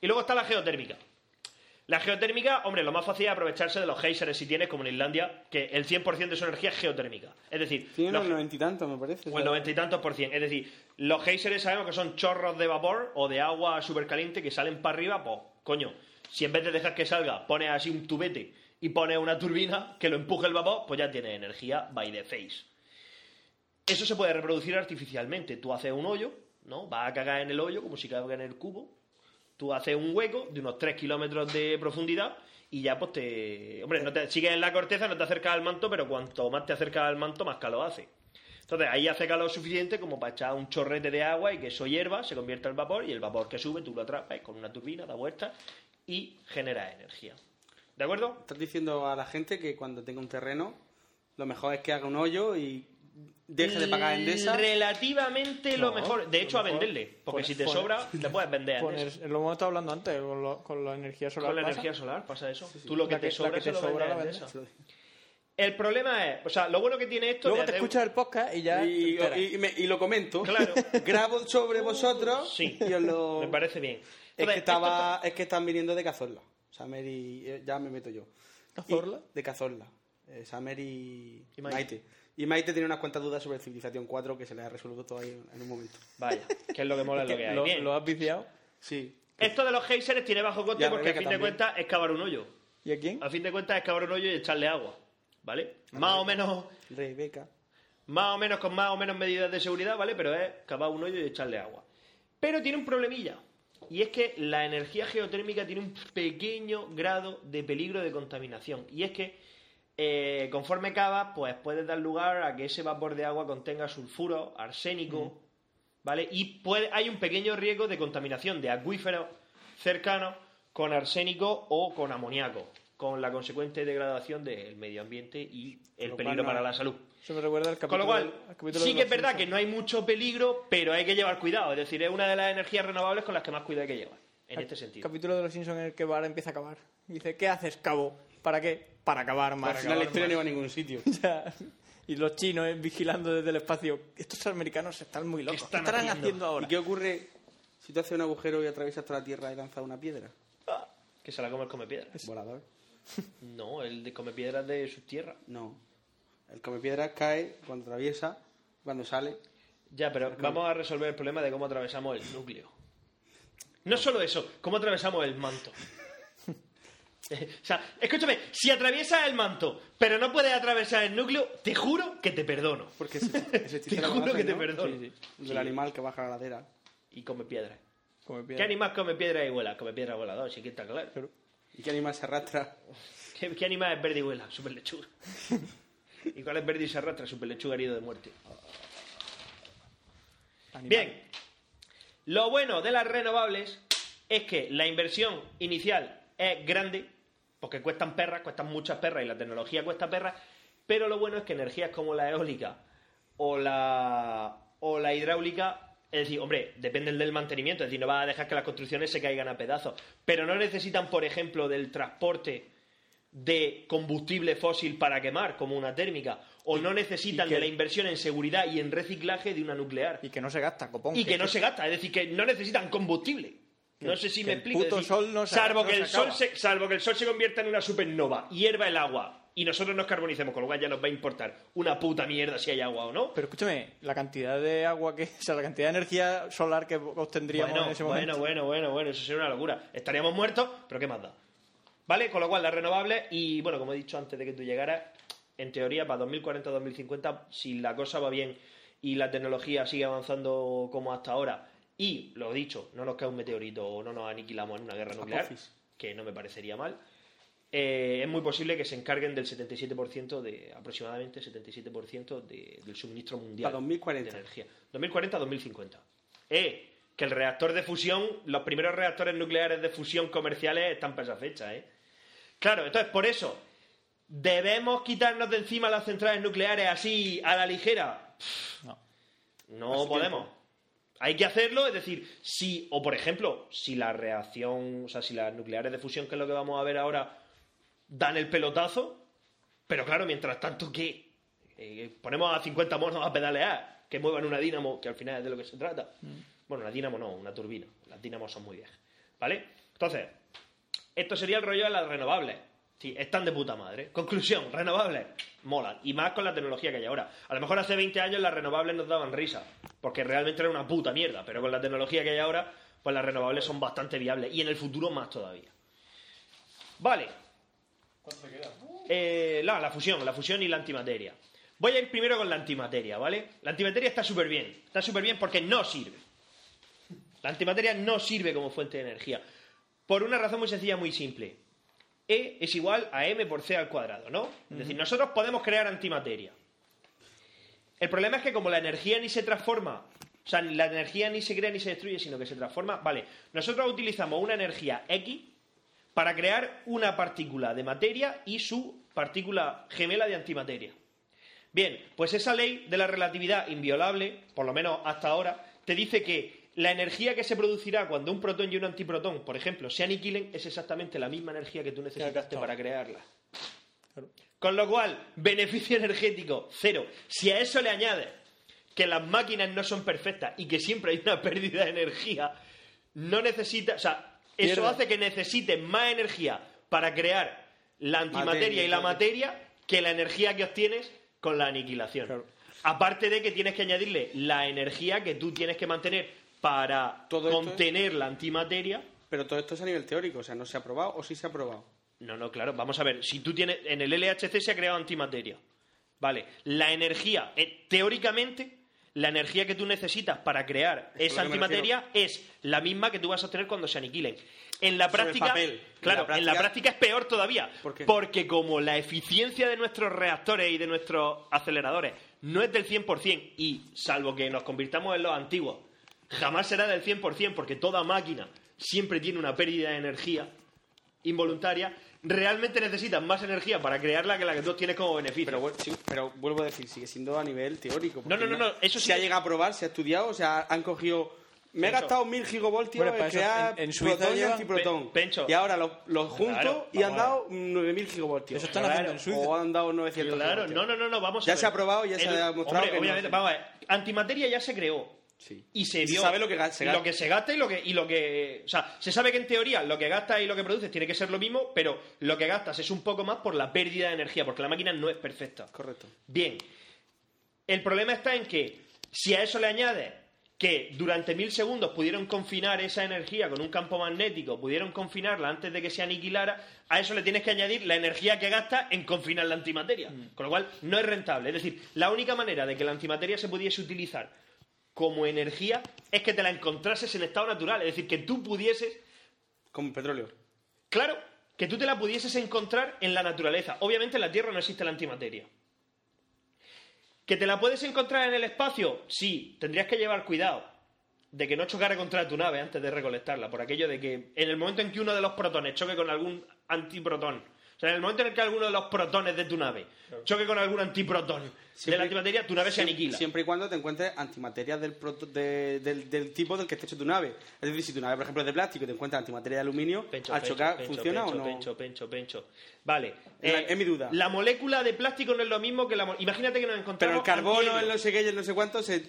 Y luego está la geotérmica. La geotérmica, hombre, lo más fácil es aprovecharse de los geysers si tienes, como en Islandia, que el 100% de su energía es geotérmica. Es decir, Tiene los- noventa y tantos, me parece. o el noventa y tantos por cien. Es decir, los geysers sabemos que son chorros de vapor o de agua súper caliente que salen para arriba, pues, coño, si en vez de dejar que salga, pones así un tubete y pones una turbina que lo empuje el vapor, pues ya tienes energía by the face. Eso se puede reproducir artificialmente. Tú haces un hoyo, ¿no? Vas a cagar en el hoyo como si caga en el cubo. Tú haces un hueco de unos 3 kilómetros de profundidad y ya pues te... Hombre, no te sigues en la corteza, no te acercas al manto, pero cuanto más te acercas al manto, más calor hace. Entonces ahí hace calor suficiente como para echar un chorrete de agua y que eso hierva, se convierta en vapor y el vapor que sube tú lo atrapas con una turbina, da vueltas y genera energía. ¿De acuerdo? Estás diciendo a la gente que cuando tenga un terreno, lo mejor es que haga un hoyo y deje de pagar Endesa. Relativamente lo mejor. De hecho, a mejor venderle. Porque poner- si te poner- sobra, le puedes vender [LAUGHS] Poner- lo hemos estado hablando antes con, lo- con la energía solar. Con la pasa. energía solar pasa eso. Tú lo que, te sobra, que se te lo sobra vendes la a. Endesa. El problema es, o sea, lo bueno que tiene esto... Luego te escuchas el podcast y ya. Y, te enteras. y- y me- y lo comento. Claro. [LAUGHS] Grabo sobre vosotros Sí, y os lo... me parece bien. Es que, estaba, es que están viniendo de Cazorla. Samer y... eh, Ya me meto yo. ¿Cazorla? Y- de Cazorla. Eh, Samer y, Y Maite. Maite. Y Maite tiene unas cuantas dudas sobre Civilización 4 que se le ha resuelto todo ahí en un momento. Vaya, que es lo que mola, es lo que hay. ¿Lo, Bien. lo has viciado? Sí. Esto de los geysers tiene bajo Y coste a porque a Rebeca fin de también. cuentas es cavar un hoyo. ¿Y a quién? A fin de cuentas es cavar un hoyo y echarle agua. ¿Vale? Más o menos Rebeca. más o menos con más o menos medidas de seguridad, ¿vale? Pero es cavar un hoyo y echarle agua. Pero tiene un problemilla. Y es que la energía geotérmica tiene un pequeño grado de peligro de contaminación. Y es que eh, conforme cavas, pues puedes dar lugar a que ese vapor de agua contenga sulfuro, arsénico, ¿vale? Y puede, hay un pequeño riesgo de contaminación de acuíferos cercanos con arsénico o con amoníaco, con la consecuente degradación del medio ambiente y el Lo peligro para la salud. Eso me recuerda al capítulo. Con lo cual, al capítulo sí que es verdad que no hay mucho peligro, pero hay que llevar cuidado. Es decir, es una de las energías renovables con las que más cuidado hay que llevar, en Al este sentido. capítulo de los Simpsons en el que Bar empieza a cavar. Y dice, ¿qué haces, cabo? ¿Para qué? Para acabar más. La historia no iba a ningún sitio. Ya. Y los chinos eh, vigilando desde el espacio. Estos americanos están muy locos. ¿Qué, están estarán haciendo? haciendo ahora? ¿Y qué ocurre si tú haces un agujero y atraviesas toda la Tierra y lanzas una piedra? Que se la come el come piedras. Volador. No, el de come piedras de sus tierras. No. El come piedras cae cuando atraviesa, cuando sale. Ya, pero vamos a resolver el problema de cómo atravesamos el núcleo. No solo eso, cómo atravesamos el manto. [LAUGHS] o sea, escúchame, si atraviesas el manto, pero no puedes atravesar el núcleo, te juro que te perdono. Porque ese, [LAUGHS] ese chiste Te juro que te ¿no? perdono. Sí, sí. Del animal que baja la ladera. Y come piedras. Come ¿Qué piedra. animal come piedra y vuela? Come piedra volador, sí que está claro. ¿Y qué animal se arrastra? ¿Qué, qué animal es verde y vuela? Super lechuga. [LAUGHS] ¿Y cuál es verde y se arrastra? Super lechuga herido de muerte. Animal. Bien, lo bueno de las renovables es que la inversión inicial es grande, porque cuestan perras, cuestan muchas perras y la tecnología cuesta perras, pero lo bueno es que energías como la eólica o la, o la hidráulica, es decir, hombre, dependen del mantenimiento, es decir, no vas a dejar que las construcciones se caigan a pedazos, pero no necesitan, por ejemplo, del transporte de combustible fósil para quemar, como una térmica, o no necesitan que- de la inversión en seguridad y en reciclaje de una nuclear Y que no se gasta, copón. y que no se gasta, es decir, que no necesitan combustible. No sé si me explico. puto es decir, sol no se- salvo, no que se el sol se, salvo que el sol se convierta en una supernova, hierva el agua y nosotros nos carbonicemos, con lo cual ya nos va a importar una puta mierda si hay agua o no. Pero escúchame, la cantidad de agua que. [LAUGHS] O sea, la cantidad de energía solar que obtendríamos Bueno, en ese bueno, momento. bueno, bueno, bueno, eso sería una locura. Estaríamos muertos, pero ¿qué más da? ¿Vale? Con lo cual, las renovables, y bueno, como he dicho antes de que tú llegaras, en teoría, para 2040-2050, si la cosa va bien y la tecnología sigue avanzando como hasta ahora, y, lo dicho, no nos cae un meteorito o no nos aniquilamos en una guerra nuclear, que no me parecería mal, eh, es muy posible que se encarguen del 77%, de aproximadamente 77% de- del suministro mundial Para 2040. de energía. 2040-2050. Eh, que el reactor de fusión, los primeros reactores nucleares de fusión comerciales están para esa fecha, ¿eh? Claro, entonces por eso, ¿debemos quitarnos de encima las centrales nucleares así a la ligera? No. No podemos. Hay que hacerlo, es decir, si, o por ejemplo, si la reacción, o sea, si las nucleares de fusión, que es lo que vamos a ver ahora, dan el pelotazo, pero claro, mientras tanto, ¿qué? Eh, ponemos a 50 monos a pedalear, que muevan una dínamo, que al final es de lo que se trata. Bueno, una dínamo no, una turbina. Las dínamos son muy viejas. ¿Vale? Entonces, esto sería el rollo de las renovables. Sí, están de puta madre. Conclusión, renovables, molan. Y más con la tecnología que hay ahora. A lo mejor hace 20 años las renovables nos daban risa, porque realmente era una puta mierda. Pero con la tecnología que hay ahora, pues las renovables son bastante viables. Y en el futuro más todavía. Vale. Eh, la, la fusión, la fusión y la antimateria. Voy a ir primero con la antimateria, ¿vale? La antimateria está súper bien. Está súper bien porque no sirve. La antimateria no sirve como fuente de energía. Por una razón muy sencilla, muy simple. E es igual a m por c al cuadrado, ¿no? Es decir, nosotros podemos crear antimateria. El problema es que como la energía ni se transforma, o sea, la energía ni se crea ni se destruye, sino que se transforma, vale, nosotros utilizamos una energía X para crear una partícula de materia y su partícula gemela de antimateria. Bien, pues esa ley de la relatividad inviolable, por lo menos hasta ahora, te dice que la energía que se producirá cuando un protón y un antiprotón, por ejemplo, se aniquilen, es exactamente la misma energía que tú necesitaste para crearla. Con lo cual, beneficio energético, cero. Si a eso le añades que las máquinas no son perfectas y que siempre hay una pérdida de energía, no necesita, o sea, eso hace que necesites más energía para crear la antimateria Materia, y la claro. materia que la energía que obtienes con la aniquilación. Aparte de que tienes que añadirle la energía que tú tienes que mantener para Todo contener la antimateria. Pero todo esto es a nivel teórico, o sea, no se ha probado o sí se ha probado. No, no, claro, vamos a ver. Si tú tienes. En el LHC se ha creado antimateria. Vale. La energía, eh, teóricamente, la energía que tú necesitas para crear Es esa antimateria es la misma que tú vas a obtener cuando se aniquilen. En la Sobre práctica. papel. En Claro, la en la práctica- es peor todavía. ¿Por qué? Porque como la eficiencia de nuestros reactores y de nuestros aceleradores no es del 100%, y salvo que nos convirtamos en los antiguos, jamás será del 100%, porque toda máquina siempre tiene una pérdida de energía involuntaria, realmente necesitas más energía para crearla que la que tú tienes como beneficio. Pero, sí, pero vuelvo a decir, sigue siendo a nivel teórico. No, no, no, no, eso se sí ha que- llegado a probar, se ha estudiado, o sea, han cogido Me he Pencho. gastado mil gigavoltios Bueno, en crear en- en Suiza protón y antiprotón. Pe- Pencho. Y ahora los, los junto Claro, y han dado 9000 gigavoltios. Eso están Claro, haciendo en Suiza. O han dado 900 Claro, gigavoltios. no, no, no, no, vamos Ya a ver. se ha probado, ya se ha demostrado hombre, que no. obviamente, vamos a ver. Antimateria ya se creó. Sí. Y se vio sabe lo que se gasta. lo que se gasta y lo que y lo que o sea se sabe que en teoría lo que gastas y lo que produces tiene que ser lo mismo pero lo que gastas es un poco más por la pérdida de energía porque la máquina no es perfecta Correcto. bien el problema está en que si a eso le añades que durante mil segundos pudieron confinar esa energía con un campo magnético, pudieron confinarla antes de que se aniquilara, a eso le tienes que añadir la energía que gasta en confinar la antimateria. Con lo cual, no es rentable. Es decir, la única manera de que la antimateria se pudiese utilizar como energía es que te la encontrases en estado natural. Es decir, que tú pudieses Como petróleo. Claro, que tú te la pudieses encontrar en la naturaleza. Obviamente en la Tierra no existe la antimateria. ¿Que te la puedes encontrar en el espacio? Sí, tendrías que llevar cuidado de que no chocara contra tu nave antes de recolectarla, por aquello de que en el momento en que uno de los protones choque con algún antiprotón, o sea, en el momento en el que alguno de los protones de tu nave choque con algún antiprotón de Siempre- la antimateria, tu nave se aniquila. Siempre y cuando te encuentres antimateria del, proto- de- del, del tipo del que esté hecho tu nave. Es decir, si tu nave, por ejemplo, es de plástico y te encuentras antimateria de aluminio, Pencho, al pencho, chocar, pencho, ¿funciona o no? Pencho, pencho, pencho. Vale. eh, Es la- mi duda. La molécula de plástico no es lo mismo que la... Imagínate que nos Pero encontramos... el carbono, el no sé qué el no sé cuánto, se...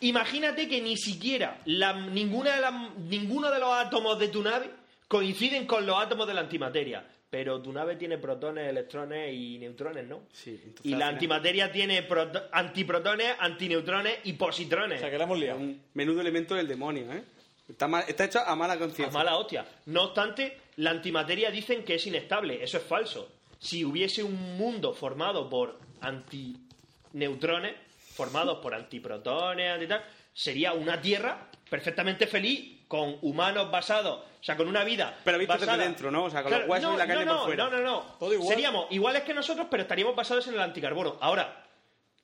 Imagínate que ni siquiera la- ninguna de las- ninguno de los átomos de tu nave coinciden con los átomos de la antimateria. Pero tu nave tiene protones, electrones y neutrones, ¿no? Sí, entonces y la final- antimateria tiene proto- antiprotones, antineutrones y O positrones. sea, que la hemos liado. Un menudo elemento del demonio, ¿eh? Está, mal- está hecho a mala A conciencia. mala hostia. No obstante, la antimateria dicen que es inestable. Eso es falso. Si hubiese un mundo formado por antineutrones, formados por antiprotones, anti tal, sería una Tierra perfectamente feliz con humanos basados, o sea, con una vida Pero visto basada- desde dentro, ¿no? O sea, con los huesos no, y la carne no, por no, fuera. No, no, no. Todo igual. Seríamos iguales que nosotros, pero estaríamos basados en el anticarbono. Ahora,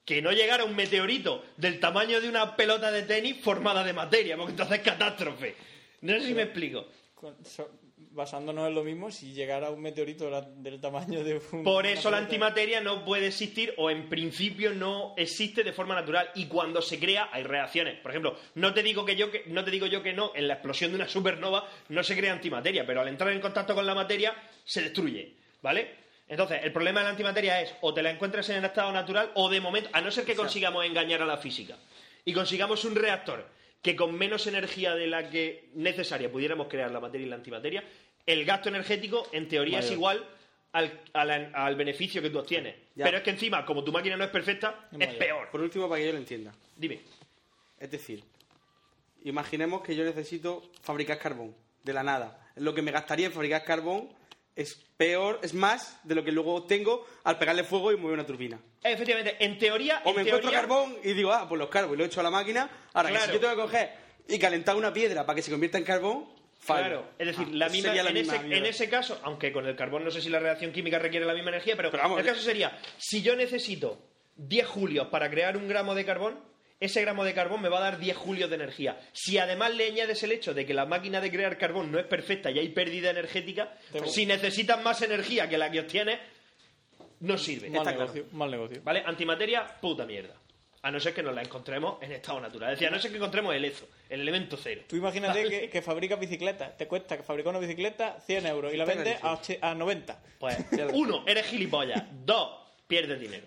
que no llegara un meteorito del tamaño de una pelota de tenis formada de materia, porque entonces es catástrofe. No sé si me explico. Basándonos en lo mismo, si llegara un meteorito del tamaño de un... Por eso la antimateria no puede existir o en principio no existe de forma natural y cuando se crea hay reacciones. Por ejemplo, no te digo que yo que no te digo yo que no, en la explosión de una supernova no se crea antimateria, pero al entrar en contacto con la materia se destruye, ¿vale? Entonces, el problema de la antimateria es o te la encuentras en el estado natural o de momento, a no ser que consigamos engañar a la física y consigamos un reactor que con menos energía de la que necesaria pudiéramos crear la materia y la antimateria, el gasto energético en teoría es igual al, a la- al beneficio que tú obtienes. Ya. Pero es que encima, como tu máquina no es perfecta, Es peor. Por último, para que yo lo entienda. Dime. Es decir, imaginemos que yo necesito fabricar carbón de la nada. Lo que me gastaría en fabricar carbón es peor, es más de lo que luego obtengo al pegarle fuego y mover una turbina. Efectivamente, en teoría. O en me encuentro carbón y digo, ah, pues los carbo y lo echo a la máquina. Ahora, que Claro. si yo tengo que coger y calentar una piedra para que se convierta en carbón, fallo. Claro, es decir, Ah, la eso misma, la en, misma ese, en ese caso, aunque con el carbón no sé si la reacción química requiere la misma energía, pero, Pero vamos, el caso sería, si yo necesito 10 julios para crear un gramo de carbón, ese gramo de carbón me va a dar 10 julios de energía. Si además le añades el hecho de que la máquina de crear carbón no es perfecta y hay pérdida energética, Te- si necesitas más energía que la que obtienes, no sirve. Mal Está negocio, claro. mal negocio. ¿Vale? Antimateria, puta mierda. A no ser que nos la encontremos en estado natural. Es decir, a no ser que encontremos el EZO, el elemento cero. Tú imagínate Vale. que, que fabricas bicicletas. Te cuesta que fabricar una bicicleta 100 euros y la vendes a, och- a 90. Pues, [LAUGHS] uno, eres gilipollas. Dos, pierdes dinero.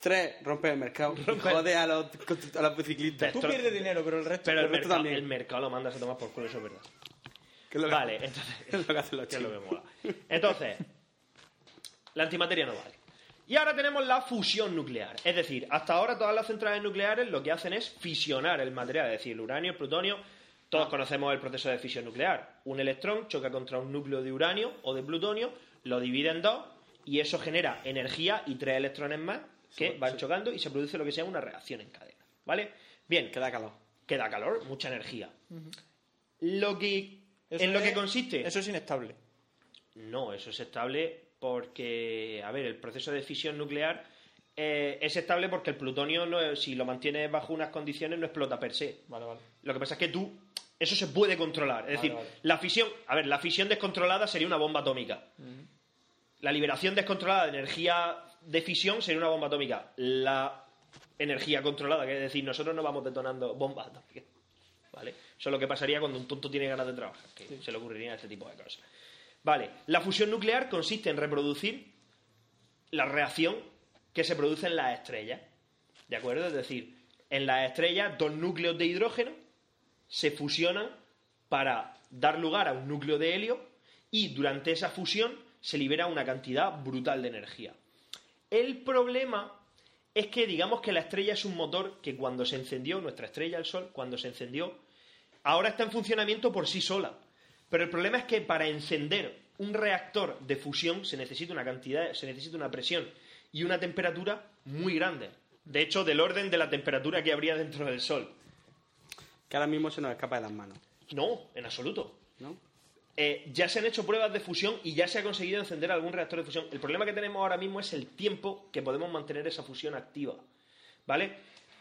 Tres, rompe el mercado. [LAUGHS] Jode a los, a los biciclistas. Tú pierdes dinero, pero el resto... Pero el mercado, también. el mercado lo mandas a tomar por culo, eso es verdad. Que es lo que- Vale, entonces. [LAUGHS] es lo que hacen los que es lo que mola. Entonces, la antimateria no vale. Y ahora tenemos la fusión nuclear. Es decir, hasta ahora todas las centrales nucleares lo que hacen es fisionar el material, es decir, el uranio, el plutonio. Todos conocemos el proceso de fisión nuclear. Un electrón choca contra un núcleo de uranio o de plutonio, lo divide en dos y eso genera energía y tres electrones más que van chocando y se produce lo que sea una reacción en cadena. ¿Vale? Bien, Que da calor. que da calor, mucha energía. Lo que Eso en lo que consiste Eso es inestable. no, eso es estable porque, a ver, el proceso de fisión nuclear eh, es estable porque el plutonio, no, si lo mantienes bajo unas condiciones, no explota per se. Vale, vale. Lo que pasa es que tú, eso se puede controlar. Es decir, vale. la fisión, a ver, la fisión descontrolada sería una bomba atómica. La liberación descontrolada de energía de fisión sería una bomba atómica. La energía controlada, que es decir, nosotros no vamos detonando bombas atómicas. ¿vale? Eso es lo que pasaría cuando un tonto tiene ganas de trabajar, que se le ocurrirían este tipo de cosas. Vale, la fusión nuclear consiste en reproducir la reacción que se produce en las estrellas. ¿De acuerdo? Es decir, en las estrellas dos núcleos de hidrógeno se fusionan para dar lugar a un núcleo de helio y durante esa fusión se libera una cantidad brutal de energía. El problema es que digamos que la estrella es un motor que cuando se encendió, nuestra estrella, el Sol, cuando se encendió, ahora está en funcionamiento por sí sola. Pero el problema es que para encender un reactor de fusión se necesita una cantidad, se necesita una presión y una temperatura muy grande. De hecho, del orden de la temperatura que habría dentro del Sol. Que ahora mismo se nos escapa de las manos, No, en absoluto. ¿no? Eh, ya se han hecho pruebas de fusión y ya se ha conseguido encender algún reactor de fusión. El problema que tenemos ahora mismo es el tiempo que podemos mantener esa fusión activa. ¿Vale?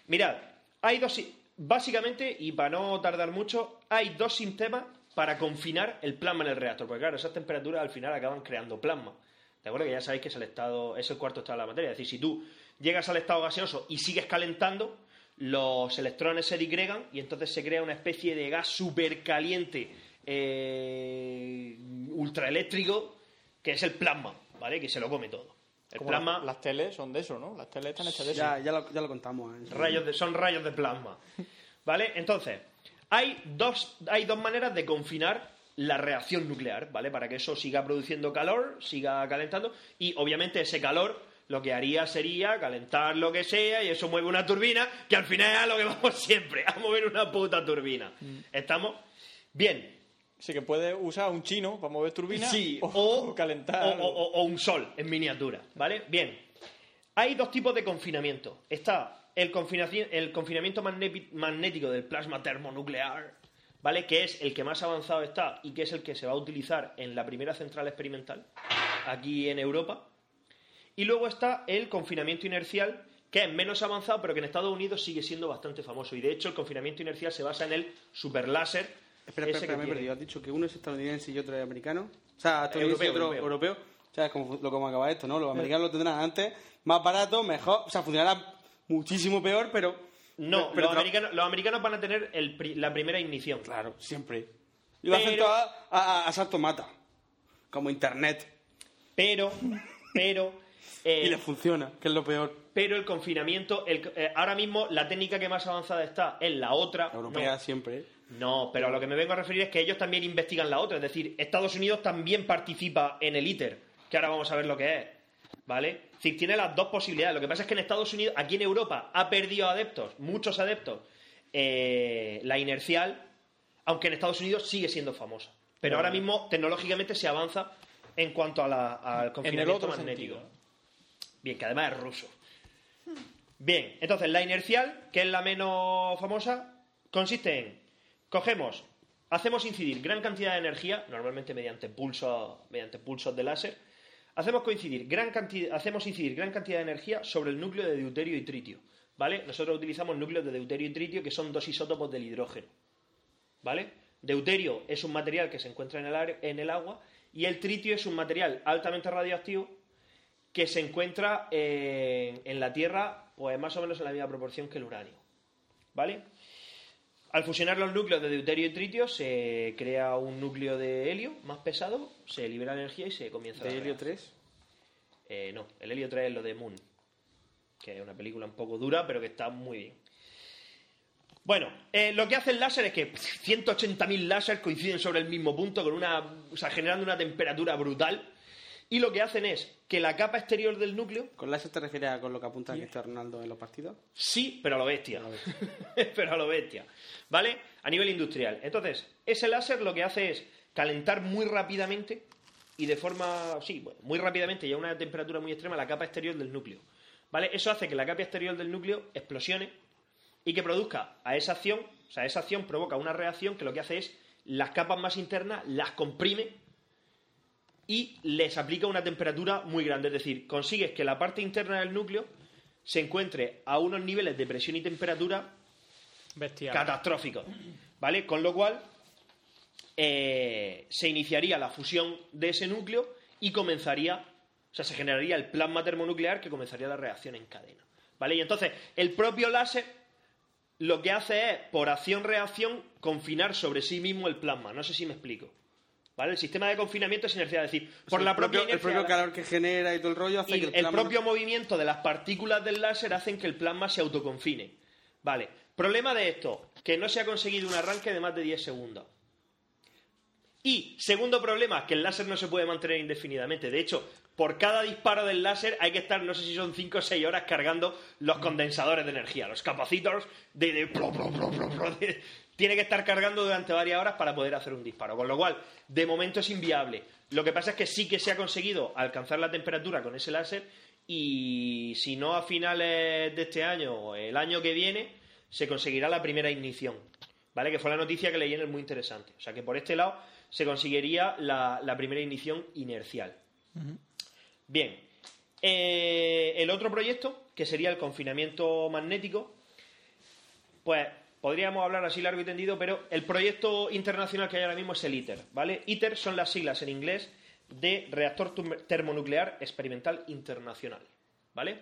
Mirad, hay dos. si- Básicamente, y para no tardar mucho, hay dos sistemas para confinar el plasma en el reactor. Porque claro, esas temperaturas al final acaban creando plasma. ¿De acuerdo? Que ya sabéis que es el estado, es el cuarto estado de la materia. Es decir, si tú llegas al estado gaseoso y sigues calentando, los electrones se disgregan y entonces se crea una especie de gas súper caliente, eh, ultraeléctrico, que es el plasma, ¿vale? Que se lo come todo. El Como plasma, la- las teles son de eso, ¿no? Las teles están hechas de eso. Ya, ya, lo, ya lo contamos. ¿eh? rayos de, son rayos de plasma. ¿Vale? Entonces, hay dos, hay dos maneras de confinar la reacción nuclear, ¿vale? Para que eso siga produciendo calor, siga calentando, y obviamente ese calor lo que haría sería calentar lo que sea y eso mueve una turbina, que al final es a lo que [LAUGHS] vamos siempre, a mover una puta turbina. ¿Estamos? Bien, Sí, que puede usar un chino para mover turbinas Sí, [LAUGHS] o, o, calentar. o- o- o un sol en miniatura, ¿vale? Bien. Hay dos tipos de confinamiento. Está el, el confinamiento magné- magnético del plasma termonuclear, ¿vale? Que es el que más avanzado está y que es el que se va a utilizar en la primera central experimental aquí en Europa. Y luego está el confinamiento inercial, que es menos avanzado, pero que en Estados Unidos sigue siendo bastante famoso. Y de hecho, el confinamiento inercial se basa en el superláser. Espera, espera, espera, me he perdido. Has dicho que uno es estadounidense y otro es americano. O sea, estadounidense Europeo, y otro europeo. europeo. O sea, es como, lo como acaba esto, ¿no? Los americanos lo tendrán antes, más barato, mejor. O sea, funcionará muchísimo peor, pero. No, pero los, americanos, los americanos van a tener el la primera ignición. Claro, siempre. Y lo hacen Pero- todo a, a, a salto mata. Como internet. Pero, pero, [LAUGHS] eh, Y les funciona, que es lo peor. pero el confinamiento, el- eh, ahora mismo la técnica que más avanzada está es la otra. La europea siempre. ¿eh? No, pero a lo que me vengo a referir es que ellos también investigan la otra. Es decir, Estados Unidos también participa en el ITER, que ahora vamos a ver lo que es. ¿Vale? Es decir, tiene las dos posibilidades. Lo que pasa es que en Estados Unidos, aquí en Europa, ha perdido adeptos, muchos adeptos, eh, la inercial, aunque en Estados Unidos sigue siendo famosa. Pero ahora mismo, tecnológicamente, se avanza en cuanto a la- al confinamiento otro magnético. sentido. Bien, que además es ruso. Bien, entonces la inercial, que es la menos famosa, consiste en cogemos, hacemos incidir gran cantidad de energía, normalmente mediante pulsos, mediante pulsos de láser, hacemos coincidir gran cantidad, hacemos incidir gran cantidad de energía sobre el núcleo de deuterio y tritio, ¿vale? Nosotros utilizamos núcleos de deuterio y tritio que son dos isótopos del hidrógeno, ¿vale? Deuterio es un material que se encuentra en el, en el agua y el tritio es un material altamente radioactivo que se encuentra en, en la Tierra, pues más o menos en la misma proporción que el uranio. ¿Vale? Al fusionar los núcleos de deuterio y tritio se crea un núcleo de helio más pesado, se libera energía y se comienza De la helio reacción. 3. Eh, no, el helio 3 es lo de Moon, que es una película un poco dura, pero que está muy bien. Bueno, eh, lo que hace el láser es que 180.000 láser coinciden sobre el mismo punto, con una, o sea, generando una temperatura brutal. Y lo que hacen es que la capa exterior del núcleo, ¿Con láser te refieres a con lo que apunta Cristiano Ronaldo en los partidos? sí, pero a lo [LAUGHS] bestia. pero a lo bestia. ¿Vale? A nivel industrial. Entonces, ese láser lo que hace es calentar muy rápidamente y de forma, sí, bueno, muy rápidamente y a una temperatura muy extrema la capa exterior del núcleo. ¿Vale? Eso hace que la capa exterior del núcleo explosione y que produzca a esa acción, o sea, esa acción provoca una reacción que lo que hace es las capas más internas las comprime y les aplica una temperatura muy grande. Es decir, consigues que la parte interna del núcleo se encuentre a unos niveles de presión y temperatura Bestial. catastróficos. ¿Vale? Con lo cual eh, se iniciaría la fusión de ese núcleo y comenzaría, o sea, se generaría el plasma termonuclear que comenzaría la reacción en cadena. ¿Vale? Y entonces el propio láser lo que hace es, por acción-reacción, confinar sobre sí mismo el plasma. No sé si me explico. ¿Vale? El sistema de confinamiento es inercial, es decir, por el la propio, propia el propio calor que genera y todo el rollo hace y que el, el, plasma- propio movimiento de las partículas del láser hacen que el plasma se autoconfine. Vale. Problema de esto, que no se ha conseguido un arranque de más de 10 segundos. Y segundo problema, que el láser no se puede mantener indefinidamente. De hecho, por cada disparo del láser hay que estar, no sé si son 5 o 6 horas cargando los condensadores de energía, los capacitors de- tiene que estar cargando durante varias horas para poder hacer un disparo. Con lo cual, de momento es inviable. Lo que pasa es que sí que se ha conseguido alcanzar la temperatura con ese láser y si no a finales de este año o el año que viene, se conseguirá la primera ignición. ¿Vale? Que fue la noticia que leí en el muy interesante. O sea que por este lado se conseguiría la, la primera ignición inercial. Bien. Eh, el otro proyecto, que sería el confinamiento magnético, pues podríamos hablar así largo y tendido, pero el proyecto internacional que hay ahora mismo es el ITER, ¿vale? ITER son las siglas en inglés de Reactor Termonuclear Experimental Internacional, ¿vale?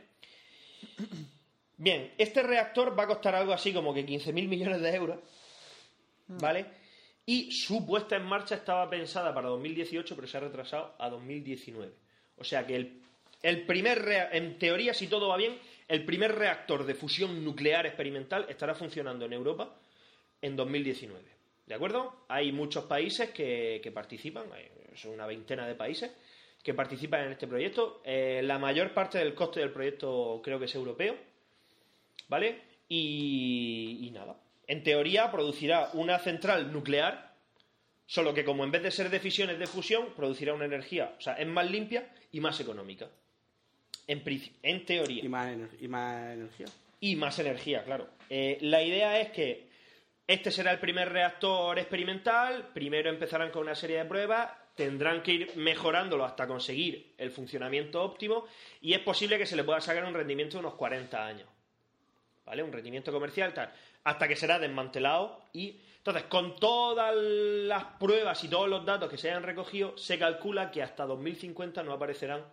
Bien, este reactor va a costar algo así como que 15.000 millones de euros, ¿vale? Y su puesta en marcha estaba pensada para 2018, pero se ha retrasado a 2019. O sea que el, el primer, en teoría, si todo va bien, el primer reactor de fusión nuclear experimental estará funcionando en Europa en 2019. ¿De acuerdo? Hay muchos países que, participan, hay- son una veintena de países que participan en este proyecto. Eh, la mayor parte del coste del proyecto creo que es europeo, ¿vale? Y, y nada. En teoría producirá una central nuclear, solo que como en vez de ser de fisión es de fusión, producirá una energía, o sea, es más limpia y más económica. En, teoría y más, y más energía. y más energía, claro. Eh, la idea es que este será el primer reactor experimental, primero empezarán con una serie de pruebas, tendrán que ir mejorándolo hasta conseguir el funcionamiento óptimo y es posible que se le pueda sacar un rendimiento de unos 40 años. ¿Vale? Un rendimiento comercial tal, hasta que será desmantelado y entonces con todas las pruebas y todos los datos que se hayan recogido se calcula que hasta 2050 no aparecerán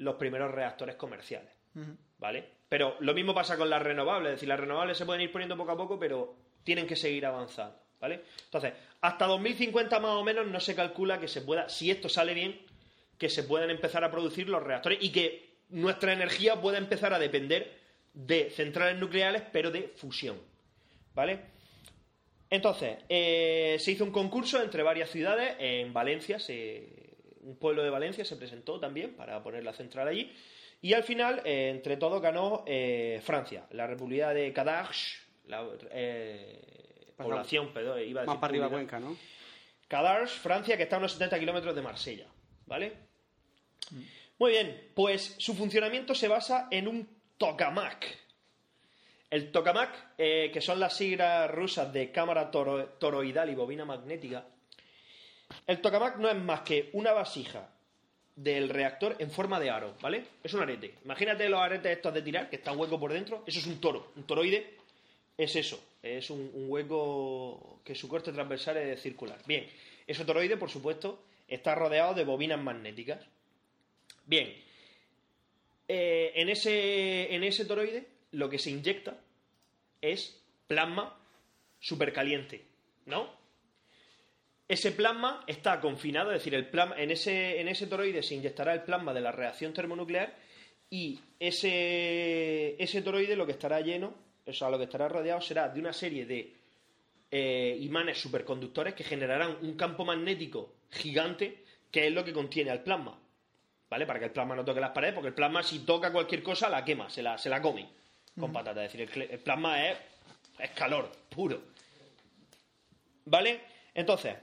los primeros reactores comerciales. ¿Vale? Pero lo mismo pasa con las renovables, es decir, las renovables se pueden ir poniendo poco a poco, pero tienen que seguir avanzando, ¿vale? Entonces, hasta 2050 más o menos no se calcula que se pueda, si esto sale bien, que se puedan empezar a producir los reactores y que nuestra energía pueda empezar a depender de centrales nucleares, pero de fusión, ¿vale? Entonces, eh, se hizo un concurso entre varias ciudades. En Valencia, se- un pueblo de Valencia se presentó también para poner la central allí. Y al final, eh, entre todos, ganó eh, Francia, la República de Cadarache, la eh, población, perdón, iba a Más decir para arriba. Cuenca, ¿no? Francia, que está a unos 70 kilómetros de Marsella, ¿vale? Muy bien, pues su funcionamiento se basa en un tokamak. El tokamak, eh, que son las siglas rusas de cámara toro- toroidal y bobina magnética, el tokamak no es más que una vasija del reactor en forma de aro, ¿vale? Es un arete. Imagínate los aretes estos de tirar, que está hueco por dentro. Eso es un toro. Un toroide es eso. Es un, hueco que su corte transversal es circular. Bien, ese toroide, por supuesto, está rodeado de bobinas magnéticas. Bien, eh, en, ese, en ese toroide lo que se inyecta es plasma supercaliente, ¿no? Ese plasma está confinado, es decir, el plasma, en, ese, en ese toroide se inyectará el plasma de la reacción termonuclear y ese, ese toroide lo que estará lleno, o sea, lo que estará rodeado será de una serie de eh, imanes superconductores que generarán un campo magnético gigante que es lo que contiene al plasma. ¿Vale? Para que el plasma no toque las paredes, porque el plasma si toca cualquier cosa la quema, se la, se la come con patata. Es decir, el, el plasma es, es calor puro. ¿Vale? Entonces,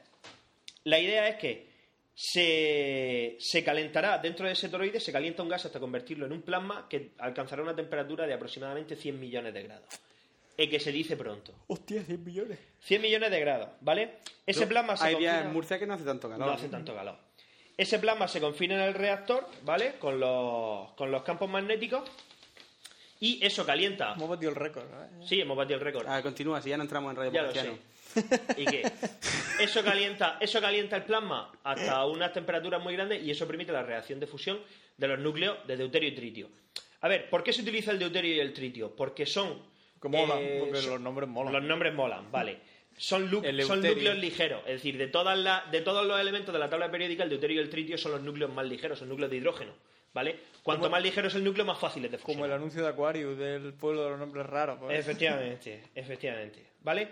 la idea es que se, se calentará dentro de ese toroide, se calienta un gas hasta convertirlo en un plasma que alcanzará una temperatura de aproximadamente 100 millones de grados. Y que se dice pronto. Hostia, 100 millones. 100 millones de grados, ¿vale? Ese plasma se Hay días confina- en Murcia que no hace tanto calor. no hace tanto calor. Ese plasma se confina en el reactor, ¿vale? Con los, con los campos magnéticos. Y eso calienta. Hemos batido el récord, ¿no? Sí, hemos batido el récord. Ah, continúa, si ya no entramos en Radio Ya lo Provinciano. sé. ¿Y qué? Eso calienta, eso calienta el plasma hasta unas temperaturas muy grandes y eso permite la reacción de fusión de los núcleos de deuterio y tritio. A ver, ¿por qué se utiliza el deuterio y el tritio? Porque son Eh, porque son- los nombres molan. Los nombres molan, vale. Son, núcleos ligeros, es decir, de, todas de todos los elementos de la tabla periódica, el deuterio y el tritio son los núcleos más ligeros, son núcleos de hidrógeno, ¿vale? Cuanto Como- más ligero es el núcleo, más fácil es de Como el fusionar. anuncio de Aquarius del pueblo de los nombres raros. pues. Efectivamente, efectivamente, ¿vale?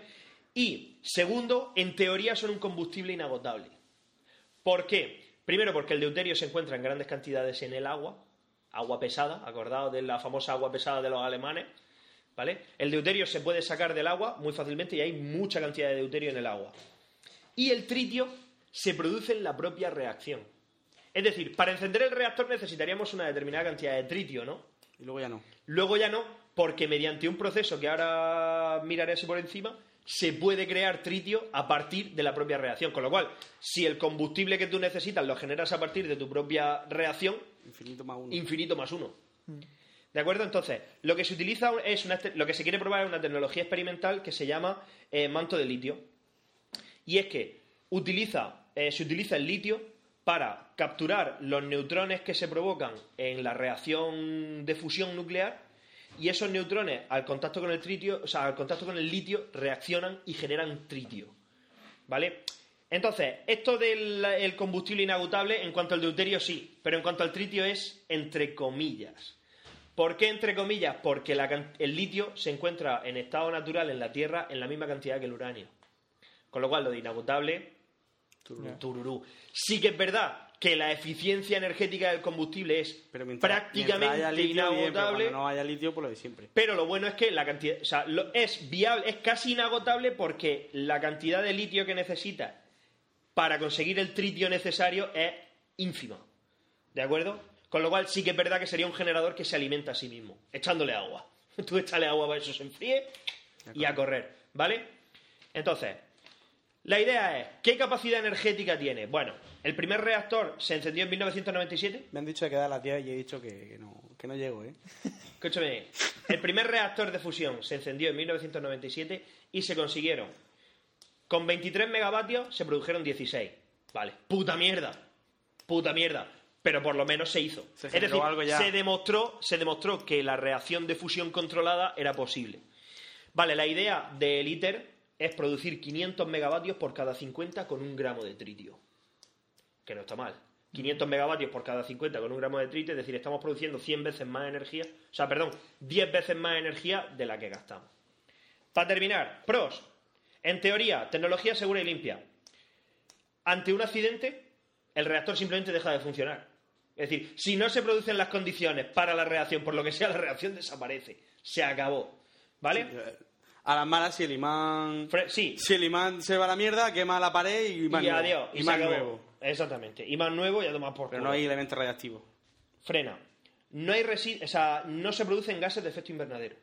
Y, segundo, en teoría son un combustible inagotable. ¿Por qué? Primero, porque el deuterio se encuentra en grandes cantidades en el agua, agua pesada, acordados de la famosa agua pesada de los alemanes, ¿vale? El deuterio se puede sacar del agua muy fácilmente y hay mucha cantidad de deuterio en el agua. Y el tritio se produce en la propia reacción. Es decir, para encender el reactor necesitaríamos una determinada cantidad de tritio, ¿no? Y luego ya no. Luego ya no, porque mediante un proceso que ahora miraré así por encima, se puede crear tritio a partir de la propia reacción. Con lo cual, si el combustible que tú necesitas lo generas a partir de tu propia reacción, Infinito más uno. infinito más uno. ¿De acuerdo? Entonces, lo que se utiliza es una, lo que se quiere probar es una tecnología experimental que se llama eh, manto de litio. Y es que utiliza, eh, se utiliza el litio para capturar los neutrones que se provocan en la reacción de fusión nuclear y esos neutrones al contacto con el tritio, o sea, al contacto con el litio reaccionan y generan tritio. ¿Vale? Entonces, esto del el combustible inagotable, en cuanto al deuterio sí, pero en cuanto al tritio es entre comillas. ¿Por qué entre comillas? Porque la el litio se encuentra en estado natural en la Tierra en la misma cantidad que el uranio. Con lo cual, lo de inagotable, tururú. Sí que es verdad que la eficiencia energética del combustible es Pero mientras, prácticamente mientras bien, pero inagotable. cuando no haya litio, pues lo de siempre. Pero lo bueno es que la cantidad, o sea, lo- es viable, es casi inagotable porque la cantidad de litio que necesita para conseguir el tritio necesario es ínfima. ¿De acuerdo? Con lo cual sí que es verdad que sería un generador que se alimenta a sí mismo, echándole agua. [LAUGHS] Tú échale agua para que eso se enfríe y a correr, ¿vale? Entonces, la idea es, ¿qué capacidad energética tiene? Bueno, el primer reactor se encendió en 1997 Me han dicho de quedar a las 10 y he dicho que, que no, que no llego, ¿eh? [LAUGHS] Escúchame, el primer reactor de fusión se encendió en 1997 y se consiguieron. Con 23 megavatios se produjeron 16. Vale, puta mierda. Puta mierda. Pero por lo menos se hizo. Se es decir, algo ya. Se, demostró, se demostró que la reacción de fusión controlada era posible. Vale, la idea del ITER es producir 500 megavatios por cada 50 con un gramo de tritio que no está mal. 500 megavatios por cada 50 con un gramo de tritio, es decir, estamos produciendo 100 veces más energía, o sea, perdón, 10 veces más energía de la que gastamos. Para terminar, pros. En teoría, tecnología segura y limpia. Ante un accidente, el reactor simplemente deja de funcionar. Es decir, si no se producen las condiciones para la reacción, por lo que sea, la reacción desaparece. Se acabó. ¿Vale? A las malas, si el imán. Fre- sí, Si el imán se va a la mierda, quema la pared y imán y nuevo. adiós. Y Imán nuevo. Exactamente. Y más nuevo y a tomar por Pero culo. no hay elementos radiactivos. frena. No hay resi- o sea, no se producen gases de efecto invernadero.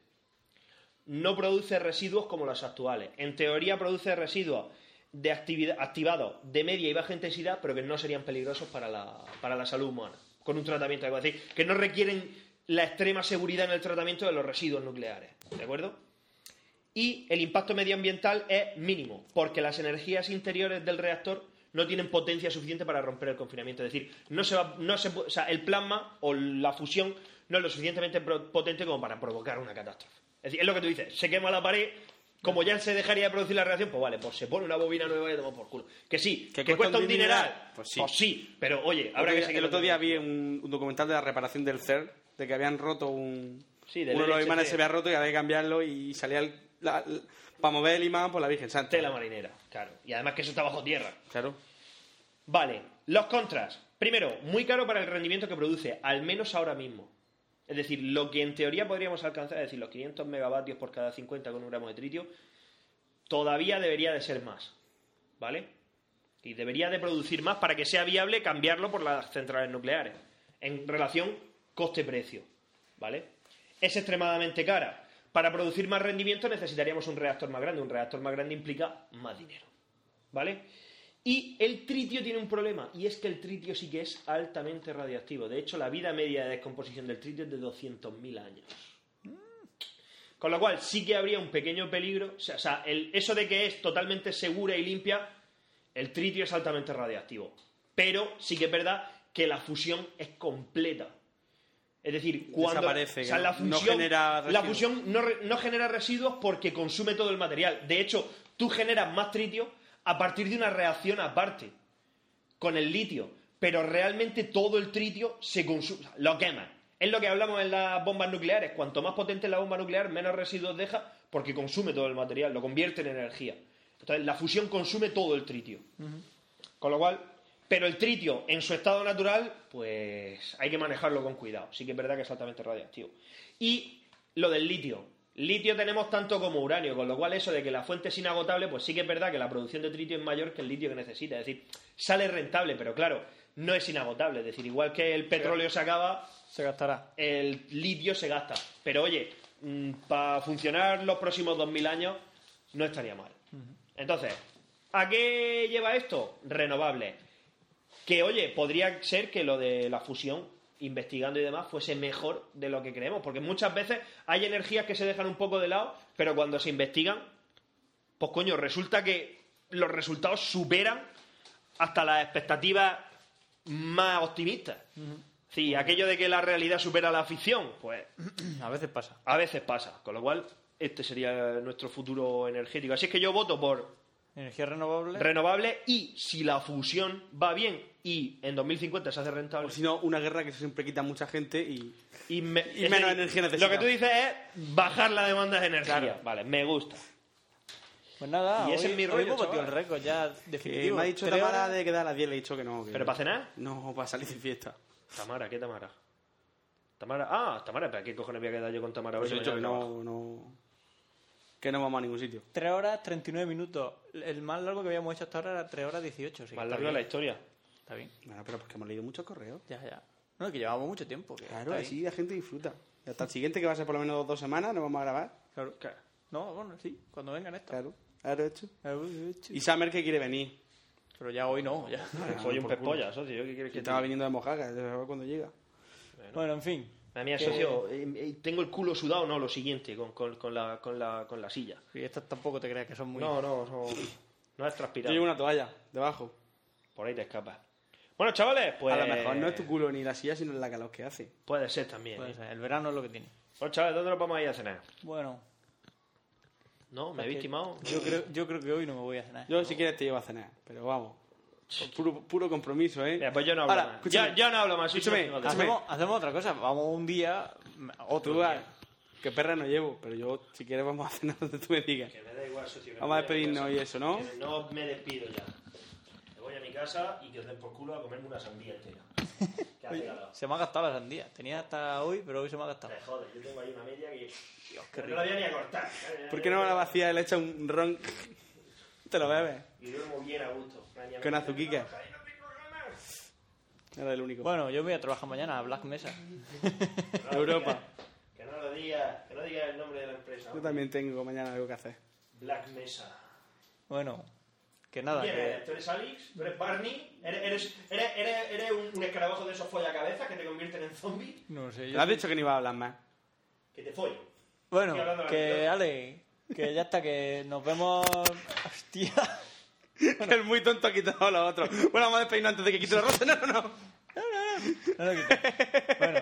No produce residuos como los actuales. En teoría produce residuos de actividad, activados de media y baja intensidad, pero que no serían peligrosos para la, para la salud humana, con un tratamiento adecuado. Es decir, que no requieren la extrema seguridad en el tratamiento de los residuos nucleares. ¿De acuerdo? Y el impacto medioambiental es mínimo, porque las energías interiores del reactor no tienen potencia suficiente para romper el confinamiento. Es decir, no se va, no se, o sea, el plasma o la fusión no es lo suficientemente potente como para provocar una catástrofe. Es decir, es lo que tú dices, se quema la pared, como ya se dejaría de producir la reacción, pues vale, pues se pone una bobina nueva y toma por culo. Que sí, que, cuesta, cuesta un dineral, dineral, pues pues sí. sí. pero oye, habrá que seguir el otro día vi un, un documental de la reparación del CERN, de que habían roto un. Sí, del uno de los imanes se había roto y había que cambiarlo y salía el- la- la- para mover el imán por la Virgen Santa. Tela marinera, claro. Y además que eso está bajo tierra. Claro. Vale, los contras. Primero, muy caro para el rendimiento que produce, al menos ahora mismo. Es decir, lo que en teoría podríamos alcanzar, es decir, los 500 megavatios por cada 50 con un gramo de tritio, todavía debería de ser más. ¿Vale? Y debería de producir más para que sea viable cambiarlo por las centrales nucleares. En relación coste-precio. ¿Vale? Es extremadamente cara. Para producir más rendimiento necesitaríamos un reactor más grande. Un reactor más grande implica más dinero. ¿Vale? Y el tritio tiene un problema, y es que el tritio sí que es altamente radiactivo. De hecho, la vida media de descomposición del tritio es de 200.000 años. Con lo cual, sí que habría un pequeño peligro. O sea, eso de que es totalmente segura y limpia, el tritio es altamente radiactivo. Pero sí que es verdad que la fusión es completa. Es decir, cuando Desaparece, o sea, la no fusión, genera la residuos. fusión no, re- no genera residuos porque consume todo el material. De hecho, tú generas más tritio a partir de una reacción aparte con el litio, pero realmente todo el tritio se consume, lo quema. Es lo que hablamos en las bombas nucleares. Cuanto más potente es la bomba nuclear, menos residuos deja porque consume todo el material, lo convierte en energía. Entonces, la fusión consume todo el tritio. Con lo cual, pero el tritio en su estado natural, pues hay que manejarlo con cuidado. Sí que es verdad que es altamente radiactivo. Y lo del litio. Litio tenemos tanto como uranio, con lo cual eso de que la fuente es inagotable, pues sí que es verdad que la producción de tritio es mayor que el litio que necesita. Es decir, sale rentable, pero claro, no es inagotable. Es decir, igual que el petróleo se acaba, Se gastará. el litio se gasta. Pero oye, para funcionar los próximos 2000 años no estaría mal. Entonces, ¿a qué lleva esto? Renovable. Que oye, podría ser que lo de la fusión, investigando y demás, fuese mejor de lo que creemos. Porque muchas veces hay energías que se dejan un poco de lado, pero cuando se investigan, pues coño, resulta que los resultados superan hasta las expectativas más optimistas. Sí, aquello de que la realidad supera la ficción, pues A veces pasa. a veces pasa. Con lo cual, este sería nuestro futuro energético. Así es que yo voto por Energía renovable. renovable y si la fusión va bien y en 2050 se hace rentable. O si no, una guerra que siempre quita mucha gente y... y, me- y es menos decir, energía Lo necesita. que tú dices es bajar la demanda de energía. Claro. Vale, me gusta. Pues nada, Y ese hoy, es mi hoy rollo, batido el récord ya definitivo. me ha dicho Tamara horas. de quedar a las 10, le he dicho que no. que- ¿Pero para cenar? No, para salir de fiesta. Tamara, ¿qué Tamara? Tamara, ah, Tamara, ¿para qué cojones voy a quedar yo con Tamara hoy? Pues he si dicho que no, no... Que no vamos a ningún sitio. 3 horas 39 minutos. El más largo que habíamos hecho hasta ahora era 3 horas 18. sí, Más larga bien. la historia. Está bien. Bueno, pero porque hemos leído muchos correos. Ya, ya. No, es que llevamos mucho tiempo. que Claro, así la gente disfruta. Y hasta el siguiente, que va a ser por lo menos dos semanas, nos vamos a grabar. Claro. No, bueno, sí, cuando vengan estos. Claro, claro, hecho. Claro, hecho. Y Summer que quiere venir. Pero ya hoy no, ya. Soy un por pez culo. polla, socio. ¿Yo qué quieres Que te estaba viniendo de Mojaca, a ver cuando llega. Bueno, en fin. A mí, Que- socio, eh, eh, tengo el culo sudado, no, lo siguiente, con, con, con, la, con, la, con la silla. Y estas tampoco te creas que son muy... No, no, no. No es Yo transpirar. llevo una toalla debajo. Por ahí te escapas. Bueno, chavales, pues. A lo mejor no es tu culo ni la silla, sino la calor que hace. Puede ser también. Puede ¿eh? ser, El verano es lo que tiene. Bueno, chavales, ¿dónde nos vamos a ir a cenar? Bueno, ¿No? ¿Me habéis timado? yo creo, yo creo que hoy no me voy a cenar. Yo, si quieres, te llevo a cenar. Pero vamos. Puro, puro compromiso, ¿eh? Mira, pues yo no hablo Ahora, más. escúchame. Ya, ya no hablo más. Escúchame. Hacemos, hacemos otra cosa. Vamos un día... Otro Tú, día. ah, que perra no llevo, pero yo, si quieres, vamos a cenar [LAUGHS] donde tú me digas. Que me da igual, socio. Vamos a despedirnos y eso, ¿no? Que no me despido ya. Me voy a mi casa y que os den por culo a comerme una sandía entera. [LAUGHS] Que calor. Se me ha gastado la sandía. Tenía hasta hoy, pero hoy se me ha gastado. Me jode, yo tengo ahí una media que. Dios, qué que no la voy a ni a cortar. ¿Por qué no la vacía y le echa un ron? [LAUGHS] Te lo bebes. Y duermo bien a gusto. Me- Con ganas. Era el único. Bueno, yo me voy a trabajar mañana a Black Mesa. [LAUGHS] No Europa. digas, Que no lo digas, que no digas el nombre de la empresa. Yo también tengo mañana algo que hacer. Black Mesa. Bueno, que nada. ¿Quién que-? ¿Tú eres Alex? ¿Tú eres Barney? ¿Eres, eres, eres, eres, eres un, un escarabajo de esos follacabezas que te convierten en zombie? No sé, ¿Le yo has soy- dicho que no iba a hablar más? Que te follen. Bueno, la que. Ale, que ya está, que nos vemos. [LAUGHS] Hostia. Que [LAUGHS] el muy tonto ha quitado a los otros. Bueno, vamos a despedirnos antes de que quite los rostros. No, no, no. No lo quites. Bueno,